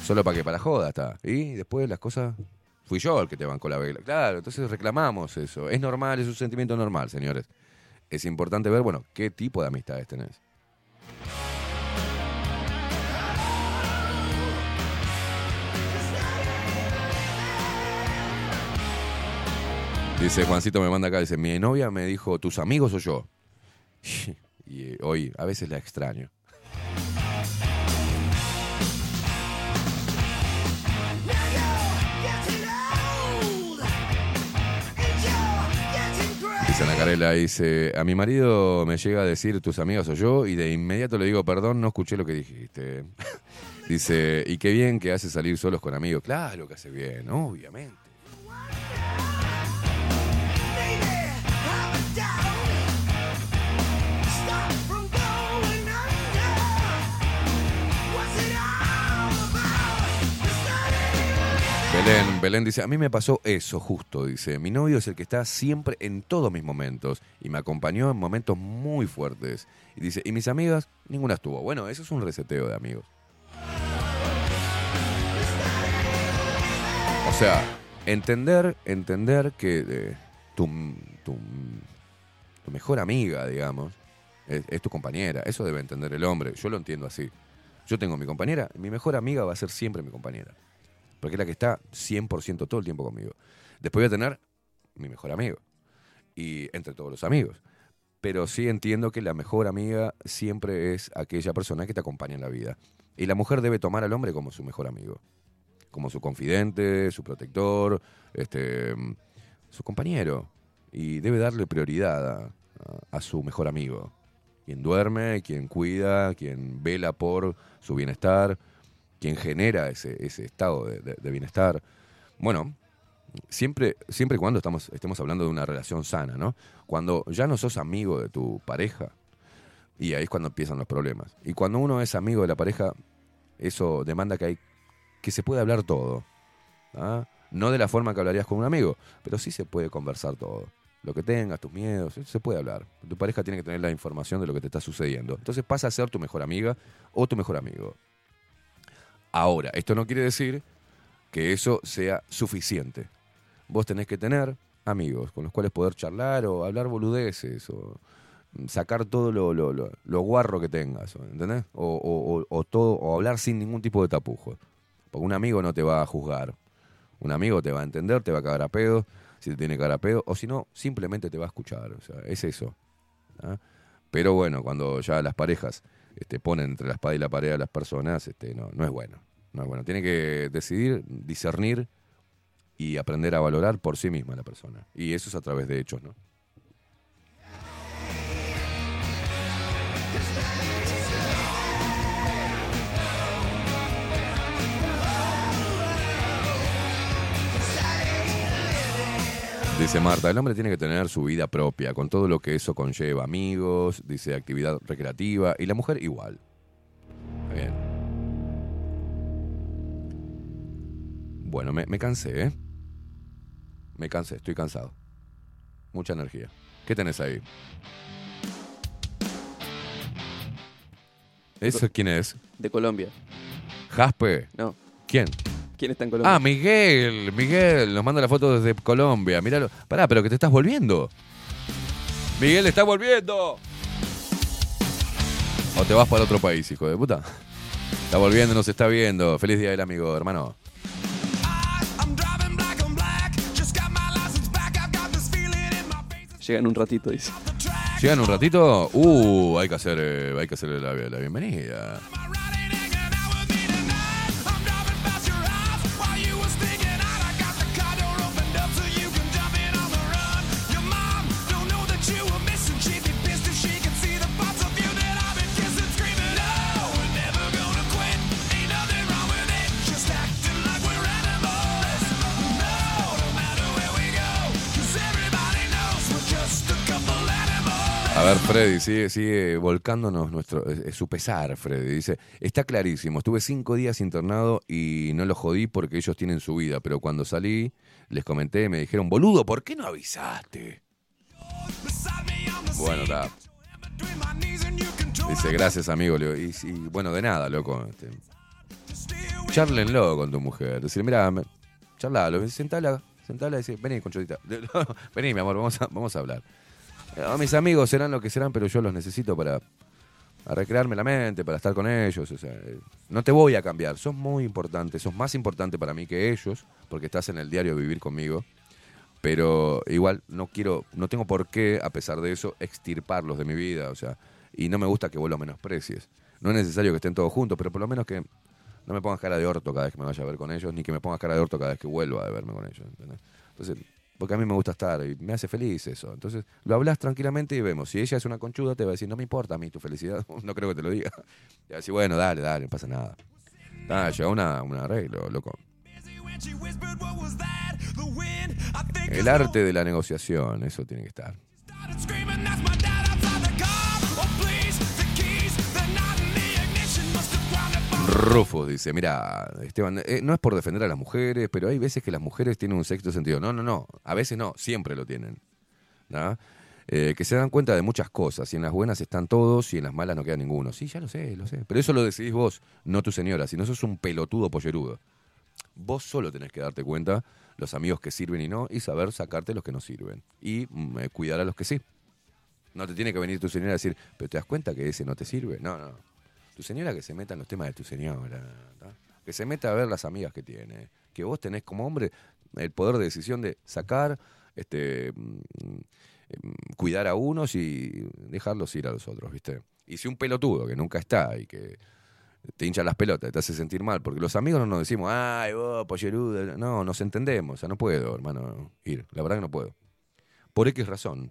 Solo para que para joda está. Y después las cosas. Fui yo el que te bancó la vela. Claro, entonces reclamamos eso. Es normal, es un sentimiento normal, señores. Es importante ver, bueno, qué tipo de amistades tenés. Dice Juancito, me manda acá, dice, mi novia me dijo, ¿tus amigos o yo? [laughs] Y eh, hoy a veces la extraño. Ana Carela, dice, a mi marido me llega a decir tus amigos o yo y de inmediato le digo, perdón, no escuché lo que dijiste. [laughs] Dice, y qué bien que hace salir solos con amigos. Claro que hace bien, obviamente. Belén, Belén dice, a mí me pasó eso justo, dice, mi novio es el que está siempre en todos mis momentos y me acompañó en momentos muy fuertes. Y dice, y mis amigas, ninguna estuvo. Bueno, eso es un reseteo de amigos. O sea, entender, entender que eh, tu, tu- tu mejor amiga, digamos, es, es tu compañera. Eso debe entender el hombre. Yo lo entiendo así. Yo tengo mi compañera, mi mejor amiga va a ser siempre mi compañera. Porque es la que está 100% todo el tiempo conmigo. Después voy a tener mi mejor amigo. Y entre todos los amigos. Pero sí entiendo que la mejor amiga siempre es aquella persona que te acompaña en la vida. Y la mujer debe tomar al hombre como su mejor amigo. Como su confidente, su protector, este, su compañero. Y debe darle prioridad a- a su mejor amigo. Quien duerme, quien cuida, quien vela por su bienestar, quien genera ese, ese estado de, bienestar. Bueno, siempre, siempre y cuando estamos, estemos hablando de una relación sana, ¿no? Cuando ya no sos amigo de tu pareja, y ahí es cuando empiezan los problemas. Y cuando uno es amigo de la pareja, eso demanda que hay que se puede hablar todo. ¿ah? No de la forma que hablarías con un amigo, pero sí se puede conversar todo. Lo que tengas, tus miedos, se puede hablar. Tu pareja tiene que tener la información de lo que te está sucediendo. Entonces pasa a ser tu mejor amiga o tu mejor amigo. Ahora, esto no quiere decir que eso sea suficiente. Vos tenés que tener amigos con los cuales poder charlar o hablar boludeces o sacar todo lo, lo, lo- guarro que tengas, ¿entendés? O, todo, o hablar sin ningún tipo de tapujos. Porque un amigo no te va a juzgar. Un amigo te va a entender, te va a cagar a pedo, si te tiene que cagar a pedo, o si no, simplemente te va a escuchar. O sea, es eso. ¿ah? Pero bueno, cuando ya las parejas este, ponen entre la espada y la pared a las personas, este, no, no es bueno. No es bueno. Tiene que decidir, discernir y aprender a valorar por sí misma la persona. Y eso es a través de hechos, ¿no? Dice Marta, el hombre tiene que tener su vida propia, con todo lo que eso conlleva, amigos, dice actividad recreativa, y la mujer igual. Está Bien. Bueno, me, me cansé, ¿eh? Me cansé, estoy cansado. Mucha energía. ¿Qué tenés ahí? ¿Eso quién es? De Colombia. ¿Jaspe? No. ¿Quién? ¿Quién está en Colombia? Ah, Miguel, Miguel, nos manda la foto desde Colombia. Míralo. Pará, pero que te estás volviendo. Miguel, está volviendo. O te vas para otro país, hijo de puta. Está volviendo, nos está viendo. Feliz día del amigo, hermano. Llega en un ratito, dice. ¿Llegan un ratito? Uh, hay que hacer, eh, hay que hacerle la, la bienvenida. Freddy, sigue, sigue volcándonos nuestro, eh, su pesar, Freddy. Dice, está clarísimo, estuve cinco días internado y no lo jodí porque ellos tienen su vida, pero cuando salí, les comenté, me dijeron, boludo, ¿por qué no avisaste? Bueno, está. Dice, gracias, amigo. Y, bueno, de nada, loco. Este, charlenlo con tu mujer. Decir, mira, charlalo, sentala, sentala y dice, vení, conchotita. [laughs] vení, mi amor, vamos a, vamos a hablar. Eh, mis amigos serán lo que serán, pero yo los necesito para, recrearme la mente, para estar con ellos. O sea, eh, no te voy a cambiar. Sos muy importante, sos más importante para mí que ellos, porque estás en el diario vivir conmigo. Pero igual no quiero, no tengo por qué, a pesar de eso, extirparlos de mi vida. O sea, y no me gusta que vos los menosprecies. No es necesario que estén todos juntos, pero por lo menos que no me pongas cara de orto cada vez que me vaya a ver con ellos, ni que me pongas cara de orto cada vez que vuelva a verme con ellos. Entonces, porque a mí me gusta estar y me hace feliz eso. Entonces, lo hablas tranquilamente y vemos. Si ella es una conchuda, te va a decir, no me importa a mí tu felicidad. [laughs] No creo que te lo diga. Y va a decir, bueno, dale, dale, no pasa nada. Ah, llegó una, un arreglo, loco. El arte de la negociación, eso tiene que estar. Rufus dice, mira, Esteban, eh, no es por defender a las mujeres, pero hay veces que las mujeres tienen un sexto sentido. No, no, no, a veces no, siempre lo tienen. ¿no? Eh, que se dan cuenta de muchas cosas, y en las buenas están todos y en las malas no queda ninguno. Sí, ya lo sé, lo sé. Pero eso lo decidís vos, no tu señora, si no sos un pelotudo pollerudo. Vos solo tenés que darte cuenta los amigos que sirven y no, y saber sacarte los que no sirven. Y mm, eh, cuidar a los que sí. No te tiene que venir tu señora a decir, pero te das cuenta que ese no te sirve. No, no. Tu señora que se meta en los temas de tu señora. Que se meta a ver las amigas que tiene. Que vos tenés como hombre el poder de decisión de sacar, este, mm, mm, cuidar a unos y dejarlos ir a los otros, ¿viste? Y si un pelotudo que nunca está y que te hincha las pelotas, te hace sentir mal, porque los amigos no nos decimos, ay, vos, pollerudo, no, nos entendemos, o sea, no puedo, hermano, ir, la verdad que no puedo. Por X razón.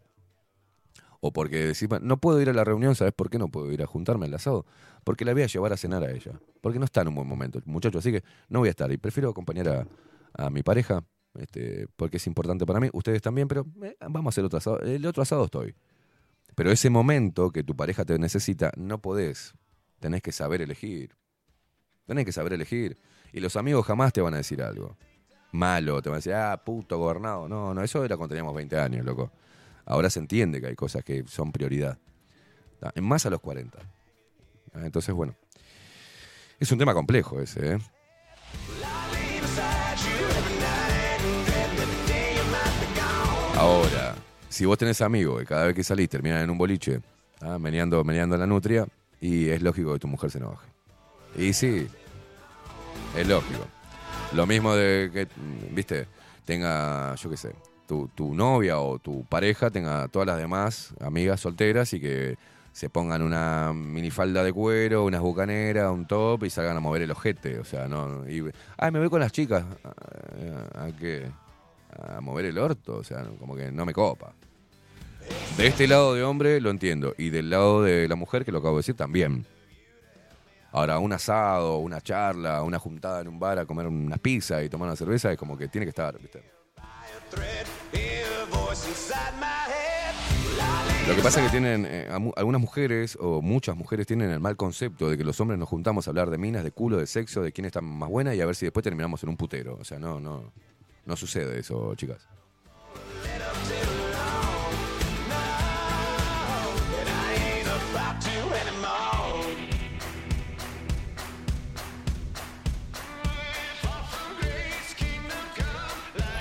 O porque decimos, no puedo ir a la reunión, ¿sabes por qué no puedo ir a juntarme al asado? Porque la voy a llevar a cenar a ella. Porque no está en un buen momento, muchacho, así que no voy a estar. Y prefiero acompañar a, a mi pareja, este, porque es importante para mí. Ustedes también, pero eh, vamos a hacer otro asado. El otro asado estoy. Pero ese momento que tu pareja te necesita, no podés. Tenés que saber elegir. Tenés que saber elegir. Y los amigos jamás te van a decir algo. Malo, te van a decir, ah, puto gobernado. No, no, eso era cuando teníamos 20 años, loco. Ahora se entiende que hay cosas que son prioridad. Ah, Más a los 40. Ah, Entonces, bueno. Es un tema complejo ese, ¿eh? Ahora, si vos tenés amigos que cada vez que salís terminan en un boliche, ¿ah? meneando la nutria, y es lógico que tu mujer se enoje. Y sí, es lógico. Lo mismo de que, mm, viste, tenga, yo qué sé, tu, tu novia o tu pareja tenga todas las demás amigas solteras y que se pongan una minifalda de cuero, unas bucaneras, un top y salgan a mover el ojete. O sea, no. Y, ay, me voy con las chicas. ¿A, a qué? A mover el orto. O sea, como que no me copa. De este lado de hombre lo entiendo. Y del lado de la mujer, que lo acabo de decir, también. Ahora, un asado, una charla, una juntada en un bar a comer unas pizzas y tomar una cerveza es como que tiene que estar, ¿viste? Lo que pasa es que tienen, eh, algunas mujeres o muchas mujeres tienen el mal concepto de que los hombres nos juntamos a hablar de minas, de culo, de sexo, de quién está más buena y a ver si después terminamos en un putero. O sea, no, no, no sucede eso, chicas.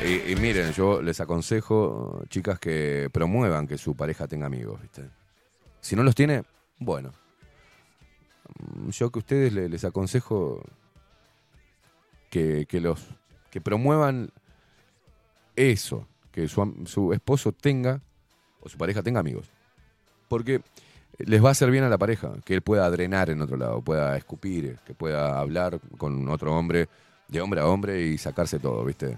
Y, y miren, yo les aconsejo, chicas, que promuevan que su pareja tenga amigos, ¿viste? Si no los tiene, bueno. Mm, Yo que ustedes le- les aconsejo que, que los que promuevan eso, que su, su esposo tenga o su pareja tenga amigos. Porque les va a hacer bien a la pareja, que él pueda drenar en otro lado, pueda escupir, que pueda hablar con otro hombre, de hombre a hombre y sacarse todo, ¿viste?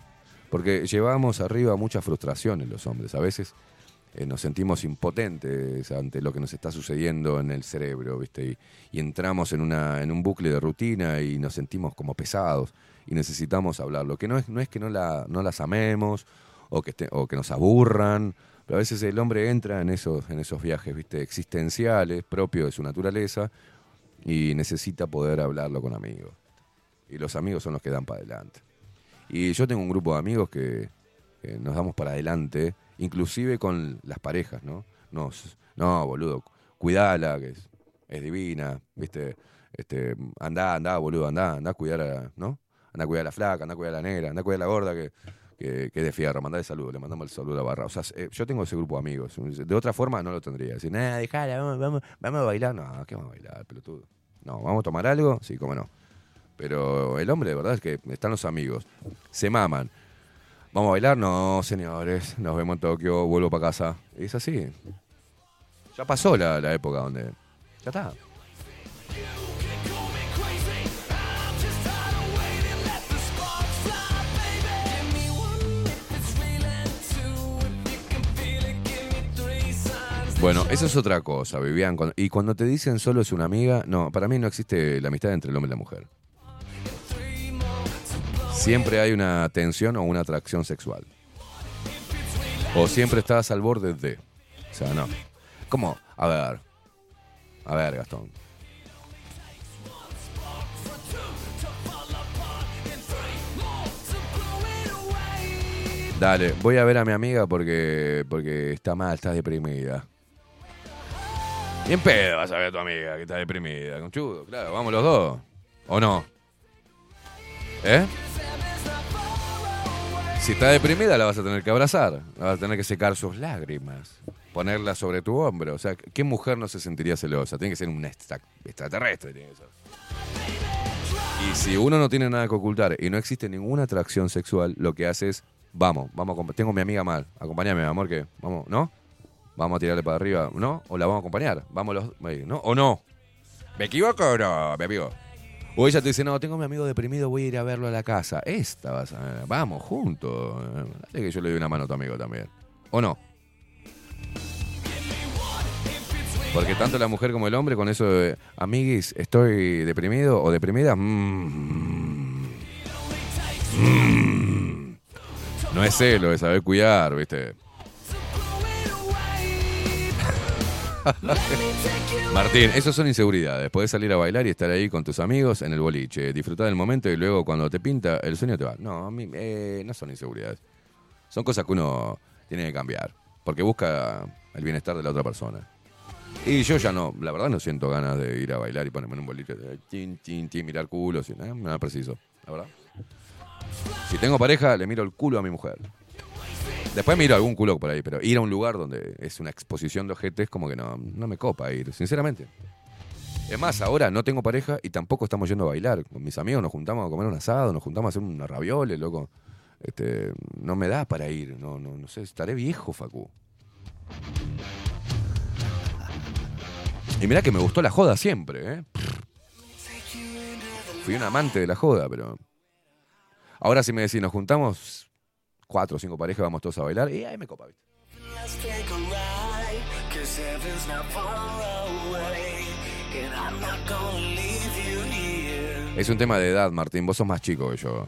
Porque llevamos arriba muchas frustraciones los hombres. A veces eh, nos sentimos impotentes ante lo que nos está sucediendo en el cerebro, ¿viste? Y, entramos en, una, en un bucle de rutina y nos sentimos como pesados y necesitamos hablarlo. Que no es, no es que no, la, no las amemos o que, esté- o que nos aburran, pero a veces el hombre entra en esos, en esos viajes, ¿viste? Existenciales, propios de su naturaleza y necesita poder hablarlo con amigos. Y los amigos son los que dan para adelante. Y yo tengo un grupo de amigos que, que nos damos para adelante, inclusive con las parejas, ¿no? Nos, no, boludo, cuidala, que es, es divina, ¿viste? Este, andá, andá, boludo, andá, andá a cuidar a, ¿no? Andá a cuidar la flaca, andá a cuidar a la negra, andá a cuidar a la gorda que, que, que de fierro, mandale saludo, le mandamos el saludo a la barra. O sea, eh, yo tengo ese grupo de amigos. De otra forma no lo tendría. Decir, nada, dejala, vamos, vamos, vamos a bailar. No, ¿qué vamos a bailar, pelotudo? No, ¿vamos a tomar algo? Sí, cómo no. Pero el hombre, de verdad, es que están los amigos. Se maman. ¿Vamos a bailar? No, señores. Nos vemos en Tokio, vuelvo para casa. Y es así. Ya pasó la, la época donde. Ya está. Bueno, eso es otra cosa, Vivian. Y cuando te dicen solo es una amiga, no, para mí no existe la amistad entre el hombre y la mujer. Siempre hay una tensión o una atracción sexual. O siempre estás al borde de. O sea, no. ¿Cómo? A ver. A ver, Gastón. Dale, voy a ver a mi amiga porque, porque está mal, está deprimida. Bien pedo vas a ver a tu amiga que está deprimida, conchudo. Claro, vamos los dos. ¿O no? ¿Eh? Si está deprimida la vas a tener que abrazar, vas a tener que secar sus lágrimas, ponerla sobre tu hombro. O sea, ¿qué mujer no se sentiría celosa? Tiene que ser un extra- extraterrestre. Tiene que. Y si uno no tiene nada que ocultar y no existe ninguna atracción sexual, lo que hace es, vamos, vamos, tengo a mi amiga mal, acompáñame, amor, que vamos, ¿no? Vamos a tirarle para arriba, ¿no? O la vamos a acompañar, vamos los, ¿no? ¿O no? ¿Me equivoco o no, mi amigo? O ella te dice, no, tengo a mi amigo deprimido, voy a ir a verlo a la casa. Esta vas a... Vamos, juntos. Dale que yo le doy una mano a tu amigo también. ¿O no? Porque tanto la mujer como el hombre con eso de, amiguis, estoy deprimido o deprimida. mm, mm. No es celo, es saber cuidar, ¿viste? [laughs] Martín, eso son inseguridades. Podés salir a bailar y estar ahí con tus amigos en el boliche, disfrutar del momento y luego cuando te pinta, el sueño te va. No, a mí eh, no son inseguridades. Son cosas que uno tiene que cambiar. Porque busca el bienestar de la otra persona. Y yo ya no, la verdad no siento ganas de ir a bailar y ponerme en un boliche, de tin, tin, tin, mirar culos, y nada preciso, la verdad. Si tengo pareja, le miro el culo a mi mujer. Después miro algún culo por ahí, pero ir a un lugar donde es una exposición de ojetes como que no, no me copa ir, sinceramente. Es más, ahora no tengo pareja y tampoco estamos yendo a bailar. Con mis amigos nos juntamos a comer un asado, nos juntamos a hacer unos ravioles, loco. Este, no me da para ir, no, no, no sé, estaré viejo, Facu. Y mirá que me gustó la joda siempre, ¿eh? Fui un amante de la joda, pero... Ahora si me decís, nos juntamos cuatro o cinco parejas, vamos todos a bailar, y ahí me copa, ¿viste? Es un tema de edad, Martín, vos sos más chico que yo.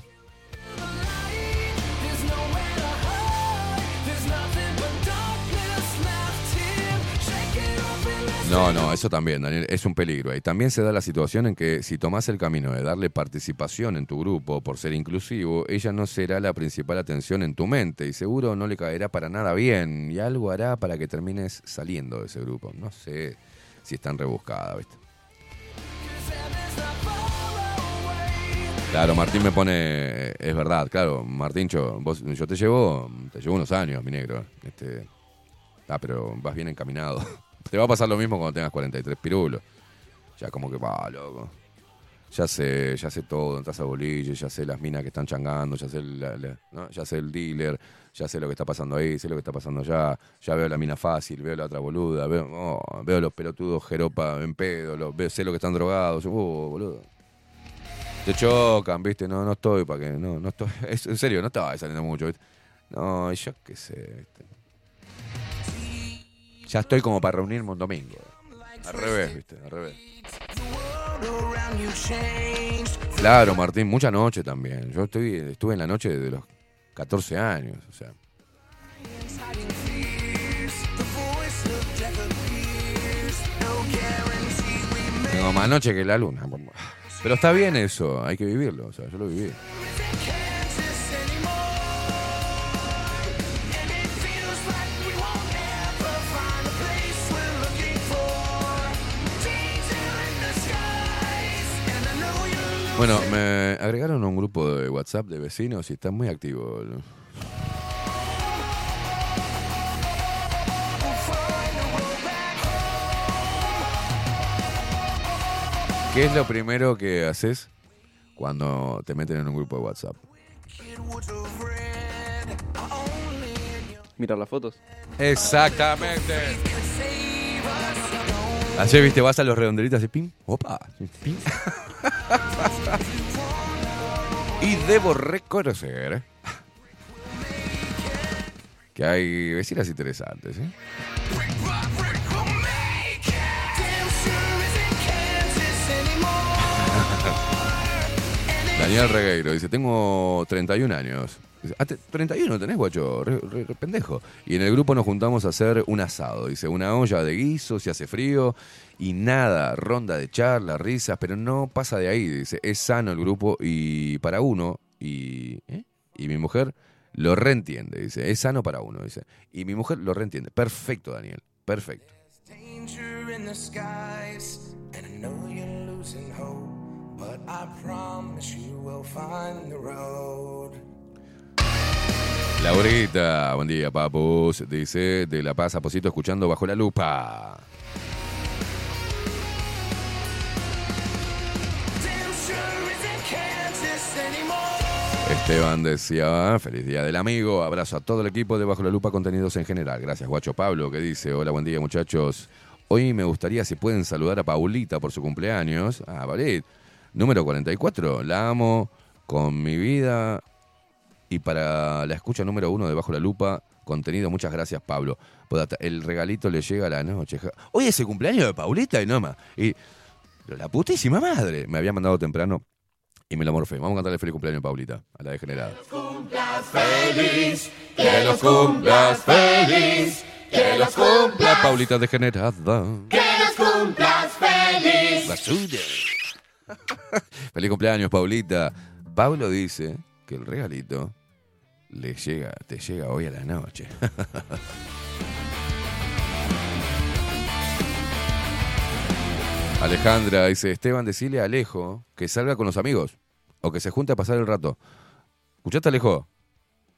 No, no, eso también, Daniel, es un peligro. Y también se da la situación en que si tomás el camino de darle participación en tu grupo por ser inclusivo, ella no será la principal atención en tu mente y seguro no le caerá para nada bien y algo hará para que termines saliendo de ese grupo. No sé si es tan rebuscada, ¿viste? Claro, Martín me pone, es verdad, claro, Martín, yo, vos, yo te llevo, te llevo unos años, mi negro. Este, ah, pero vas bien encaminado. [laughs] Te va a pasar lo mismo cuando tengas 43 pirulos. Ya como que va, loco. Ya sé, ya sé todo, entras a bolille, ya sé las minas que están changando, ya sé, la- la- ya sé el dealer, ya sé lo que está pasando ahí, sé lo que está pasando allá, ya veo la mina fácil, veo la otra boluda, veo, oh, veo los pelotudos jeropa en pedo, los- veo, sé lo que están drogados, yo, oh, boludo. Te chocan, viste, no, no estoy para que, no, no estoy, [laughs] es, en serio, no estaba saliendo mucho, ¿viste? No, yo qué sé, ¿viste? Ya estoy como para reunirme un domingo. Al revés, viste, al revés. Claro, Martín, mucha noche también. Yo estoy, estuve en la noche de los 14 años, o sea. Tengo más noche que la luna. Pero está bien eso, hay que vivirlo, o sea, yo lo viví. Bueno, me agregaron a un grupo de WhatsApp de vecinos y están muy activos. ¿Qué es lo primero que haces cuando te meten en un grupo de WhatsApp? Mirar las fotos. Exactamente. Ayer, viste, vas a los redondelitas y pim, opa, pim. [laughs] y debo reconocer que hay vecinas interesantes, ¿eh? [laughs] Daniel Regueiro dice, tengo 31 años. Dice, "Ah, te- 31 tenés, guacho, re, re- re pendejo. Y en el grupo nos juntamos a hacer un asado. Dice, una olla de guiso, si hace frío y nada, ronda de charla, risas, pero no pasa de ahí. Dice, es sano el grupo y para uno, y, ¿eh? y mi mujer lo reentiende. Dice, es sano para uno. Dice, y mi mujer lo reentiende. Perfecto, Daniel, perfecto. Laurita, buen día, papus. Dice, de La Paz, Aposito, escuchando bajo la lupa. Esteban decía, feliz día del amigo, abrazo a todo el equipo de Bajo la Lupa Contenidos en general. Gracias, guacho Pablo, que dice, hola, buen día muchachos. Hoy me gustaría si pueden saludar a Paulita por su cumpleaños. Ah, Paulit, número 44, la amo con mi vida. Y para la escucha número uno de Bajo la Lupa, contenido, muchas gracias Pablo. El regalito le llega a la noche. Hoy es el cumpleaños de Paulita y no más. Y la putísima madre. Me había mandado temprano y me lo morfé. Vamos a cantarle feliz cumpleaños a Paulita, a la degenerada. Feliz, Que los cumplas feliz, que los cumplas. La Paulita degenerada. que los cumplas feliz. Basura. [laughs] Feliz cumpleaños, Paulita. Pablo dice que el regalito le llega, te llega hoy a la noche. [laughs] Alejandra dice, Esteban, decile a Alejo que salga con los amigos o que se junte a pasar el rato. ¿Escuchaste, Alejo?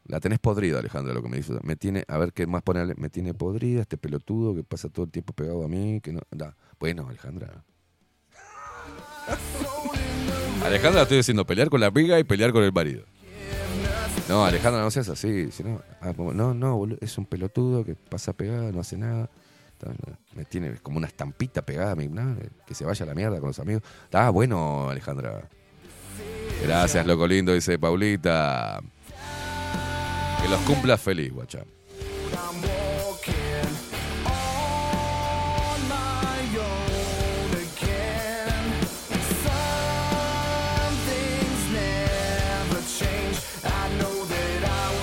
La tenés podrida, Alejandra, lo que me dice. Me tiene, a ver qué más pone, me tiene podrida este pelotudo que pasa todo el tiempo pegado a mí, que no, da. Bueno, Alejandra. Alejandra, estoy diciendo pelear con la amiga y pelear con el marido. No, Alejandra, no seas así. si no, ah, no, no, es un pelotudo que pasa pegado, no hace nada. Me tiene como una estampita pegada no, que se vaya a la mierda con los amigos. Está bueno, Alejandra. Gracias, loco lindo, dice Paulita. Que los cumplas feliz, guacha.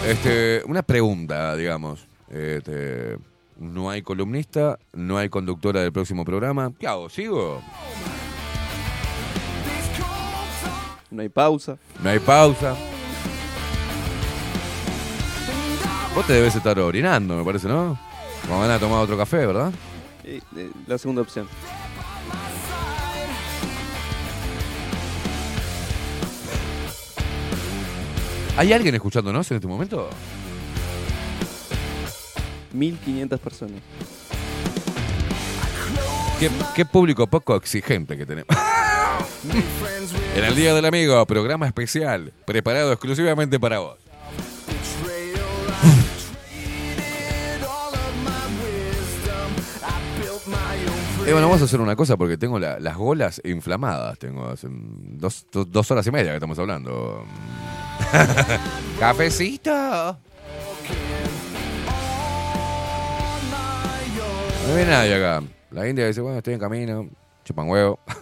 Este, una pregunta, digamos. Este, no hay columnista, no hay conductora del próximo programa. ¿Qué hago? ¿Sigo? No hay pausa. No hay pausa. Vos te debes estar orinando, me parece, ¿no? Como van a tomar otro café, ¿verdad? Eh, eh, la segunda opción. ¿Hay alguien escuchándonos en este momento? 1500 personas. ¿Qué, qué público poco exigente que tenemos. [laughs] en el Día del Amigo, programa especial, preparado exclusivamente para vos. [laughs] Eh, bueno, vamos a hacer una cosa porque tengo la- las golas inflamadas. Tengo hace dos, dos- dos horas y media que estamos hablando. [laughs] Cafecito. No viene nadie acá. La India dice, bueno, estoy en camino. Chupan huevo. [laughs]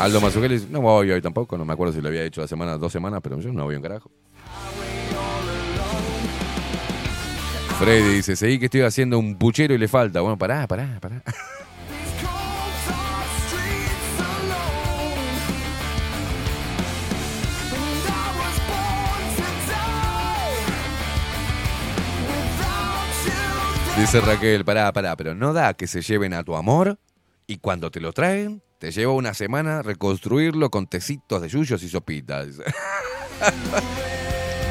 Aldo Mazzucchelli dice, no voy hoy tampoco. No me acuerdo si lo había hecho la semana, dos semanas, pero yo no voy un carajo. Freddy dice, seguí que estoy haciendo un puchero y le falta. Bueno, pará, pará, pará. [laughs] Dice Raquel, pará, pará, pero no da que se lleven a tu amor y cuando te lo traen, te lleva una semana reconstruirlo con tecitos de yuyos y sopitas. [laughs]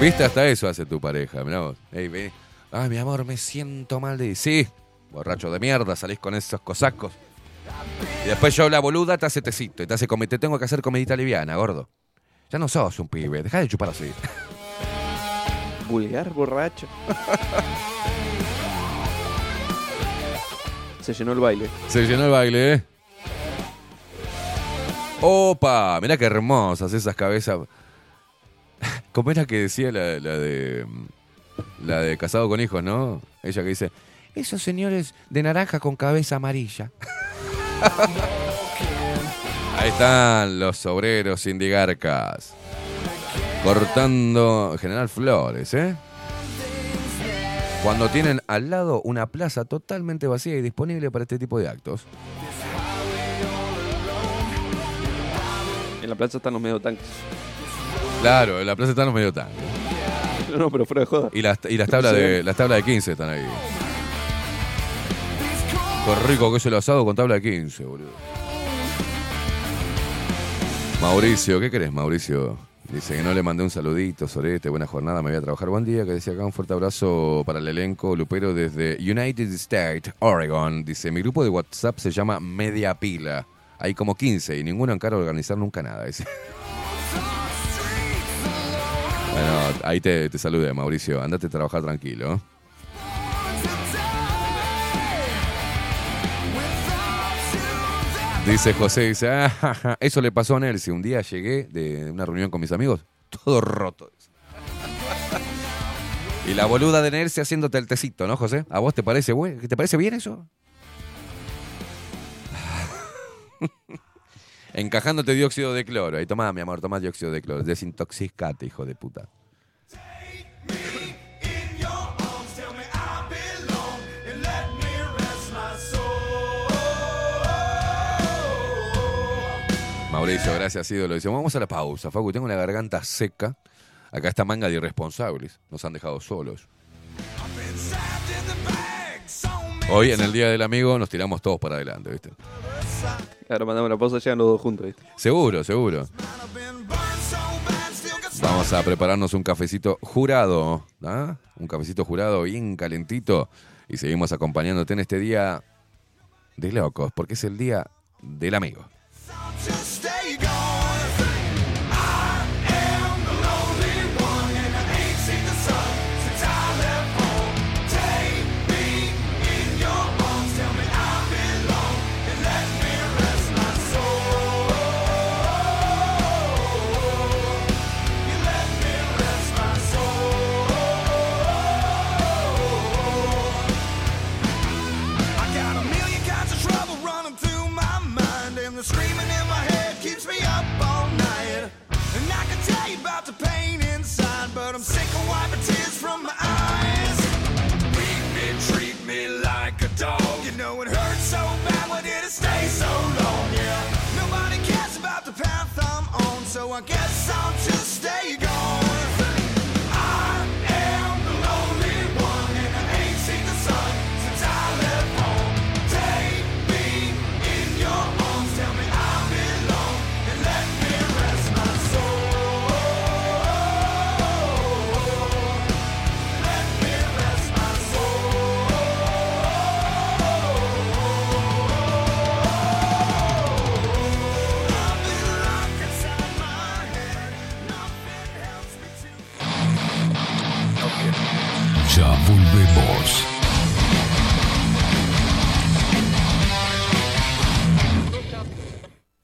¿Viste? Hasta eso hace tu pareja, mirá vos. Ey, ve. Ay, mi amor, me siento mal de... Sí, borracho de mierda, salís con esos cosacos. Y después yo, la boluda, te hace tecito y te hace comer. Te tengo que hacer comidita liviana, gordo. Ya no sos un pibe, deja de chupar así. Vulgar, borracho. [laughs] Se llenó el baile. Se llenó el baile, ¿eh? Opa, mirá qué hermosas esas cabezas. [laughs] ¿Cómo era que decía la, la de la de casado con hijos, no? Ella que dice, esos señores de naranja con cabeza amarilla. [laughs] Ahí están los obreros indigarcas. Cortando General Flores, ¿eh? Cuando tienen al lado una plaza totalmente vacía y disponible para este tipo de actos. En la plaza están los medio tanques. Claro, en la plaza están los medio tanques. No, [laughs] no, pero fuera de joda. Y las, y las tablas de las tablas de 15 están ahí. Qué rico que es el asado con tabla de 15, boludo. Mauricio, ¿qué querés, Mauricio? Dice que no le mandé un saludito, Sorete, buena jornada, me voy a trabajar. Buen día, que decía acá un fuerte abrazo para el elenco Lupero desde United States, Oregon. Dice, mi grupo de WhatsApp se llama Media Pila. Hay como 15 y ninguno encara organizar nunca nada. Dice. Bueno, ahí te, te saludé, Mauricio. Andate a trabajar tranquilo. Dice José, dice, "Ah, eso le pasó a Nelsi. Un día llegué de una reunión con mis amigos, todo roto. y la boluda de Nelsi haciéndote el tecito, ¿no, José? ¿A vos te parece, güey? ¿Te parece bien eso? [laughs] Encajándote dióxido de cloro. Ahí tomá, mi amor, tomá dióxido de cloro. Desintoxicate, hijo de puta. Mauricio, gracias, ídolo. Dice, vamos a la pausa, Facu. Tengo la garganta seca. Acá está manga de irresponsables. Nos han dejado solos. Hoy, en el Día del Amigo, nos tiramos todos para adelante, ¿viste? Ahora mandamos la pausa, llegan los dos juntos. ¿viste? Seguro, seguro. Vamos a prepararnos un cafecito jurado, ¿ah? Un cafecito jurado bien calentito. Y seguimos acompañándote en este día de locos, porque es el día del amigo. Know it hurts so bad, why did it stay so long? Yeah, nobody cares about the path I'm on, so I guess I'll just stay gone.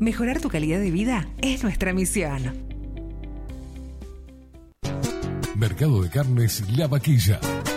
Mejorar tu calidad de vida es nuestra misión. Mercado de Carnes La Vaquilla.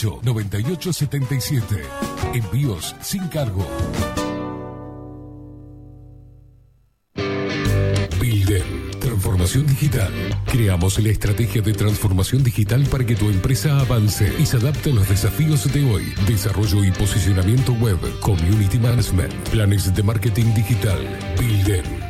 2 208 9877. Envíos sin cargo. Builden. Transformación digital. Creamos la estrategia de transformación digital para que tu empresa avance y se adapte a los desafíos de hoy. Desarrollo y posicionamiento web, community management, planes de marketing digital. Builden.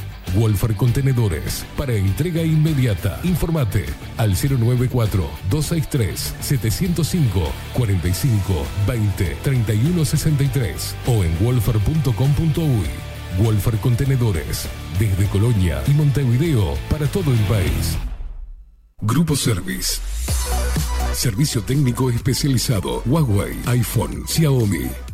Wolfer Contenedores para entrega inmediata. Informate al 094-263-705 45 20 31 63 o en wolfer.com.uy. Wolfer Contenedores desde Colonia y Montevideo para todo el país. Grupo Service. Servicio técnico especializado. Huawei, iPhone, Xiaomi.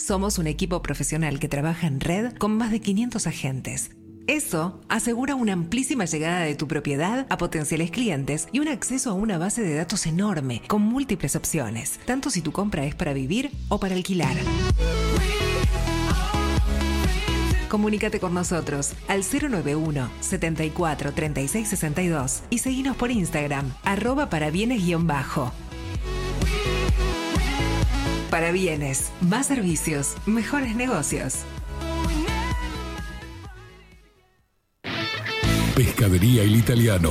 Somos un equipo profesional que trabaja en red con más de 500 agentes. Eso asegura una amplísima llegada de tu propiedad a potenciales clientes y un acceso a una base de datos enorme con múltiples opciones, tanto si tu compra es para vivir o para alquilar. Comunícate con nosotros al 091 74 36 62 y seguinos por Instagram, arroba para bienes-bajo. Para bienes, más servicios, mejores negocios. Pescadería El Italiano.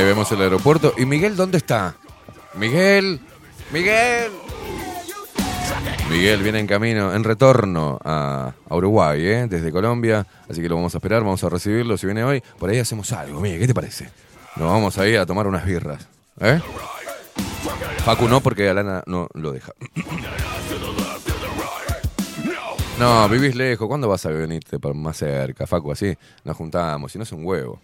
Ahí vemos el aeropuerto. ¿Y Miguel dónde está? Miguel, Miguel. Miguel viene en camino, en retorno a, Uruguay, ¿eh? desde Colombia. Así que lo vamos a esperar, vamos a recibirlo. Si viene hoy, por ahí hacemos algo. Miguel, ¿qué te parece? Nos vamos ahí a tomar unas birras. ¿Eh? Facu no, porque Alana no lo deja. No, vivís lejos. ¿Cuándo vas a venirte más cerca, Facu? Así nos juntamos. Si no es un huevo.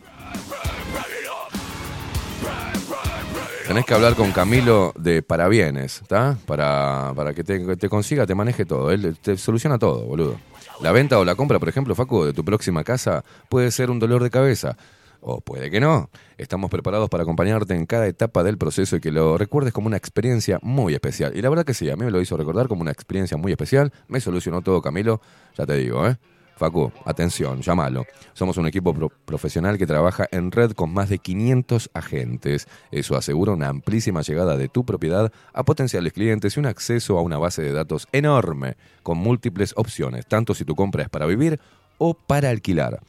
Tenés que hablar con Camilo de parabienes, ¿está? Para, para que te, te consiga, te maneje todo. Él te soluciona todo, boludo. La venta o la compra, por ejemplo, Facu, de tu próxima casa puede ser un dolor de cabeza. o puede que no. Estamos preparados para acompañarte en cada etapa del proceso y que lo recuerdes como una experiencia muy especial. Y la verdad que sí, a mí me lo hizo recordar como una experiencia muy especial. Me solucionó todo, Camilo. Ya te digo, ¿eh? Facu, atención, llámalo. Somos un equipo pro- profesional que trabaja en red con más de 500 agentes. Eso asegura una amplísima llegada de tu propiedad a potenciales clientes y un acceso a una base de datos enorme, con múltiples opciones, tanto si tu compra es para vivir o para alquilar.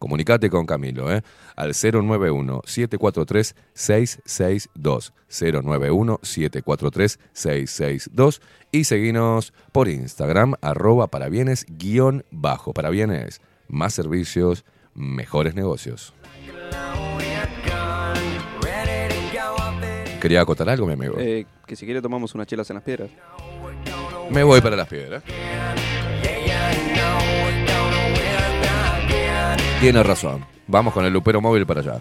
Comunicate con Camilo, ¿eh? Al 091-743-662. 091-743-662. Y seguinos por Instagram, arroba para bienes guion bajo. Para bienes, más servicios, mejores negocios. ¿Quería acotar algo, mi amigo? Eh, que si quiere tomamos unas chelas en las piedras. Me voy para las piedras. Tiene razón. Vamos con el lupero móvil para allá.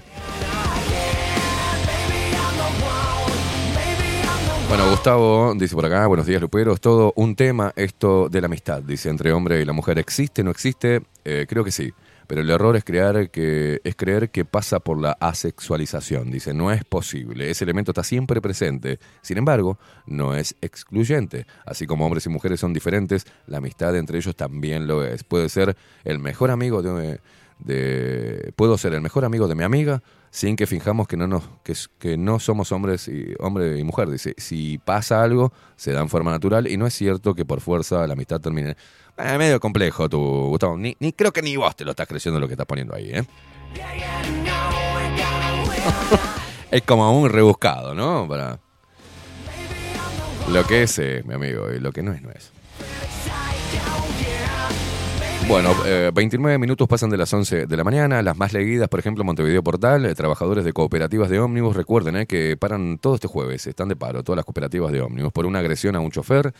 Bueno, Gustavo dice por acá, buenos días Lupero, es todo un tema esto de la amistad, dice, entre hombre y la mujer. ¿Existe, no existe? Eh, creo que sí, pero el error es, crear que, es creer que pasa por la asexualización, dice, no es posible, ese elemento está siempre presente, sin embargo, no es excluyente. Así como hombres y mujeres son diferentes, la amistad entre ellos también lo es. Puede ser el mejor amigo de... de puedo ser el mejor amigo de mi amiga sin que fijamos que no nos que, que no somos hombres y hombre y mujer dice si pasa algo se da en forma natural y no es cierto que por fuerza la amistad termine Eh, medio complejo tu Gustavo ni, ni creo que ni vos te lo estás creyendo lo que estás poniendo ahí ¿eh? [laughs] es como muy rebuscado ¿no? para lo que es eh, mi amigo y lo que no es no es Bueno, eh, 29 minutos pasan de las 11 de la mañana. Las más leídas, por ejemplo, Montevideo Portal, eh, trabajadores de cooperativas de ómnibus. Recuerden eh, que paran todo este jueves, están de paro, todas las cooperativas de ómnibus, por una agresión a un chofer.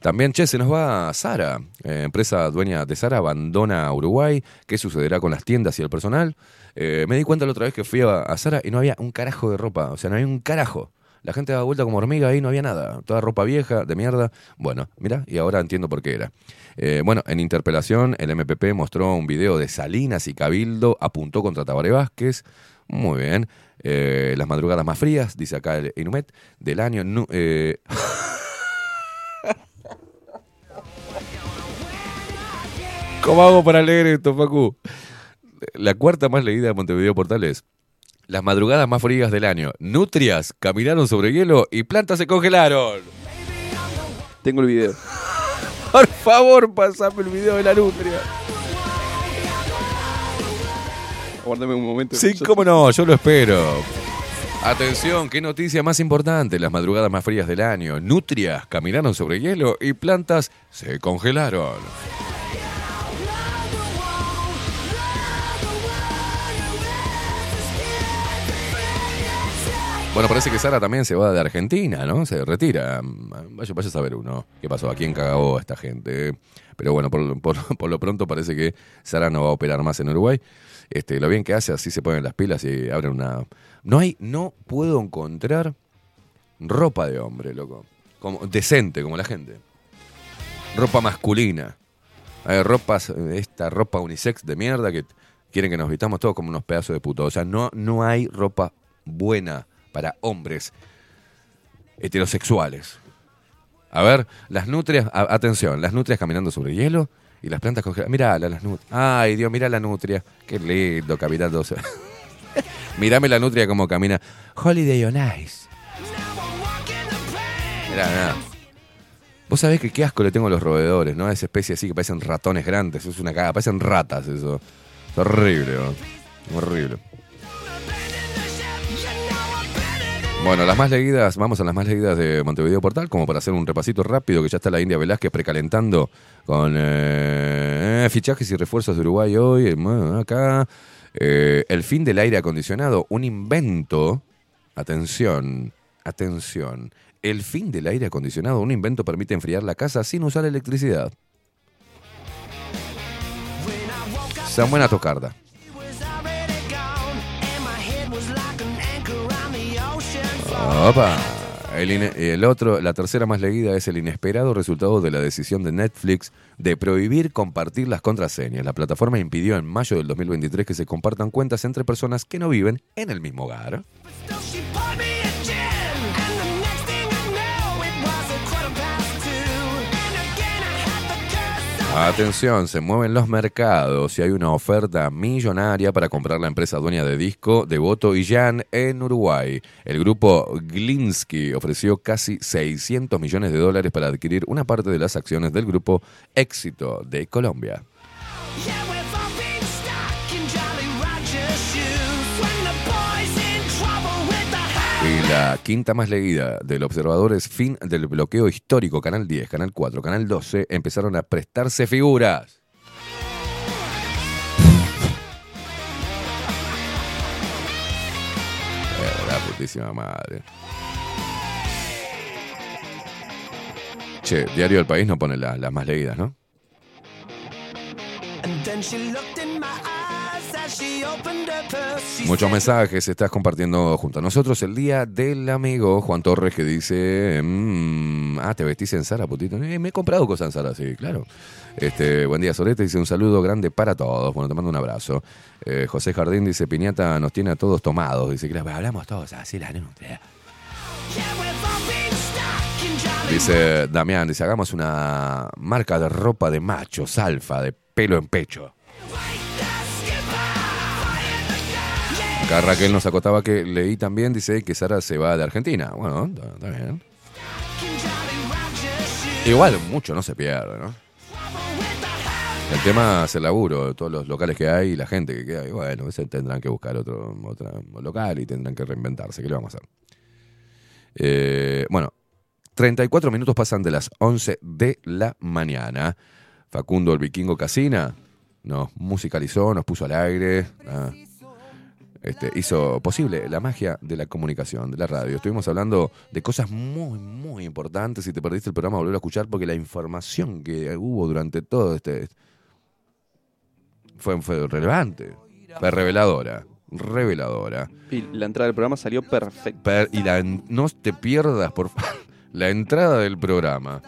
También, che, se nos va Sara, eh, empresa dueña de Sara, abandona Uruguay. ¿Qué sucederá con las tiendas y el personal? Me di cuenta la otra vez que fui a, a Sara y no había un carajo de ropa, o sea, no había un carajo. La gente daba vuelta como hormiga ahí, no había nada. Toda ropa vieja, de mierda. Bueno, mira, y ahora entiendo por qué era. Eh, bueno, en interpelación, el MPP mostró un video de Salinas y Cabildo, apuntó contra Tabaré Vázquez. Muy bien. Eh, las madrugadas más frías, dice acá el Inumet, del año. eh, [laughs] ¿Cómo hago para leer esto, Facu? La cuarta más leída de Montevideo Portal es Las madrugadas más frías del año. Nutrias caminaron sobre hielo y plantas se congelaron. Tengo el video. [laughs] Por favor, pasame el video de la nutria. Aguárdame un momento. Sí, cómo no, yo lo espero. Atención, qué noticia más importante. Las madrugadas más frías del año. Nutrias caminaron sobre hielo y plantas se congelaron. Bueno, parece que Sara también se va de Argentina, ¿no? Se retira. Vaya, a saber uno qué pasó, a quién cagó esta gente. Pero bueno, por, por- [laughs] por lo pronto parece que Sara no va a operar más en Uruguay. Este, lo bien que hace, así se ponen las pilas y abren una... No hay, no puedo encontrar ropa de hombre, loco. Como, decente, como la gente. Ropa masculina. Hay ropas, esta ropa unisex de mierda que quieren que nos vistamos todos como unos pedazos de puto. O sea, no, no hay ropa buena para hombres heterosexuales. A ver, las nutrias, atención, las nutrias caminando sobre hielo y las plantas congeladas. Mirá las nutrias. Ay, Dios, mira la nutria. Qué lindo caminando. sobre- [laughs] Mirame la nutria como camina. Holiday on Ice. Mirá, mirá. Vos sabés que qué asco le tengo a los roedores, ¿no? Esa especie así que parecen ratones grandes. Es una caga. Parecen ratas eso. Es horrible, ¿no? Horrible. Bueno, las más leídas, vamos a las más leídas de Montevideo Portal, como para hacer un repasito rápido, que ya está la India Velázquez precalentando con eh, fichajes y refuerzos de Uruguay hoy, eh, acá. Eh, el fin del aire acondicionado, un invento, atención, atención, el fin del aire acondicionado, un invento permite enfriar la casa sin usar electricidad. San buena tocarda. Opa. El, otro, la tercera más leída es el inesperado resultado de la decisión de Netflix de prohibir compartir las contraseñas. La plataforma impidió en mayo del 2023 que se compartan cuentas entre personas que no viven en el mismo hogar. Atención, se mueven los mercados y hay una oferta millonaria para comprar la empresa dueña de disco Devoto y Jan en Uruguay. El grupo Glinsky ofreció casi 600 millones de dólares para adquirir una parte de las acciones del grupo Éxito de Colombia. La quinta más leída del observador es fin del bloqueo histórico. Canal 10, Canal 4, Canal 12 empezaron a prestarse figuras. Eh, la putísima madre. Che, Diario del País no pone la- las más leídas, ¿no? Muchos mensajes estás compartiendo junto a nosotros el día del amigo Juan Torres que dice, mm, ah, te vestís en Zara, putito. Eh, me he comprado cosas en Zara, sí, claro. Este, buen día, Solete, dice un saludo grande para todos. Bueno, te mando un abrazo. Eh, José Jardín dice, Piñata nos tiene a todos tomados. Dice, claro, hablamos todos así, la nutria. Dice Damián, dice, hagamos una marca de ropa de machos, alfa, de pelo en pecho. Acá Raquel nos acotaba que leí también, dice que Sara se va de Argentina. Bueno, está bien. Igual mucho no se pierde, ¿no? El tema es el laburo, todos los locales que hay y la gente que queda. Y bueno, ese tendrán que buscar otro, otro local y tendrán que reinventarse. ¿Qué le vamos a hacer? Eh, bueno, 34 minutos pasan de las 11 de la mañana. Facundo el Vikingo Casina nos musicalizó, nos puso al aire. ah, este, hizo posible la magia de la comunicación, de la radio. Estuvimos hablando de cosas muy, muy importantes. Si te perdiste el programa, volver a escuchar porque la información que hubo durante todo este fue, fue relevante, fue reveladora, reveladora. Y la entrada del programa salió perfecta. Per- y la, no te pierdas, por favor, [laughs] la entrada del programa.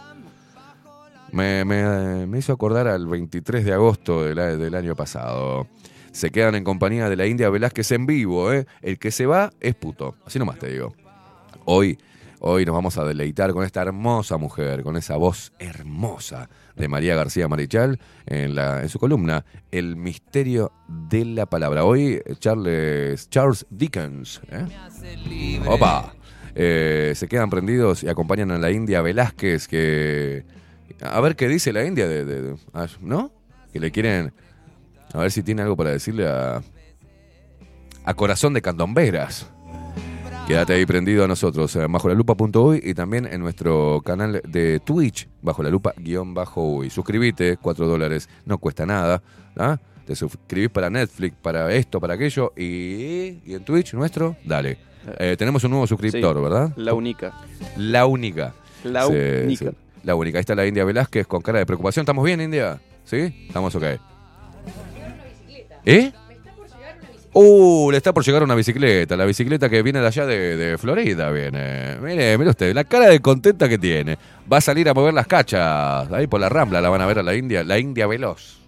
Me, me- me hizo acordar al 23 de agosto del, del año pasado. Se quedan en compañía de la India Velázquez en vivo, ¿eh? El que se va es puto. Así nomás te digo. Hoy, hoy nos vamos a deleitar con esta hermosa mujer, con esa voz hermosa de María García Marichal en, la, en su columna El misterio de la palabra. Hoy Charles, Charles Dickens. ¿eh? Opa. Eh, se quedan prendidos y acompañan a la India Velázquez que... A ver qué dice la India, de, de- de- ¿no? Que le quieren... A ver si tiene algo para decirle a... A Corazón de Candomberas. Quédate ahí prendido a nosotros, eh, bajo la lupa.uy y también en nuestro canal de Twitch, bajo la lupa guion bajo uy. Suscríbete, 4 dólares, no cuesta nada. ¿ah? Te suscribís para Netflix, para esto, para aquello y, y en Twitch nuestro, dale. Eh, tenemos un nuevo suscriptor, Sí, ¿verdad? La única. La única. La Sí, única. sí, la única. Ahí está la India Velázquez con cara de preocupación. ¿Estamos bien, India? ¿Sí? Estamos ok. ¿Eh? Uh, le está por llegar una bicicleta. La bicicleta que viene de allá de, de Florida viene. Mire, mire usted, la cara de contenta que tiene. Va a salir a mover las cachas. Ahí por la rambla la van a ver a la India. La India veloz.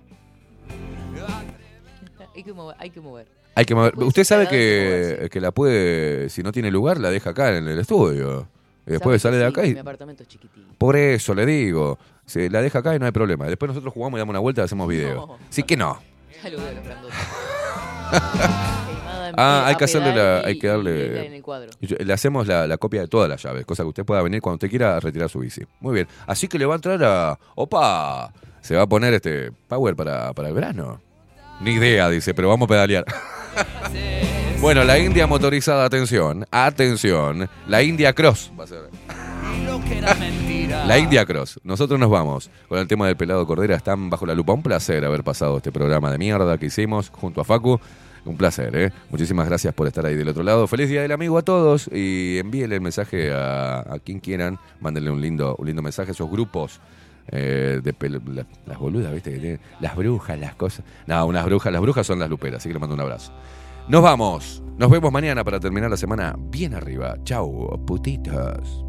Hay que mover. Hay que mover. Hay que mover. Puede Usted sabe que, que la puede, si no tiene lugar, la deja acá en el estudio. Y después sale de acá y Mi apartamento es chiquitito. Por eso le digo. Se la deja acá y no hay problema. Después nosotros jugamos y damos una vuelta y hacemos video. No. Sí que no. Los grandotes. [laughs] Ah, hay que hacerle la. Hay que darle. en el cuadro. Le hacemos la, la copia de todas las llaves, cosa que usted pueda venir cuando usted quiera a retirar su bici. Muy bien. Así que le va a entrar a. ¡Opa! Se va a poner este Power para, para el verano. Ni idea, dice, pero vamos a pedalear. [laughs] bueno, la India motorizada, atención, atención. La India Cross va a ser. La India Cross. Nosotros nos vamos con el tema del pelado Cordera. Están bajo la lupa. Un placer haber pasado este programa de mierda que hicimos junto a Facu. Un placer, ¿eh? Muchísimas gracias por estar ahí del otro lado. Feliz Día del Amigo a todos y envíenle el mensaje a, quien quieran. Mándenle un lindo, un lindo mensaje a esos grupos eh, de pel- la- las boludas, ¿viste? Las brujas, las cosas. No, unas brujas. Las brujas son las luperas, así que les mando un abrazo. Nos vamos. Nos vemos mañana para terminar la semana bien arriba. Chau, putitos.